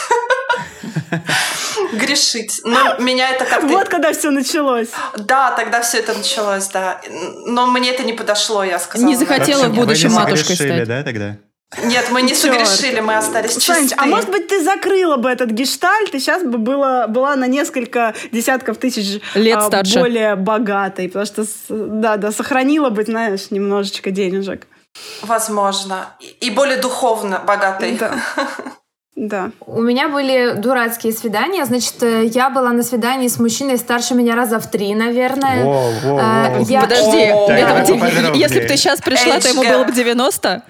<laughs> Грешить. Но меня это как-то... Вот когда все началось. Да, тогда все это началось, да. Но мне это не подошло, я сказала. Не захотела в будущем матушкой стать. да, тогда? Нет, мы не Чёрт. согрешили, мы остались Саныч, чистые. а может быть, ты закрыла бы этот гештальт, и сейчас бы была, была на несколько десятков тысяч Лет а, старше. более богатой, потому что, да, да, сохранила бы, знаешь, немножечко денежек. Возможно. И- И более духовно богатой. Да. <laughs> Да. У меня были дурацкие свидания. Значит, э, я была на свидании с мужчиной старше меня раза в три, наверное. Воу, воу, А, воу. я- Подожди, это если бы ты сейчас пришла, то ему было бы гэп. 90?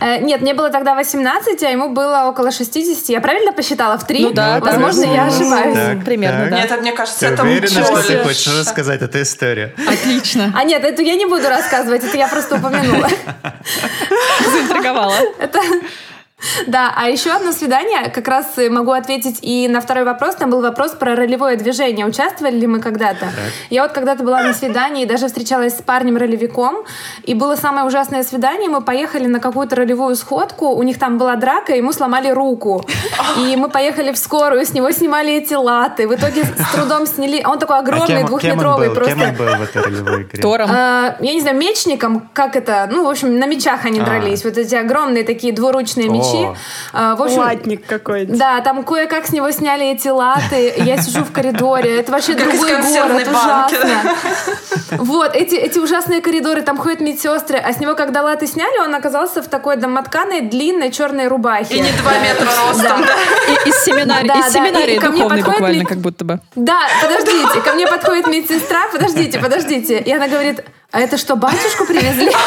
Э, Нет, мне было тогда 18, а ему было около 60. Я правильно посчитала? В три? Ну да. Возможно, я ошибаюсь. Так, Примерно, так. да. Нет, мне кажется, Ты это уверена, что ты хочешь рассказать эту историю? Отлично. А нет, эту я не буду рассказывать, это я просто упомянула. Заинтриговала. Это... Да, а еще одно свидание, как раз э, могу ответить и на второй вопрос. Там был вопрос про ролевое движение. Участвовали ли мы когда-то? Я вот когда-то была на свидании и даже встречалась с парнем-ролевиком. И было самое ужасное свидание. Мы поехали на какую-то ролевую сходку. У них там была драка, ему сломали руку. И мы поехали в скорую, с него снимали эти латы. В итоге с трудом сняли... А он такой А огромный, кем, кем он двухметровый был? просто. Кем он был в этой ролевой игре? Тором. А, я не знаю, мечником, как это, ну, в общем, на мечах они А. дрались. Вот эти огромные такие двуручные О, О. А, В общем, Латник какой-нибудь. да, там кое-как с него сняли эти латы. Я сижу в коридоре. Это вообще Как другой город. банки, Ужасно. Вот, эти, эти ужасные коридоры, там ходят медсестры, а с него, когда латы сняли, он оказался в такой домотканой, длинной черной рубахе. И не два Да. метра ростом, да. <laughs> И- Из семинарии, Да, из да, семинарии мне духовной буквально, мед- как будто бы. Да, подождите, ко мне подходит медсестра, подождите, подождите. И она говорит, а это что, батюшку привезли? <laughs>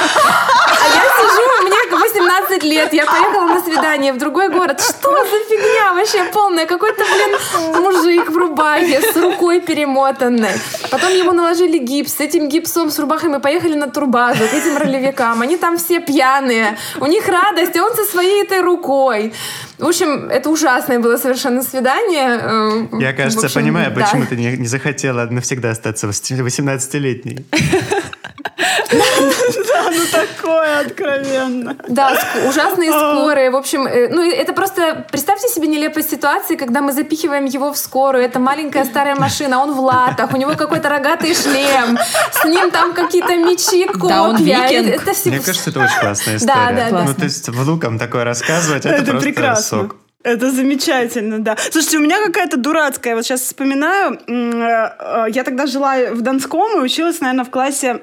А я сижу, мне 18 лет, я поехала на свидание в другой город. Что за фигня вообще полная? Какой-то, блин, мужик в рубахе с рукой перемотанной. Потом ему наложили гипс. С этим гипсом, с рубахой мы поехали на турбазу к этим ролевикам. Они там все пьяные. У них радость, а он со своей этой рукой. В общем, это ужасное было совершенно свидание. Э, Я, кажется, общем, понимаю, да. почему ты не, не захотела навсегда остаться 18-летней. Да, ну такое откровенно. Да, ужасные скорые. В общем, э, ну это просто... Представьте себе нелепость ситуации, когда мы запихиваем его в скорую. Это маленькая старая машина, он в латах, у него какой-то рогатый шлем, с ним там какие-то мечи, копья. Да. Это все- Мне кажется, это очень классная Да, история. да, Ну, классно. то есть внукам такое рассказывать, это, просто прекрасно. сок. Это замечательно, да. Слушайте, у меня какая-то дурацкая, вот сейчас вспоминаю, э, э, я тогда жила в Донском и училась, наверное, в классе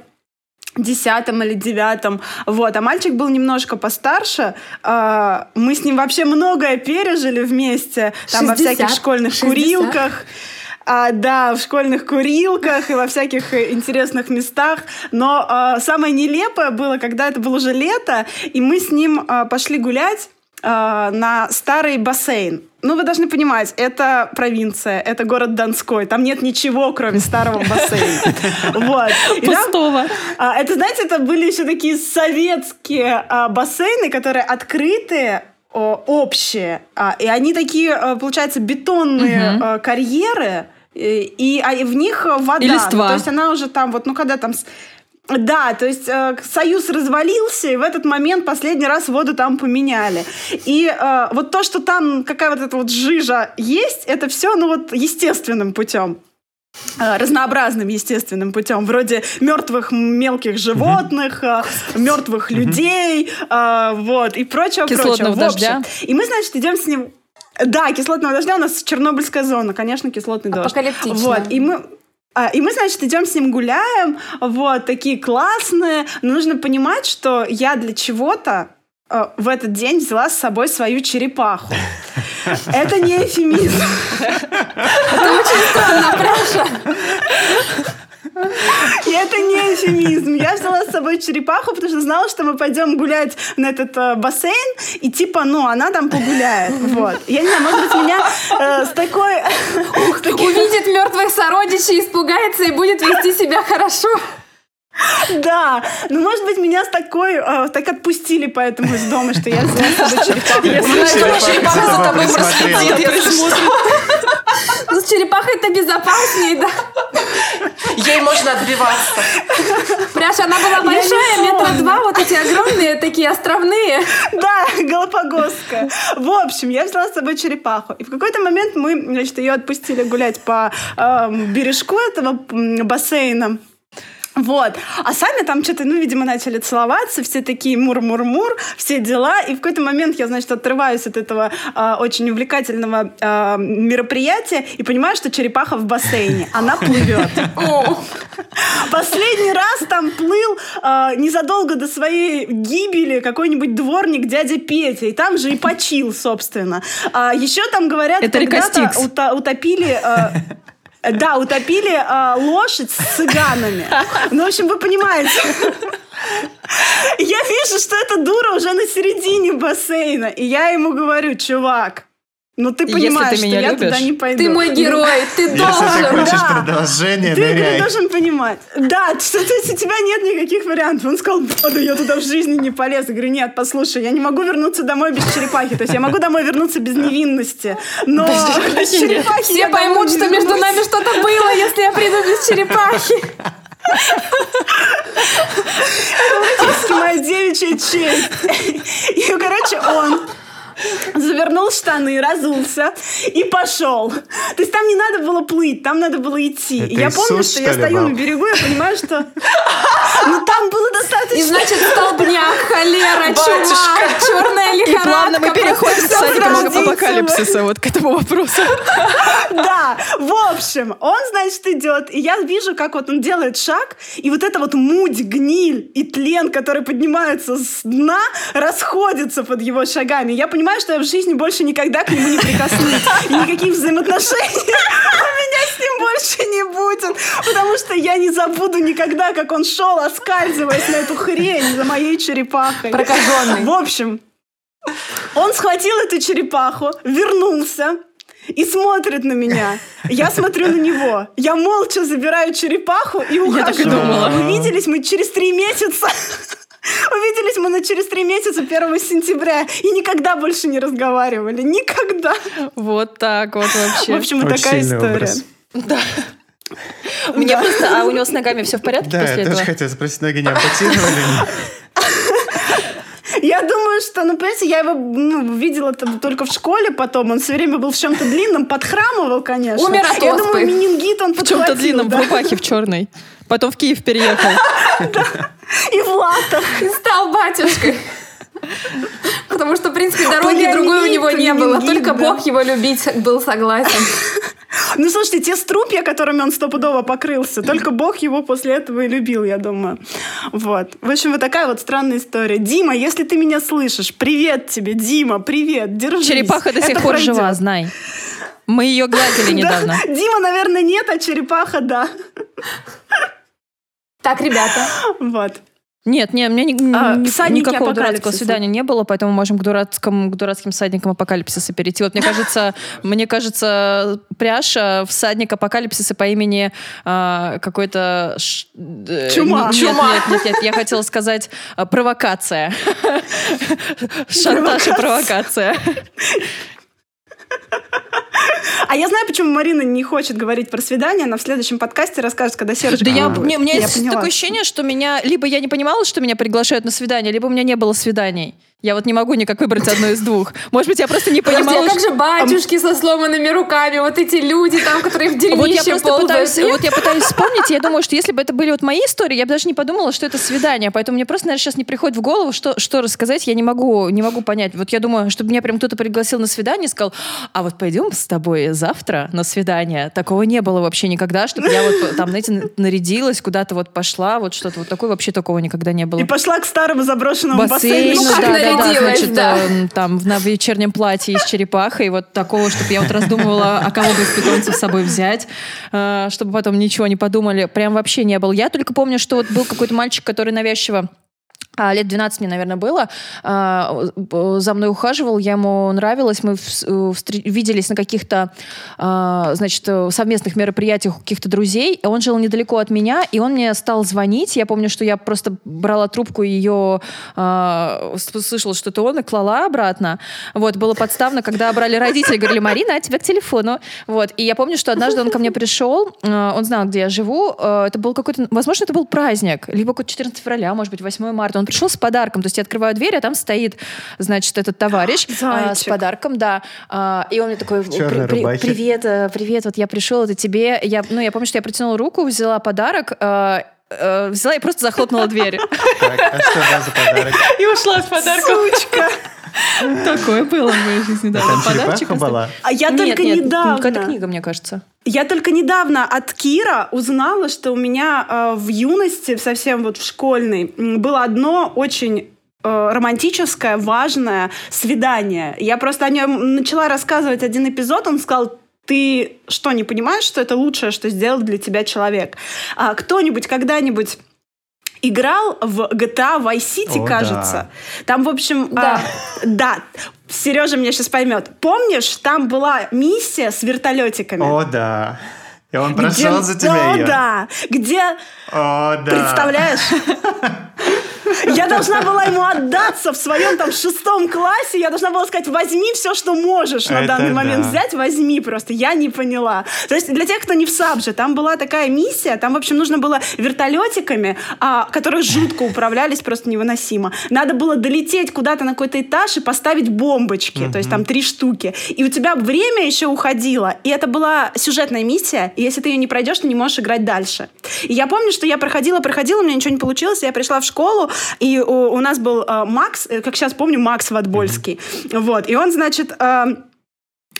десятом или девятом, вот, а мальчик был немножко постарше, а, мы с ним вообще многое пережили вместе, там во 60? всяких школьных 60? курилках, а, да, в школьных курилках и во всяких э, интересных местах. Но а, самое нелепое было, когда это было уже лето, и мы с ним а, пошли гулять а, на старый бассейн. Ну, вы должны понимать, это провинция, это город Донской. Там нет ничего, кроме старого бассейна. <laughs> Вот. Пустого. а, это, знаете, это были еще такие советские а, бассейны, которые открытые, общие. А, и они такие, а, получается, бетонные а, карьеры, и, и, а, и в них вода. И листва. То есть она уже там, вот, ну, когда там... Да, то есть э, Союз развалился, и в этот момент последний раз воду там поменяли. И э, вот то, что там какая вот эта вот жижа есть, это все, ну вот, естественным путем э, разнообразным естественным путем, вроде мертвых мелких животных, э, мертвых людей, э, вот, и прочего, Кислотного прочего. Дождя. И мы, значит, идем с ним... Да, кислотного дождя у нас Чернобыльская зона, конечно, кислотный дождь. Вот, и мы... а, И мы, значит, идем с ним гуляем, вот, такие классные. Но нужно понимать, что я для чего-то э, в этот день взяла с собой свою черепаху. <laughs> Это не эфемизм. <laughs> И это не эфемизм. Я взяла с собой черепаху, потому что знала, что мы пойдем гулять на этот э, бассейн, и типа, ну, она там погуляет. Вот. Я не знаю, может быть, меня э, с такой... <laughs> Увидит мертвых сородичей, испугается и будет вести себя хорошо. Да, ну, может быть, меня с такой... э, так отпустили поэтому из дома, что я взяла с собой черепаху. Думаю, черепаха за тобой проследит, если что. Ну, с черепахой-то безопаснее, да. Ей можно отбиваться. Пряша, она была большая, метра два, вот эти огромные, такие островные. Да, Галапагосская. В общем, я взяла с собой черепаху. И в какой-то момент мы, значит, ее отпустили гулять по эм, бережку этого бассейна. Вот. А сами там что-то, ну, видимо, начали целоваться, все такие мур-мур-мур, все дела. И в какой-то момент я, значит, отрываюсь от этого а, очень увлекательного а, мероприятия и понимаю, что черепаха в бассейне. Она плывет. Последний раз там плыл а, незадолго до своей гибели какой-нибудь дворник дядя Петя. И там же и почил, собственно. А, еще там говорят, когда-то утопили... да, утопили а, лошадь с цыганами. Ну, в общем, вы понимаете. Я вижу, что эта дура уже на середине бассейна. И я ему говорю, чувак, ну ты Если понимаешь, ты меня что я любишь, туда не пойду. Ты мой герой, <laughs> ты Если ты должен. хочешь да. продолжение, Ты, ты ныряй. должен понимать. Да, что <laughs> то есть у тебя нет никаких вариантов. Он сказал, «Да, да я туда в жизни не полез. Я говорю, нет, послушай, я не могу вернуться домой без черепахи. То есть я могу домой вернуться без невинности. Но без черепахи Все я поймут, что между нами что-то было, если я приду без черепахи. Практически моя девичья честь. И, короче, он завернул штаны, разулся и пошел. То есть там не надо было плыть, там надо было идти. Это и я Иисус, помню, что я что ли, стою был? на берегу, я понимаю, что... <laughs> Ну там было достаточно... И значит, столбняк, холера, чума, черная И плавно мы лихорадка. переходим садика сразу. апокалипсиса вот к этому вопросу. <laughs> Да, в общем, он, значит, идет, и я вижу, как вот он делает шаг, и вот эта вот муть, гниль и тлен, который поднимаются с дна, расходится под его шагами. Я понимаю, что я в жизни больше никогда к нему не прикоснусь, и никаких взаимоотношений <laughs> у меня с ним больше не будет, потому что я не забуду никогда, как он шел, оскальзываясь на эту хрень за моей черепахой. Прокаженный. В общем, он схватил эту черепаху, вернулся и смотрит на меня. Я смотрю на него. Я молча забираю черепаху и ухожу. так и думала. Увиделись мы через три месяца. Увиделись мы на через три месяца 1 сентября и никогда больше не разговаривали. Никогда. Вот так вот В вообще. общем, вот Очень такая история. образ. У меня просто... А у него с ногами все в порядке Да, после я этого? тоже хотел спросить, ноги не ампутировали? Я думаю, что, ну, понимаете, я его ну, видела там только в школе потом. Он все время был в чем-то длинном, подхрамывал, конечно. Умер от Я думаю, менингит он В чем-то подхватил, длинном, да. в рубахе в черной. Потом в Киев переехал. <laughs> И в латах. И стал батюшкой. Потому что, в принципе, дороги другой у него не было. Только. Бог его любить был согласен. <laughs> Ну, слушайте, те струпья, которыми он стопудово покрылся, только Бог его после этого и любил, я думаю. Вот. В общем, вот такая вот странная история. Дима, если ты меня слышишь, привет тебе, Дима, привет, держись. Черепаха до сих Это пор пройдет. жива, знай. Мы ее гладили <laughs> недавно. Да. Дима, наверное, нет, а черепаха, да. Так, ребята, Вот. Нет, не, у меня ни- А, ни- всадники никакого дурацкого свидания не было, поэтому можем к, дурацкому, к дурацким всадникам апокалипсиса перейти. Вот мне <laughs> кажется, мне кажется, Пряша всадник апокалипсиса по имени а, какой-то... ш- э, Чума. Нет, Чума. нет, нет, нет, я хотела сказать а, провокация. <laughs> Шантаж и провокация. А я знаю, почему Марина не хочет говорить про свидание. Она в следующем подкасте расскажет, когда Серж Да я, будет. мне, у меня Я есть поняла. такое ощущение, что меня... Либо я не понимала, что меня приглашают на свидание, либо у меня не было свиданий. Я вот не могу никак выбрать одно из двух. Может быть, я просто не подожди, понимала, а как же батюшки со сломанными руками, вот эти люди там, которые в Вот я деревище просто ползают. пытаюсь, вот я пытаюсь вспомнить, и я думаю, что если бы это были вот мои истории, я бы даже не подумала, что это свидание. Поэтому мне просто, наверное, сейчас не приходит в голову, что, что рассказать, я не могу, не могу понять. Вот я думаю, чтобы меня прям кто-то пригласил на свидание и сказал, а вот пойдем с тобой завтра на свидание. Такого не было вообще никогда, чтобы я вот там, знаете, нарядилась, куда-то вот пошла, вот что-то вот такое, вообще такого никогда не было. И пошла к старому заброшенному Бассейн, бассейну. Ну, как да, да, значит, да. э, там в, на вечернем платье из черепахой, вот такого, чтобы я вот раздумывала, а кого бы из питомцев с собой взять, э, чтобы потом ничего не подумали, прям вообще не было. Я только помню, что вот был какой-то мальчик, который навязчиво а, лет 12 мне, наверное, было. а, за мной ухаживал, я ему нравилась. Мы э, виделись на каких-то, а, значит, э, совместных мероприятиях у каких-то друзей. Он жил недалеко от меня, и он мне стал звонить. Я помню, что я просто брала трубку ее, а, слышала, что это он, и клала обратно. Вот, было подставно, когда брали родители, говорили, Марина, а тебя к телефону. Вот, и я помню, что однажды он ко мне пришел, э, он знал, где я живу. Это был какой-то, возможно, это был праздник, либо какой-то 14 февраля, может быть, 8 марта. Он пришел с подарком, то есть я открываю дверь, а там стоит, значит, этот товарищ <gasps> а, с подарком, да. А, И он мне такой, «При- при- рубахе». привет, э, привет, вот я пришел, это тебе. Я, ну, я помню, что я протянула руку, взяла подарок, э, взяла и просто захлопнула дверь. Так, а что за подарок? <laughs> И ушла с подарком. Сучка. <laughs> <laughs> Такое было в моей жизни, да. Там Подарочек черепаха была? А я только недавно... Какая-то книга, мне кажется. Я только недавно от Кира узнала, что у меня э, в юности, совсем вот в школьной, было одно очень э, романтическое, важное свидание. Я просто о нем начала рассказывать один эпизод, он сказал, ты что, не понимаешь, что это лучшее, что сделал для тебя человек? А кто-нибудь когда-нибудь играл в GTA Vice City, О, кажется. Там, в общем, Да. а, да. Сережа меня сейчас поймет. Помнишь, там была миссия с вертолетиками? О, да. И он Где- прошел за тебя О, ее. да. Где, О, да. представляешь? <laughs> Я должна была ему отдаться в своем там шестом классе. Я должна была сказать, возьми все, что можешь на Это данный момент да. взять, возьми просто. Я не поняла. То есть для тех, кто не в САБЖе, там была такая миссия, там, в общем, нужно было вертолетиками, а, которые жутко управлялись, просто невыносимо. Надо было долететь куда-то на какой-то этаж и поставить бомбочки, то есть там три штуки. И у тебя время еще уходило, и это была сюжетная миссия, и если ты ее не пройдешь, ты не можешь играть дальше. И я помню, что я проходила, проходила, у меня ничего не получилось, я пришла в школу, и у, у нас был э, Макс, э, как сейчас помню, Макс Ватбольский. Вот, и он, значит... э,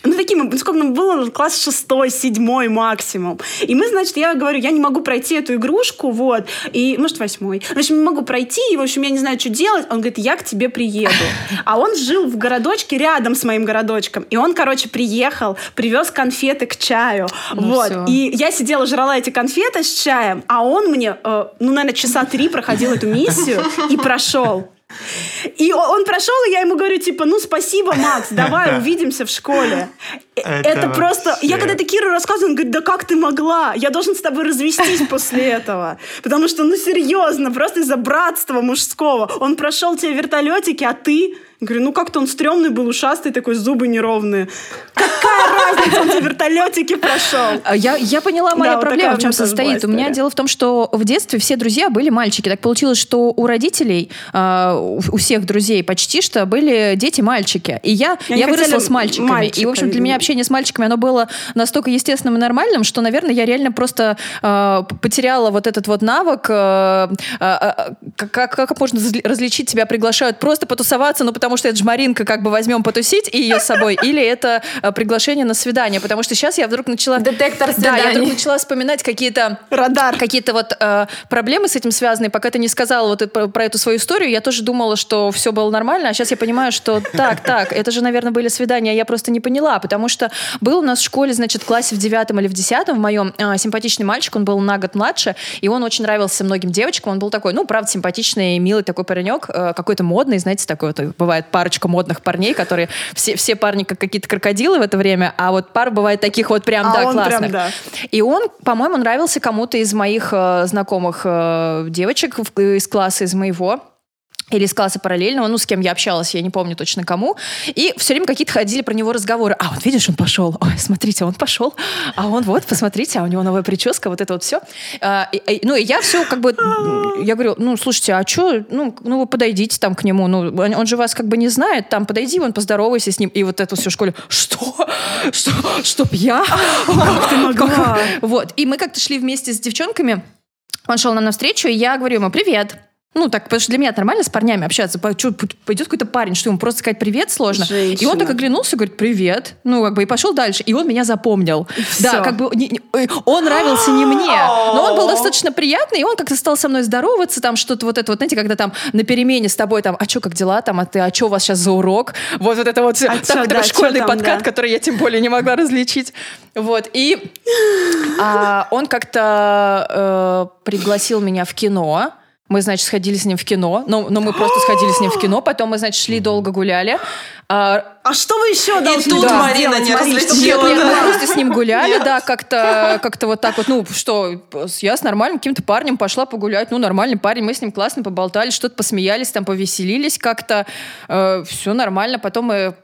ну, таким, сколько нам было, класс шестой, седьмой максимум. И мы, значит, я говорю, я не могу пройти эту игрушку, вот, и, может, восьмой. В общем, не могу пройти, и, в общем, я не знаю, что делать. Он говорит, я к тебе приеду. А он жил в городочке рядом с моим городочком. И он, короче, приехал, привез конфеты к чаю. Ну вот. всё. И я сидела, жрала эти конфеты с чаем, а он мне, э, ну, наверное, часа три проходил эту миссию и прошел. И он прошел, и я ему говорю, типа, ну, спасибо, Макс, давай <laughs> увидимся в школе. Э, Это Это, просто... вообще. Я когда это Киру рассказываю, он говорит, да как ты могла? Я должен с тобой развестись <laughs> после этого. Потому что, ну, серьезно, просто из-за братства мужского. Он прошел те вертолетики, а ты... Говорю, ну как-то он стрёмный был, ушастый такой, зубы неровные. Какая <laughs> разница, он те вертолетики прошел. А Я, я поняла, моя Да, вот проблема такая в чем состоит. У меня дело в том, что в детстве все друзья были мальчики. Так получилось, что у родителей, а, у, всех друзей почти что были дети-мальчики. И я, они я выросла с мальчиками. мальчика, и, в общем, для меня общение с мальчиками, оно было настолько естественным и нормальным, что, наверное, я реально просто п- потеряла вот этот вот навык, а, а, как, как- можно разли- различить тебя приглашают просто потусоваться, ну, потому что это же Маринка, как бы возьмем потусить и ее с собой, <laughs> или это приглашение на свидание, потому что сейчас я вдруг начала... Детектор Да, я вдруг свиданий. начала вспоминать какие-то Радар. какие-то вот э, проблемы с этим связаны. Пока ты не сказала вот про эту свою историю, я тоже думала, что все было нормально, а сейчас я понимаю, что так, так, это же, наверное, были свидания, а я просто не поняла, потому что был у нас в школе, значит, в классе в девятом или в десятом в моем э, симпатичный мальчик, он был на год младше, и он очень нравился многим девочкам, он был такой, ну, правда, симпатичный, милый такой паренек, э, какой-то модный, знаете, такой вот, бывает парочка модных парней, которые все, все парни как какие-то крокодилы в это время, а вот пар бывает таких вот прям, А да, он прям, классных. да. И он, по-моему, нравился кому-то из моих э, знакомых э, девочек в- из класса, из моего. Или из класса параллельного, ну, с кем я общалась, я не помню точно кому. И все время какие-то ходили про него разговоры. А, вот видишь, он пошел. Ой, смотрите, он пошел. А он вот, посмотрите, а у него новая прическа, вот это вот все. ну, и я все как бы... Я говорю, ну, слушайте, а что? Ну, ну, вы подойдите там к нему. Ну, он он же вас как бы не знает. Там подойди, вон, поздоровайся с ним. И вот это все в школе. Что? Что? Чтоб я? Как ты могла? <laughs> Вот. И мы как-то шли вместе с девчонками. Он шел нам навстречу, и я говорю ему «Привет». Ну, так, потому что для меня нормально с парнями общаться. Пойдет какой-то парень, что ему просто сказать привет сложно. И он так Женщина. оглянулся, говорит, привет. Ну, как бы, и пошел дальше. И он меня запомнил. Да, всё. как бы, не- не- э, он нравился не мне. Но он был достаточно приятный, и он как-то стал со мной здороваться, там что-то вот это вот, знаете, когда там на перемене с тобой там, а что, как дела там, а ты, а что у вас сейчас за урок? Вот, вот это вот. А Так, чё, такой да, школьный там, подкат, да. который я тем более не могла различить. Вот, и а, он как-то э, пригласил меня в кино. Мы, значит, сходили с ним в кино, но, но мы просто сходили с ним в кино, потом мы, значит, шли долго гуляли. А, А что вы еще должны тут были Марина не я нет, нет, мы просто с ним гуляли, да, как-то как вот так вот, ну, что, я с нормальным каким-то парнем пошла погулять, ну, нормальный парень, мы с ним классно поболтали, что-то посмеялись, там, повеселились как-то, все нормально, потом мы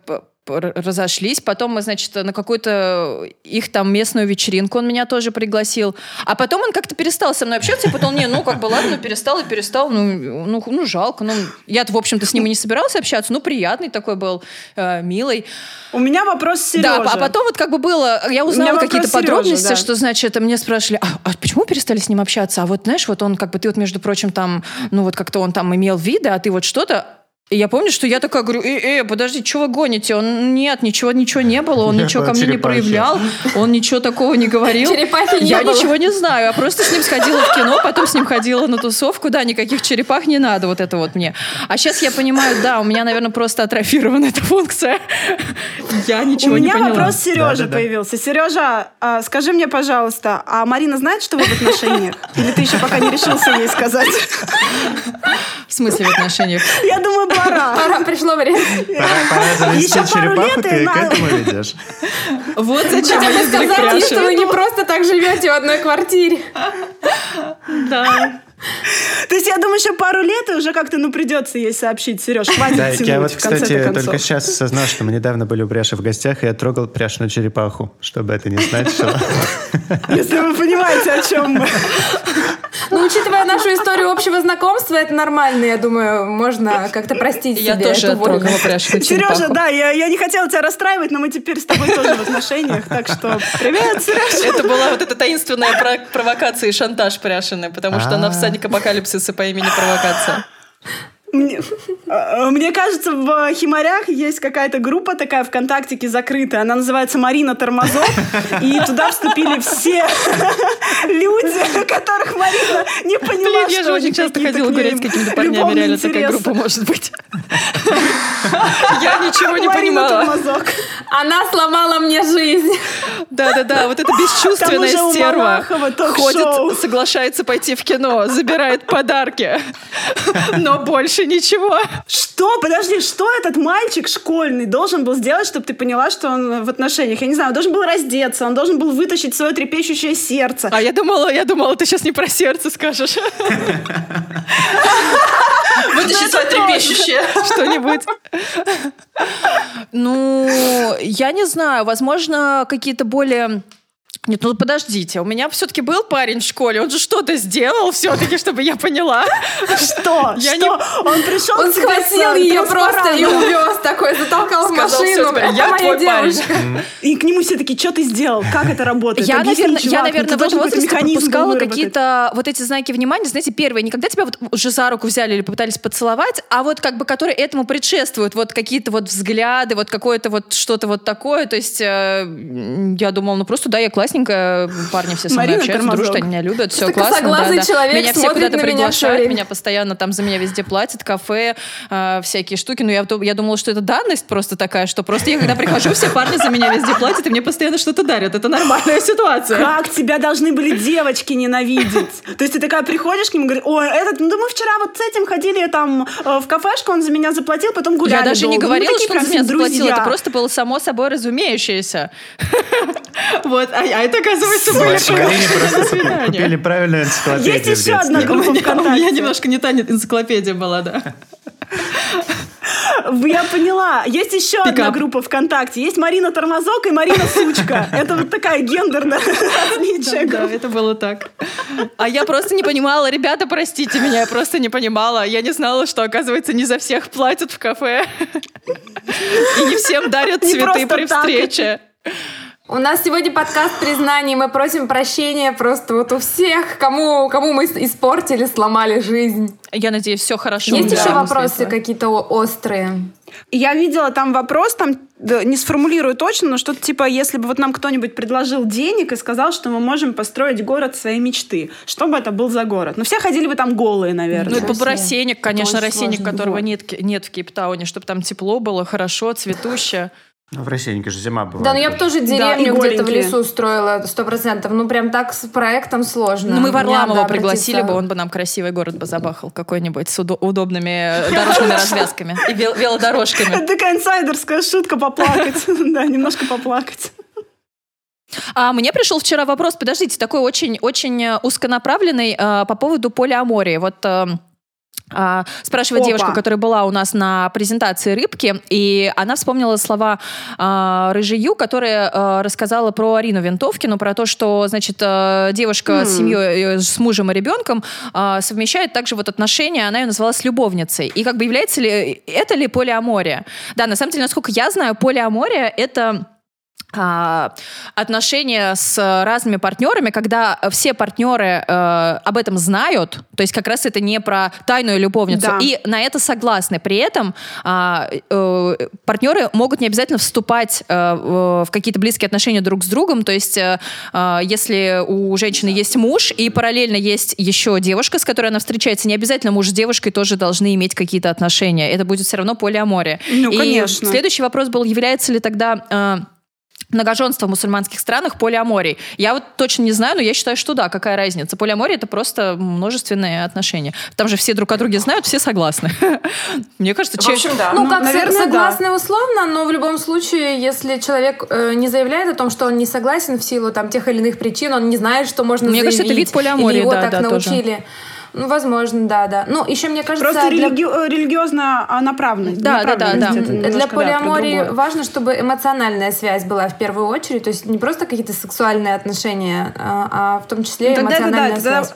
разошлись, потом мы, значит, на какую-то их там местную вечеринку он меня тоже пригласил, а потом он как-то перестал со мной общаться, и потом, не, ну, как бы, ладно, перестал и перестал, ну, ну, ну жалко, ну, я-то, в общем-то, с ним и не собиралась общаться, ну, приятный такой был, э, милый, У меня вопрос Сережа. да, а потом вот как бы было, я узнала какие-то подробности, да. что, значит, мне спрашивали, а, а почему перестали с ним общаться? А вот, знаешь, вот он как бы, ты вот, между прочим, там, ну вот как-то он там имел виды, а ты вот что-то... И я помню, что я такая говорю, э, э, подожди, чего вы гоните? Он, нет, ничего, ничего не было, он ничего ко мне не проявлял, он ничего такого не говорил. Черепахи не Я было. ничего не знаю, я просто с ним сходила в кино, потом с ним ходила на тусовку, да, никаких черепах не надо, вот это вот мне. А сейчас я понимаю, да, у меня, наверное, просто атрофирована эта функция. Я ничего У не меня поняла. вопрос Сережа Да-да-да. появился. Сережа, а, скажи мне, пожалуйста, а Марина знает, что вы в отношениях? Или ты еще пока не решился ей сказать? В смысле в отношениях? Я думаю, пора. Пора, пришло время. Пора, завести Еще пару черепаху, лет, и ты к этому ведешь. Вот зачем сказать ей, что вы не просто так живете в одной квартире. Да. То есть я думаю, еще пару лет и уже как-то, ну, придется ей сообщить. Сереж, хватит Да, тянуть, я вот, кстати, только сейчас осознал, что мы недавно были у Пряши в гостях, и я трогал Пряшную черепаху, чтобы это не значило. Если вы понимаете, о чем мы. Ну, учитывая нашу историю общего знакомства, это нормально, я думаю, можно как-то простить Я себе тоже эту трогала пряжку Сережа, да, я, я не хотела тебя расстраивать, но мы теперь с тобой тоже в отношениях, так что привет, Сережа. Это была вот эта таинственная про- провокация и шантаж пряшеный, потому что она А. всадник апокалипсиса по имени Провокация. Мне, э, мне кажется, в Химарях есть какая-то группа такая ВКонтактике закрытая. Она называется Марина Тормозов. И туда вступили все <laughs> люди, которых Марина не поняла, Блин, я что же очень часто ходила гулять с какими-то парнями, реально такая группа может быть. <laughs> Я ничего не Марина понимала. Тормозок. Она сломала мне жизнь. Да-да-да, вот эта бесчувственная стерва ходит, соглашается пойти в кино, забирает подарки, но больше ничего. Что? Подожди, что этот мальчик школьный должен был сделать, чтобы ты поняла, что он в отношениях? Я не знаю, он должен был раздеться, он должен был вытащить свое трепещущее сердце. А я думала, я думала, ты сейчас не про сердце скажешь Вытащи свое трепещущее. что-нибудь. Ну, я не знаю, возможно, какие-то более... Нет, ну подождите, у меня все-таки был парень в школе, он же что-то сделал все-таки, чтобы я поняла. Что? <laughs> Я что? Он пришел Он схватил э, ее просто и увез такой, затолкал в машину. «Всё, теперь Это я моя твой парень». И к нему все такие, что ты сделал? Как это работает? Я, Объясни, наверное, в этом возрасте пропускала какие-то вот эти знаки внимания. Знаете, первые, не когда тебя вот уже за руку взяли или попытались поцеловать, а вот как бы которые этому предшествуют. Вот какие-то вот взгляды, вот какое-то вот что-то вот такое. То есть э, я думала, ну просто да, я классненькая, парни все со мной Марина общаются, дружат, они меня любят, все классно. да, да. человек Меня все куда-то приглашают, меня постоянно там за меня везде платят, кафе, э, всякие штуки. Но я, я думала, что это данность просто такая, что просто я когда прихожу, все парни за меня везде платят, и мне постоянно что-то дарят. Это нормальная ситуация. Как тебя должны были девочки ненавидеть? То есть ты такая приходишь к нему и говоришь, ой, этот, ну мы вчера вот с этим ходили там э, в кафешку, он за меня заплатил, потом гуляли Я даже не долго. Ну, мы говорила, такие что он за меня ним заплатил. друзья. Это просто было само собой разумеющееся. Вот, а а это, оказывается, Марине просто купили правильную энциклопедию Есть еще одна группа У меня ВКонтакте. немножко не та энциклопедия была, да. Я поняла. Есть еще одна Пикап. группа ВКонтакте. Есть Марина Тормозок и Марина Сучка. <laughs> Это вот такая гендерная различие. Да, это было так. А я просто не понимала, ребята, простите меня, я просто не понимала. Я не знала, что, оказывается, не за всех платят в кафе. <laughs> И не всем дарят цветы при встрече. У нас сегодня подкаст признаний. Мы просим прощения просто вот у всех, кому, кому мы испортили, сломали жизнь. Я надеюсь, все хорошо. Есть Да, еще вопросы какие-то о- острые? Я видела там вопрос, там да, не сформулирую точно, но что-то типа, если бы вот нам кто-нибудь предложил денег и сказал, что мы можем построить город своей мечты, что бы это был за город? Ну, все ходили бы там голые, наверное. Ну, это Красиво. рассейник, конечно, сложно. которого Вот. нет, нет в Кейптауне, чтобы там тепло было, хорошо, цветуще. Ну, в рассейнике же зима бывает. Да, ну я бы тоже Да, деревню и где-то в лесу строила, сто процентов. Ну, прям так с проектом сложно. Ну, мы Варламова пригласили обратиться- бы, он бы нам красивый город бы забахал какой-нибудь с удо- удобными дорожными развязками и вел- велодорожками. Это такая инсайдерская шутка поплакать. <laughs> Да, немножко поплакать. А мне пришел вчера вопрос, подождите, такой очень-очень э, узконаправленный э, по поводу полиамории. Вот э, а, спрашивает Опа. девушка, которая была у нас на презентации рыбки, и она вспомнила слова а, Рыжию, которая а, рассказала про Арину Винтовкину, про то, что, значит, а, девушка с М. семьей, э, с мужем и ребенком а, совмещает также вот отношения, она ее назвала с любовницей. И как бы является ли это ли полиамория? Да, на самом деле, насколько я знаю, полиамория — это отношения с разными партнерами, когда все партнеры э, об этом знают, то есть как раз это не про тайную любовницу, Да. и на это согласны. При этом а, э, партнеры могут не обязательно вступать э, в какие-то близкие отношения друг с другом, то есть э, э, если у женщины есть муж и параллельно есть еще девушка, с которой она встречается, не обязательно муж с девушкой тоже должны иметь какие-то отношения. Это будет все равно полиамория. Ну, и конечно. следующий вопрос был, является ли тогда э, многоженство в мусульманских странах полиаморией. Я вот точно не знаю, но я считаю, что да, какая разница. Полиамория — это просто множественные отношения. Там же все друг о друге знают, все согласны. <laughs> Мне кажется, В общем, да. Ну, Ну, как наверное, согласны условно, но в любом случае, если человек э, не заявляет о том, что он не согласен в силу там тех или иных причин, он не знает, что можно Мне кажется, это заявить, вид полиамории, или его да, так да, тоже. Ну, возможно, да, да. Ну, еще мне кажется... Просто для... религи... э, религиозная а, направленность. Да, да, да, да. Для да, полиамории другое. важно, чтобы эмоциональная связь была в первую очередь, то есть не просто какие-то сексуальные отношения, а, а в том числе Ну, тогда это, да, эмоциональная тогда- связь.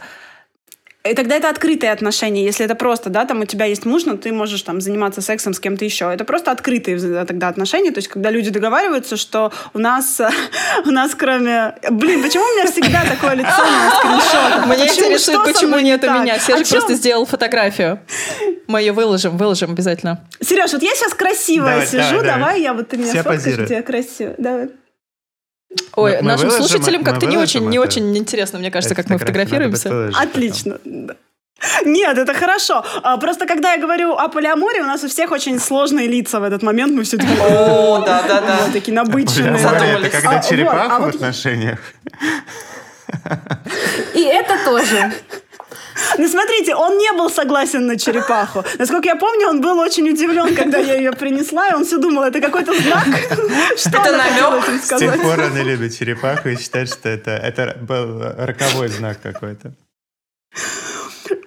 И тогда это открытые отношения. Если это просто, да, там у тебя есть муж, но ты можешь там заниматься сексом с кем-то еще. Это просто открытые тогда отношения. То есть, когда люди договариваются, что у нас, <laughs> у нас кроме... Блин, почему у меня всегда такое лицо на <laughs> скриншотах? Почему- интересует, почему нет не у меня. Чем? просто сделал фотографию. Мы ее выложим, выложим обязательно. Сереж, вот я сейчас красивая сижу, давай, я вот ты меня где я красивая. Давай. Ой, Мы- нашим выложим слушателям это? как-то не очень, выложим не это? очень интересно, мне кажется, Эту как мы фотографируемся. Отлично. Нет, это хорошо. А, Просто когда я говорю о полиаморе, у нас у всех очень сложные лица в этот момент. Мы все такие, О, да-да-да. такие набыченные. Это когда А, черепаха а в вот- отношениях. И это тоже. Ну, смотрите, он не был согласен на черепаху. Насколько я помню, он был очень удивлен, когда я ее принесла, и он все думал, это какой-то знак. <laughs> Что Это она намек? С тех пор он и любит черепаху и считает, что это, это был роковой знак какой-то.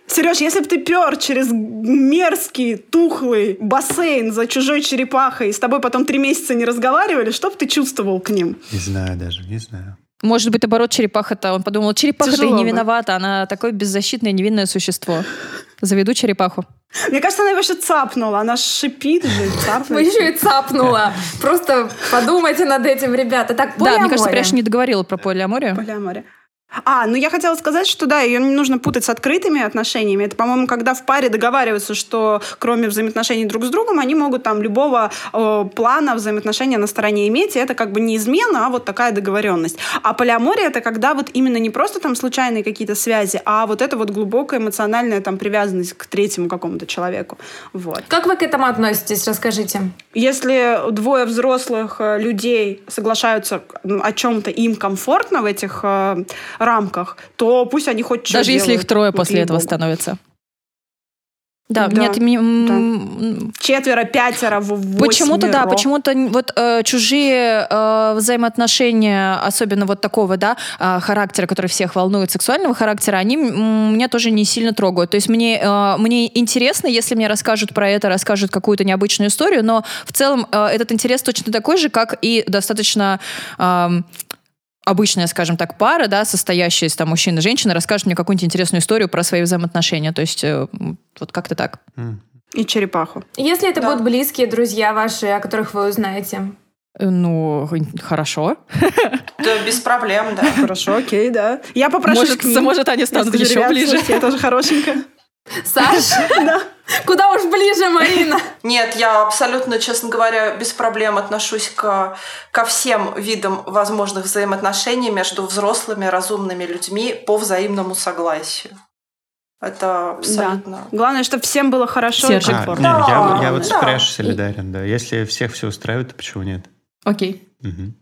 Сереж, если бы ты пер через мерзкий, тухлый бассейн за чужой черепахой, и с тобой потом три месяца не разговаривали, что бы ты чувствовал к ним? Не знаю даже, не знаю. Может быть, оборот черепаха-то. Он подумал, черепаха-то и не виновата. Она такое беззащитное, невинное существо. Заведу черепаху. Мне кажется, она его еще цапнула. Она шипит же, Вы <laughs> цапает. еще и цапнула. Просто подумайте над этим, ребята. Так, Да, мне кажется, полиамория. Пряша не договорила про полиаморию. Полиамория. А, ну я хотела сказать, что да, ее не нужно путать с открытыми отношениями. Это, по-моему, когда в паре договариваются, что кроме взаимоотношений друг с другом, они могут там любого э, плана взаимоотношения на стороне иметь, и это как бы не измена, а вот такая договоренность. А полиамория это когда вот именно не просто там случайные какие-то связи, а вот это вот глубокая эмоциональная там привязанность к третьему какому-то человеку. Вот. Как вы к этому относитесь? Расскажите. Если двое взрослых э, людей соглашаются о чем-то им комфортно в этих э, рамках, то пусть они хоть Даже если их трое Вот после этого ей-богу. становится. Да, Да, нет, м, Четверо, пятеро, восьмеро. Почему-то, да, почему-то вот э, чужие э, взаимоотношения, особенно вот такого, да, э, характера, который всех волнует, сексуального характера, они м, меня тоже не сильно трогают. То есть мне, э, мне интересно, если мне расскажут про это, расскажут какую-то необычную историю, но в целом э, этот интерес точно такой же, как и достаточно... эм, обычная, скажем так, пара, да, состоящая из там мужчины и женщины, расскажет мне какую-нибудь интересную историю про свои взаимоотношения. То есть э, вот как-то так. И черепаху. Если это Да. будут близкие друзья ваши, о которых вы узнаете. Э, Ну, хорошо. <laughs> Да, без проблем, да. Хорошо, окей, да. Я попрошу Может, к ним. может, они станут еще «Ребят, ближе. Я тоже Саш? <laughs> Куда уж ближе, Марина? Нет, я абсолютно, честно говоря, без проблем отношусь к, ко всем видам возможных взаимоотношений между взрослыми, разумными людьми по взаимному согласию. Это абсолютно... Главное, чтобы всем было хорошо и Сержик. А, комфортно. не, я, Да, я вот с да. Фреш солидарен, да. Если всех все устраивает, то почему нет? Окей. Мгм.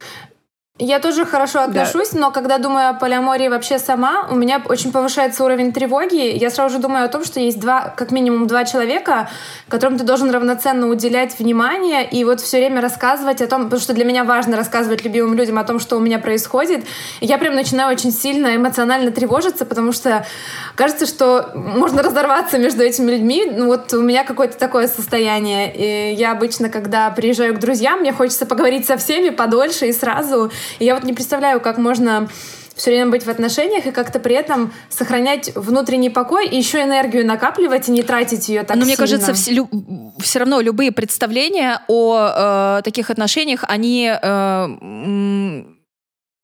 Я тоже хорошо отношусь, но когда думаю о полиамории вообще сама, у меня очень повышается уровень тревоги. Я сразу же думаю о том, что есть два, как минимум два человека, которым ты должен равноценно уделять внимание и вот все время рассказывать о том, потому что для меня важно рассказывать любимым людям о том, что у меня происходит. И я прям начинаю очень сильно эмоционально тревожиться, потому что кажется, что можно разорваться между этими людьми. Ну вот у меня какое-то такое состояние. И я обычно, когда приезжаю к друзьям, мне хочется поговорить со всеми подольше и сразу. И я вот не представляю, как можно все время быть в отношениях и как-то при этом сохранять внутренний покой и еще энергию накапливать и не тратить ее так Но мне сильно. кажется, все, равно любые представления о э, таких отношениях, они, э, м,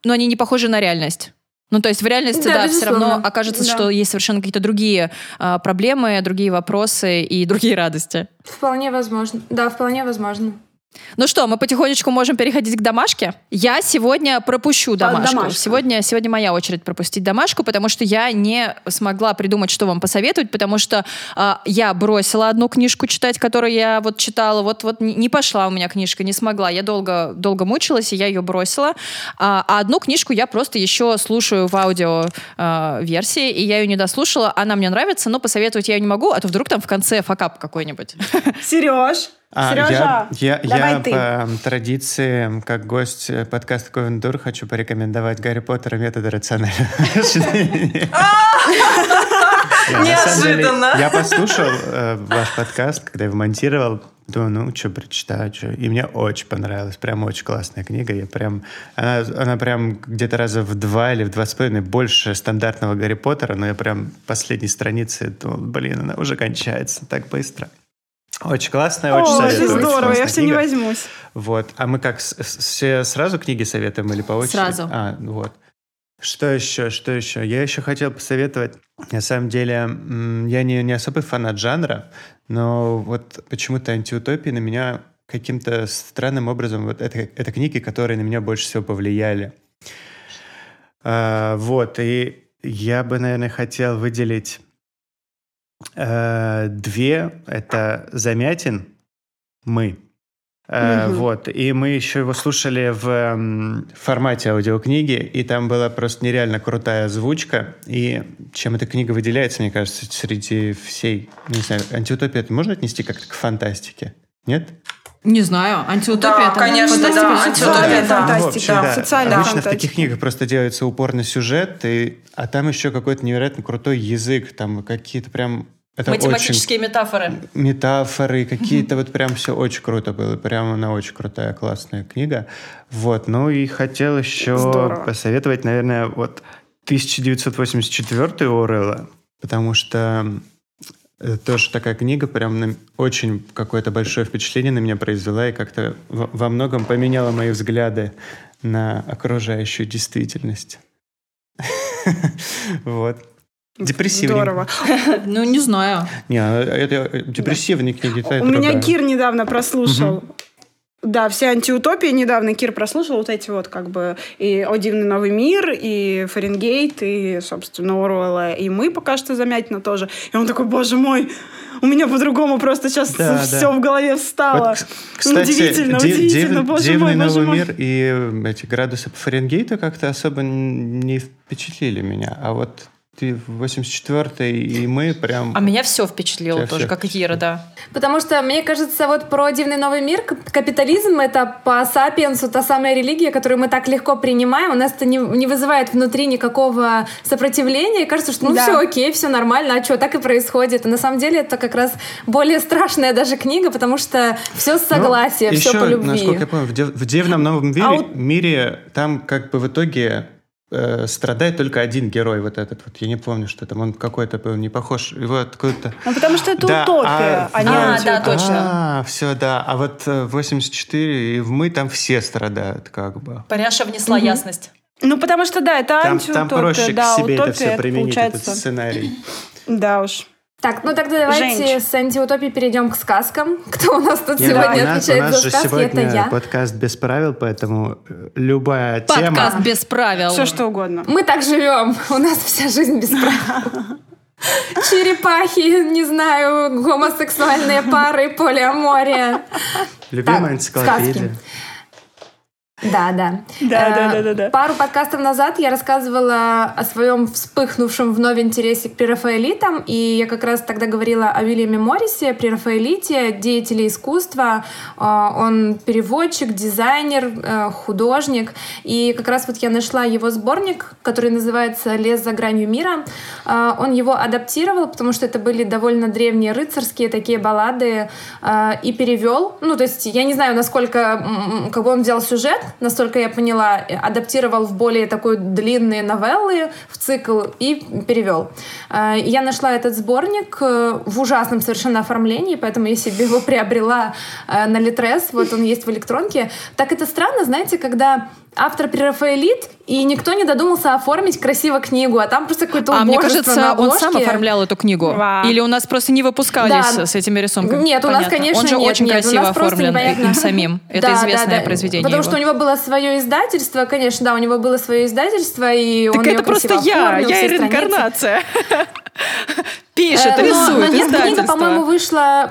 ну, они не похожи на реальность. Ну, то есть в реальности, Да, да, все равно окажется, Да. что есть совершенно какие-то другие э, проблемы, другие вопросы и другие радости. Вполне возможно. Да, вполне возможно. Ну что, мы потихонечку можем переходить к домашке. Я сегодня пропущу домашку. домашка. Сегодня, сегодня моя очередь пропустить домашку, потому что я не смогла придумать, что вам посоветовать, потому что а, я бросила одну книжку читать, которую я вот читала, вот, вот не пошла у меня книжка, не смогла. Я долго, долго мучилась, и я ее бросила. А, а одну книжку я просто еще слушаю в аудио а, версии, и я ее не дослушала. Она мне нравится, но посоветовать я ее не могу, а то вдруг там в конце факап какой-нибудь. Сереж, А, Сережа, я, я, давай я ты. по традиции, как гость э, подкаста Ковендур, хочу порекомендовать Гарри Поттера методы рационального <laughs> деле, Неожиданно. Я послушал э, ваш подкаст, когда я монтировал. Думаю, ну, что прочитаю, что. И мне очень понравилось. Прям очень классная книга. Я прям... Она, она прям где-то раза в два или в два с половиной больше стандартного Гарри Поттера, но я прям последней странице думал, блин, она уже кончается так быстро. Очень классная, очень О, советую. очень здорово, я классная все не книга. возьмусь. Вот. А мы как, с- с- все сразу книги советуем или по очереди? Сразу. А, вот. Что еще, что еще? Я еще хотел посоветовать, на самом деле, я не, не особый фанат жанра, но вот почему-то антиутопии на меня каким-то странным образом, вот это, это книги, которые на меня больше всего повлияли. А, вот, и я бы, наверное, хотел выделить две. Это «Замятин», «Мы». Э, Мгм. Вот. И мы еще его слушали в формате аудиокниги, и там была просто нереально крутая озвучка. И чем эта книга выделяется, мне кажется, среди всей... Не знаю, антиутопия это можно отнести как-то к фантастике? Нет? Не знаю, антиутопия Да, это конечно, фантастика? да, антиутопия, да. Ну, в фантастика, общем, да. социальная Обычно в фантастика. таких книгах просто делается упор на сюжет, и, а там еще какой-то невероятно крутой язык, там какие-то прям... Это очень Математические метафоры. метафоры, какие-то вот прям все очень круто было. Прям она очень крутая, классная книга. Вот, ну и хотел еще Здорово. посоветовать, наверное, вот 1984 Орелла, потому что тоже такая книга, прям на- очень какое-то большое впечатление на меня произвела и как-то во, многом поменяла мои взгляды на окружающую действительность. <laughs> Вот. Депрессивный. Здорово. <laughs> Ну, не знаю. Не, а это депрессивные книги. У меня. Кир недавно прослушал. Да, все антиутопии недавно Кир прослушал вот эти вот как бы и «О дивный новый мир», и «Фаренгейт», и, собственно, Оруэлла, и мы пока что замятина тоже. И он такой, боже мой, у меня по-другому просто сейчас Да, все да. в голове встало. Вот, кстати, удивительно, ди- удивительно, див- боже «Дивный мой, боже новый мой. мир» и эти градусы по Фаренгейту как-то особо не впечатлили меня. А вот ты в 84-й и мы прям... А меня все впечатлило Тебя тоже, как Кира, да. Потому что, мне кажется, вот про дивный новый мир, капитализм — это по сапиенсу та самая религия, которую мы так легко принимаем. У нас это не, не вызывает внутри никакого сопротивления. И кажется, что ну Да. все окей, все нормально, а что, так и происходит. А на самом деле это как раз более страшная даже книга, потому что все с Ну, согласия, все еще, по любви. насколько я помню, в, див- в «Дивном новом мире», А вот- мире там как бы в итоге э, страдает только один герой, вот этот вот. Я не помню, что там. Он какой-то был не похож. Его откуда-то... Ну, потому что это Да, утопия, а, не а, да, точно. А, все, да. А вот э, 84 и в «Мы» там все страдают, как бы. Паряша внесла ясность. Ну, потому что, да, это Там, антиутопия, там проще да, к себе это все это применить, этот получается... сценарий. Да уж. Так, ну тогда давайте Женщ. с антиутопии перейдем к сказкам. Кто у нас тут Не, сегодня у нас, у отвечает нас за же сказки? сегодня Это я. подкаст без правил, поэтому э, любая тема... Подкаст без правил. Все что угодно. Мы так живем. У нас вся жизнь без правил. <laughs> Черепахи, не знаю, гомосексуальные пары, полиамория. Любимая энциклопедия. Да, да. Да, Э, да, да, да, да. Пару подкастов назад я рассказывала о своем вспыхнувшем вновь интересе к прерафаэлитам, и я как раз тогда говорила о Вильяме Моррисе, прерафаэлите, деятеле искусства. Э, Он переводчик, дизайнер, э, художник, и как раз вот я нашла его сборник, который называется «Лес за гранью мира». Он его адаптировал, потому что это были довольно древние рыцарские такие баллады, и перевел. Ну, то есть я не знаю, насколько как бы он взял сюжет, настолько я поняла, э, адаптировал в более такой длинные новеллы, в цикл и перевел. Э, Я нашла этот сборник э, в ужасном совершенно оформлении, поэтому я себе его приобрела на Литрес, вот он есть в электронке. Так это странно, знаете, когда автор прерафаэлит, и никто не додумался оформить красиво книгу, а там просто какое-то А мне кажется, он сам оформлял эту книгу. Вау. Или у нас просто не выпускались Да. с этими рисунками. Нет, у нас, Понятно. конечно, Он же нет, очень нет, у красиво нас просто оформлен им самим. <laughs> Это Да, известное да, да. произведение Потому его. что у него было свое издательство, конечно, да, у него было свое издательство, и Так он это просто я, я и реинкарнация. Пишет, Э, но- рисует, но нет, книга, по-моему, вышла...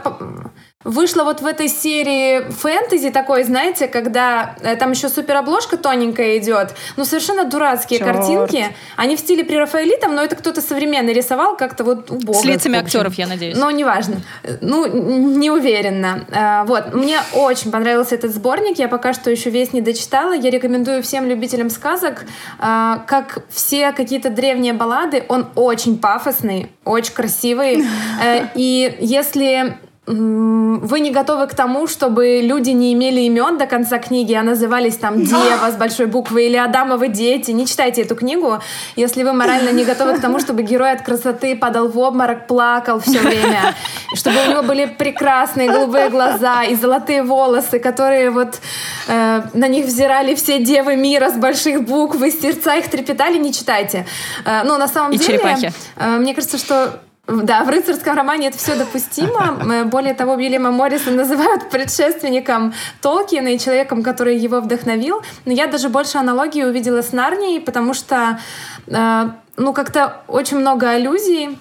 Вышла вот в этой серии фэнтези такой, знаете, когда э, там еще суперобложка тоненькая идет, ну совершенно дурацкие Чёрт. картинки. Они в стиле прерафаэлитом, но это кто-то современный рисовал как-то вот убого. С лицами актеров, я надеюсь. Ну, неважно. Э, Ну, не уверена. А, Вот. Мне очень понравился этот сборник. Я пока что еще весь не дочитала. Я рекомендую всем любителям сказок. А, Как все какие-то древние баллады, он очень пафосный, очень красивый. <laughs> Э, И если вы не готовы к тому, чтобы люди не имели имен до конца книги, а назывались там Дева с большой буквы или Адамовы дети. Не читайте эту книгу, если вы морально не готовы к тому, чтобы герой от красоты падал в обморок, плакал все время, чтобы у него были прекрасные голубые глаза и золотые волосы, которые вот э, на них взирали все девы мира с больших букв, и сердца их трепетали, не читайте. Э, ну, на самом И деле, черепахи. э, мне кажется, что да, в рыцарском романе это все допустимо. <laughs> Более того, Уильяма Морриса называют предшественником Толкина и человеком, который его вдохновил. Но я даже больше аналогии увидела с Нарнией, потому что э, ну как-то очень много аллюзий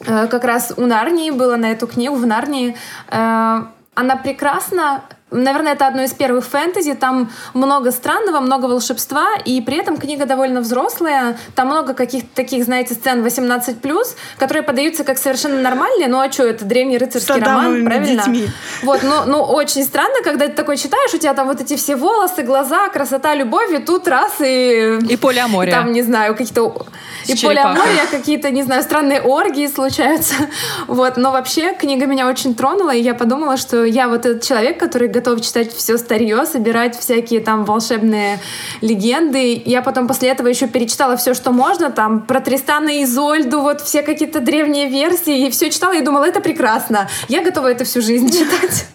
э, как раз у Нарнии было на эту книгу в Нарнии. Э, Она прекрасна. Наверное, это одно из первых фэнтези. Там много странного, много волшебства, и при этом книга довольно взрослая. Там много каких-то таких, знаете, сцен 18+, которые подаются как совершенно нормальные. Ну а что, это древний рыцарский роман, правильно? детьми. Вот, ну, ну, очень странно, когда ты такой читаешь, у тебя там вот эти все волосы, глаза, красота, любовь, и тут раз и... И полиамория. Там, не знаю, какие-то... С И черепахой. полиамория, какие-то, не знаю, странные оргии случаются. <laughs> Вот, но вообще книга меня очень тронула, и я подумала, что я вот этот человек, который готов читать все старье, собирать всякие там волшебные легенды. Я потом после этого еще перечитала все, что можно, там про Тристана и Изольду, вот все какие-то древние версии, и все читала и думала, это прекрасно. Я готова это всю жизнь <laughs> читать.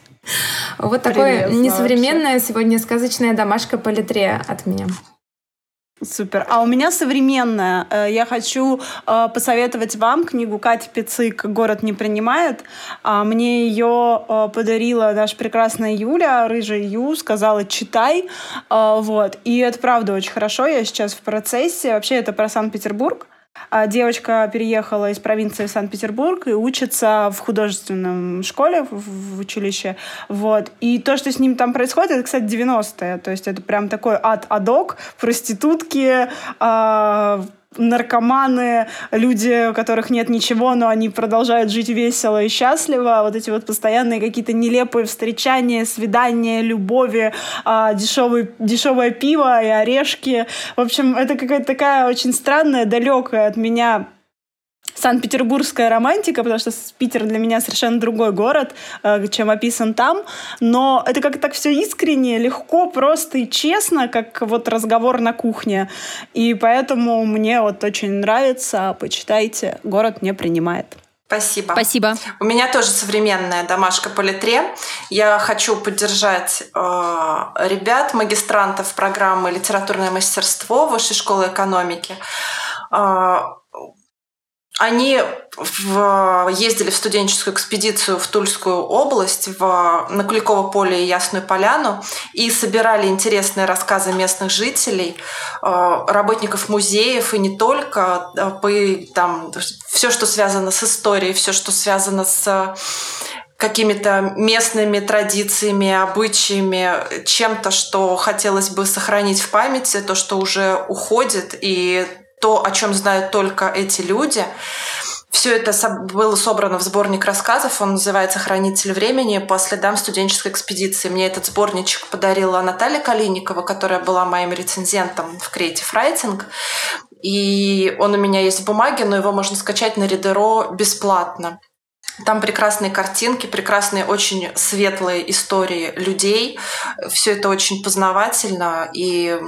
Вот такое Прелестно несовременная сегодня сказочная домашка по литре от меня. Супер. А у меня современная. Э, Я хочу э, посоветовать вам книгу Кати Пицик «Город не принимает». А, Мне ее э, подарила наша прекрасная Юля, рыжая Ю, сказала «читай». Вот. И это правда очень хорошо. Я сейчас в процессе. Вообще это про Санкт-Петербург. А Девочка переехала из провинции в Санкт-Петербург и учится в художественном школе, в, училище. Вот. И то, что с ним там происходит, это, кстати, 90-е. То есть это прям такой ад-адок, проститутки, а, наркоманы, люди, у которых нет ничего, но они продолжают жить весело и счастливо. Вот эти вот постоянные какие-то нелепые встречания, свидания, любови, а, дешевый, дешевое пиво и орешки. В общем, это какая-то такая очень странная, далекая от меня Санкт-Петербургская романтика, потому что Питер для меня совершенно другой город, э, чем описан там. Но это как-то так все искренне, легко, просто и честно, как вот разговор на кухне. И поэтому мне вот очень нравится. Почитайте. Город не принимает. Спасибо. Спасибо. У меня тоже современная домашка по литре. Я хочу поддержать э, ребят, магистрантов программы «Литературное мастерство» Высшей школы экономики. Э, они в- ездили в студенческую экспедицию в Тульскую область, в, на Куликово поле и Ясную Поляну, и собирали интересные рассказы местных жителей, э, работников музеев и не только, э, там, все, что связано с историей, все, что связано с какими-то местными традициями, обычаями, чем-то, что хотелось бы сохранить в памяти, то, что уже уходит, и то, о чем знают только эти люди. Все это было собрано в сборник рассказов, он называется «Хранитель времени» по следам студенческой экспедиции. Мне этот сборничек подарила Наталья Калиникова, которая была моим рецензентом в Creative Writing. И он у меня есть в бумаге, но его можно скачать на Ридеро бесплатно. Там прекрасные картинки, прекрасные, очень светлые истории людей. Все это очень познавательно и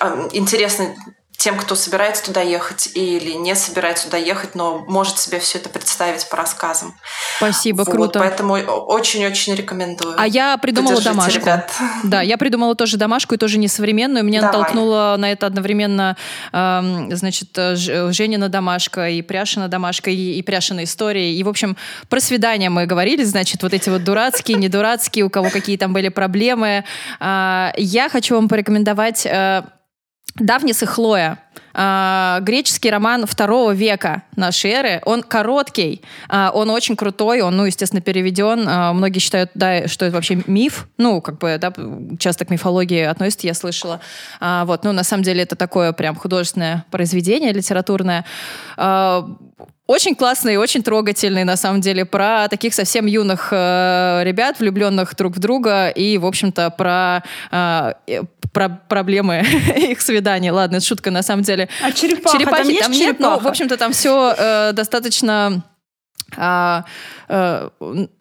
а, интересно тем, кто собирается туда ехать или не собирается туда ехать, но может себе все это представить по рассказам. Спасибо, Вот, круто. Поэтому очень-очень рекомендую. А я придумала Поддержите, домашку. ребят. Да, я придумала тоже домашку и тоже несовременную. Меня Давай. натолкнула на это одновременно, эм, значит, э, Женина домашка и Пряшина домашка и, и Пряшина истории. И, в общем, про свидания мы говорили, значит, вот эти вот дурацкие, недурацкие, у кого какие там были проблемы. А, Я хочу вам порекомендовать э, Дафнис и Хлоя. э, греческий роман второго века нашей эры. Он короткий, э, он очень крутой, он, ну, естественно, переведен. Э, многие считают, да, что это вообще миф. Ну, как бы, да, часто к мифологии относится, я слышала. А, вот, ну, на самом деле это такое прям художественное произведение литературное. Очень классный, очень трогательный, на самом деле, про таких совсем юных э, ребят, влюбленных друг в друга, и, в общем-то, про, э, про проблемы <laughs> их свиданий. Ладно, это шутка, на самом деле. А черепаха? Черепахи там, есть там нет, но, в общем-то, там все э, достаточно а, а,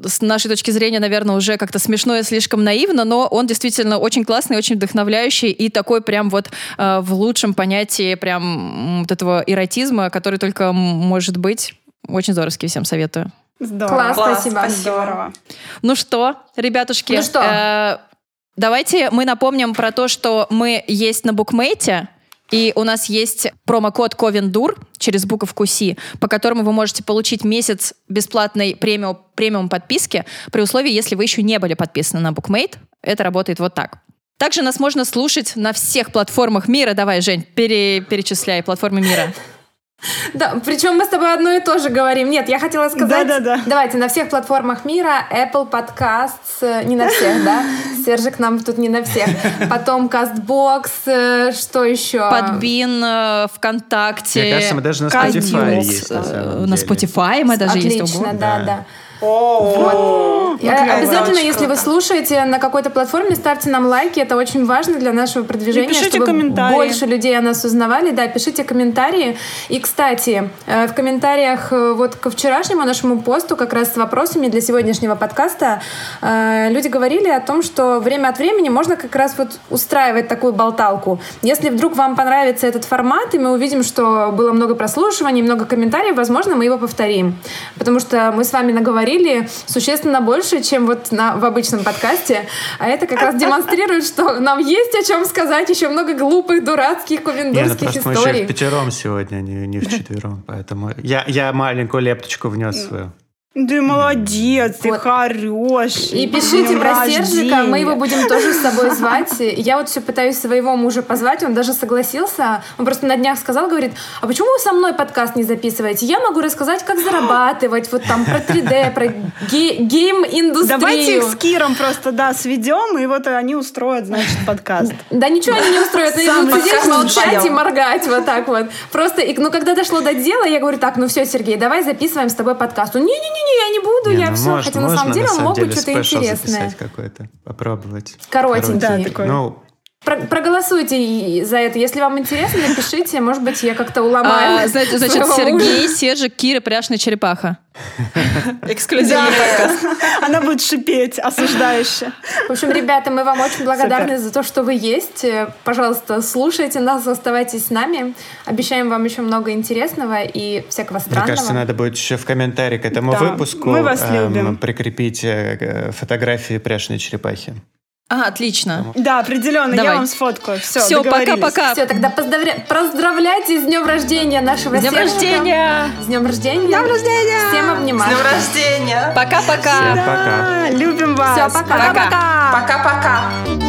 с нашей точки зрения, наверное, уже как-то смешно и слишком наивно, но он действительно очень классный, очень вдохновляющий и такой прям вот а, в лучшем понятии прям вот этого эротизма, который только может быть. Очень здоровский, всем советую. Здорово. Класс, Класс, спасибо. спасибо. Здорово. Ну что, ребятушки, Ну что? э, давайте мы напомним про то, что мы есть на букмейте, и у нас есть промокод Ковендур через буковку Си, по которому вы можете получить месяц бесплатной премиум, премиум подписки при условии, если вы еще не были подписаны на букмейт. Это работает вот так. Также нас можно слушать на всех платформах мира. Давай, Жень, пере- перечисляй платформы мира. Да, причем мы с тобой одно и то же говорим. Нет, я хотела сказать... Да-да-да. Давайте, на всех платформах мира, Apple Podcasts, э, не на всех, да? <laughs> Сержик нам тут не на всех. Потом CastBox, э, что еще? Подбин, э, ВКонтакте. Мне кажется, мы даже на Spotify есть, на. Spotify мы даже есть. Отлично, Ого. Да. О, Э, Обязательно, если вы слушаете на какой-то платформе, ставьте нам лайки. Это очень важно для нашего продвижения, чтобы комментарии. больше людей о нас узнавали. Да, пишите комментарии. И, кстати, э, в комментариях э, вот к вчерашнему нашему посту как раз с вопросами для сегодняшнего подкаста люди говорили о том, что время от времени можно как раз вот устраивать такую болталку. Если вдруг вам понравится этот формат, и мы увидим, что было много прослушиваний, много комментариев, возможно, мы его повторим. Потому что мы с вами наговорили существенно больше, чем вот на, в обычном подкасте. А это как раз демонстрирует, что нам есть о чем сказать. Еще много глупых, дурацких, ну ковендурских просто мы еще историй. в пятером сегодня, не, не в четвером. Поэтому я, я маленькую лепточку внес свою. Ты молодец, ты Вот. хороший. И пишите про Сержика, мы его рождения. будем тоже с собой звать. Я вот все пытаюсь своего мужа позвать, он даже согласился. Он просто на днях сказал, говорит, а почему вы со мной подкаст не записываете? Я могу рассказать, как зарабатывать, вот там про 3D, про ге- гейм-индустрию. Давайте их с Киром просто, да, сведем, и вот они устроят, значит, подкаст. Да ничего они не устроят, они будут сидеть, молчать и моргать вот так вот. Просто, ну, когда дошло до дела, я говорю, так, ну все, Сергей, давай записываем с тобой подкаст. Он, Не-не-не, я не буду, Не, я ну, все. может- Хотя на самом деле он мог быть деле, что-то интересное. какой-то, попробовать. Коротенький. Да, такой. Ну, Про- проголосуйте за это. Если вам интересно, напишите, может быть, я как-то уломаю. А, значит, <laughs> значит, своего мужа. Сергей, Сержик, Кира, пряжная черепаха. <laughs> Эксклюзивный подкаст. <laughs> Она будет шипеть осуждающе. В общем, ребята, мы вам очень благодарны за то, что вы есть. Э, Пожалуйста, слушайте нас, оставайтесь с нами. Обещаем вам еще много интересного и всякого мне странного. кажется, надо будет еще в комментарии к этому Да, выпуску мы вас эм, любим. прикрепить э, э, фотографии пряжной черепахи. А, отлично. Да, определенно, я Давай. вам сфоткаю. Все, Все, пока-пока. Все, тогда поздравля- поздравляйте с днем рождения нашего С днем рождения! С днем рождения! С днем рождения! Всем С обнимаю! днем рождения! Пока-пока! Всем пока. Да, любим вас. Пока. Пока-пока. Пока-пока!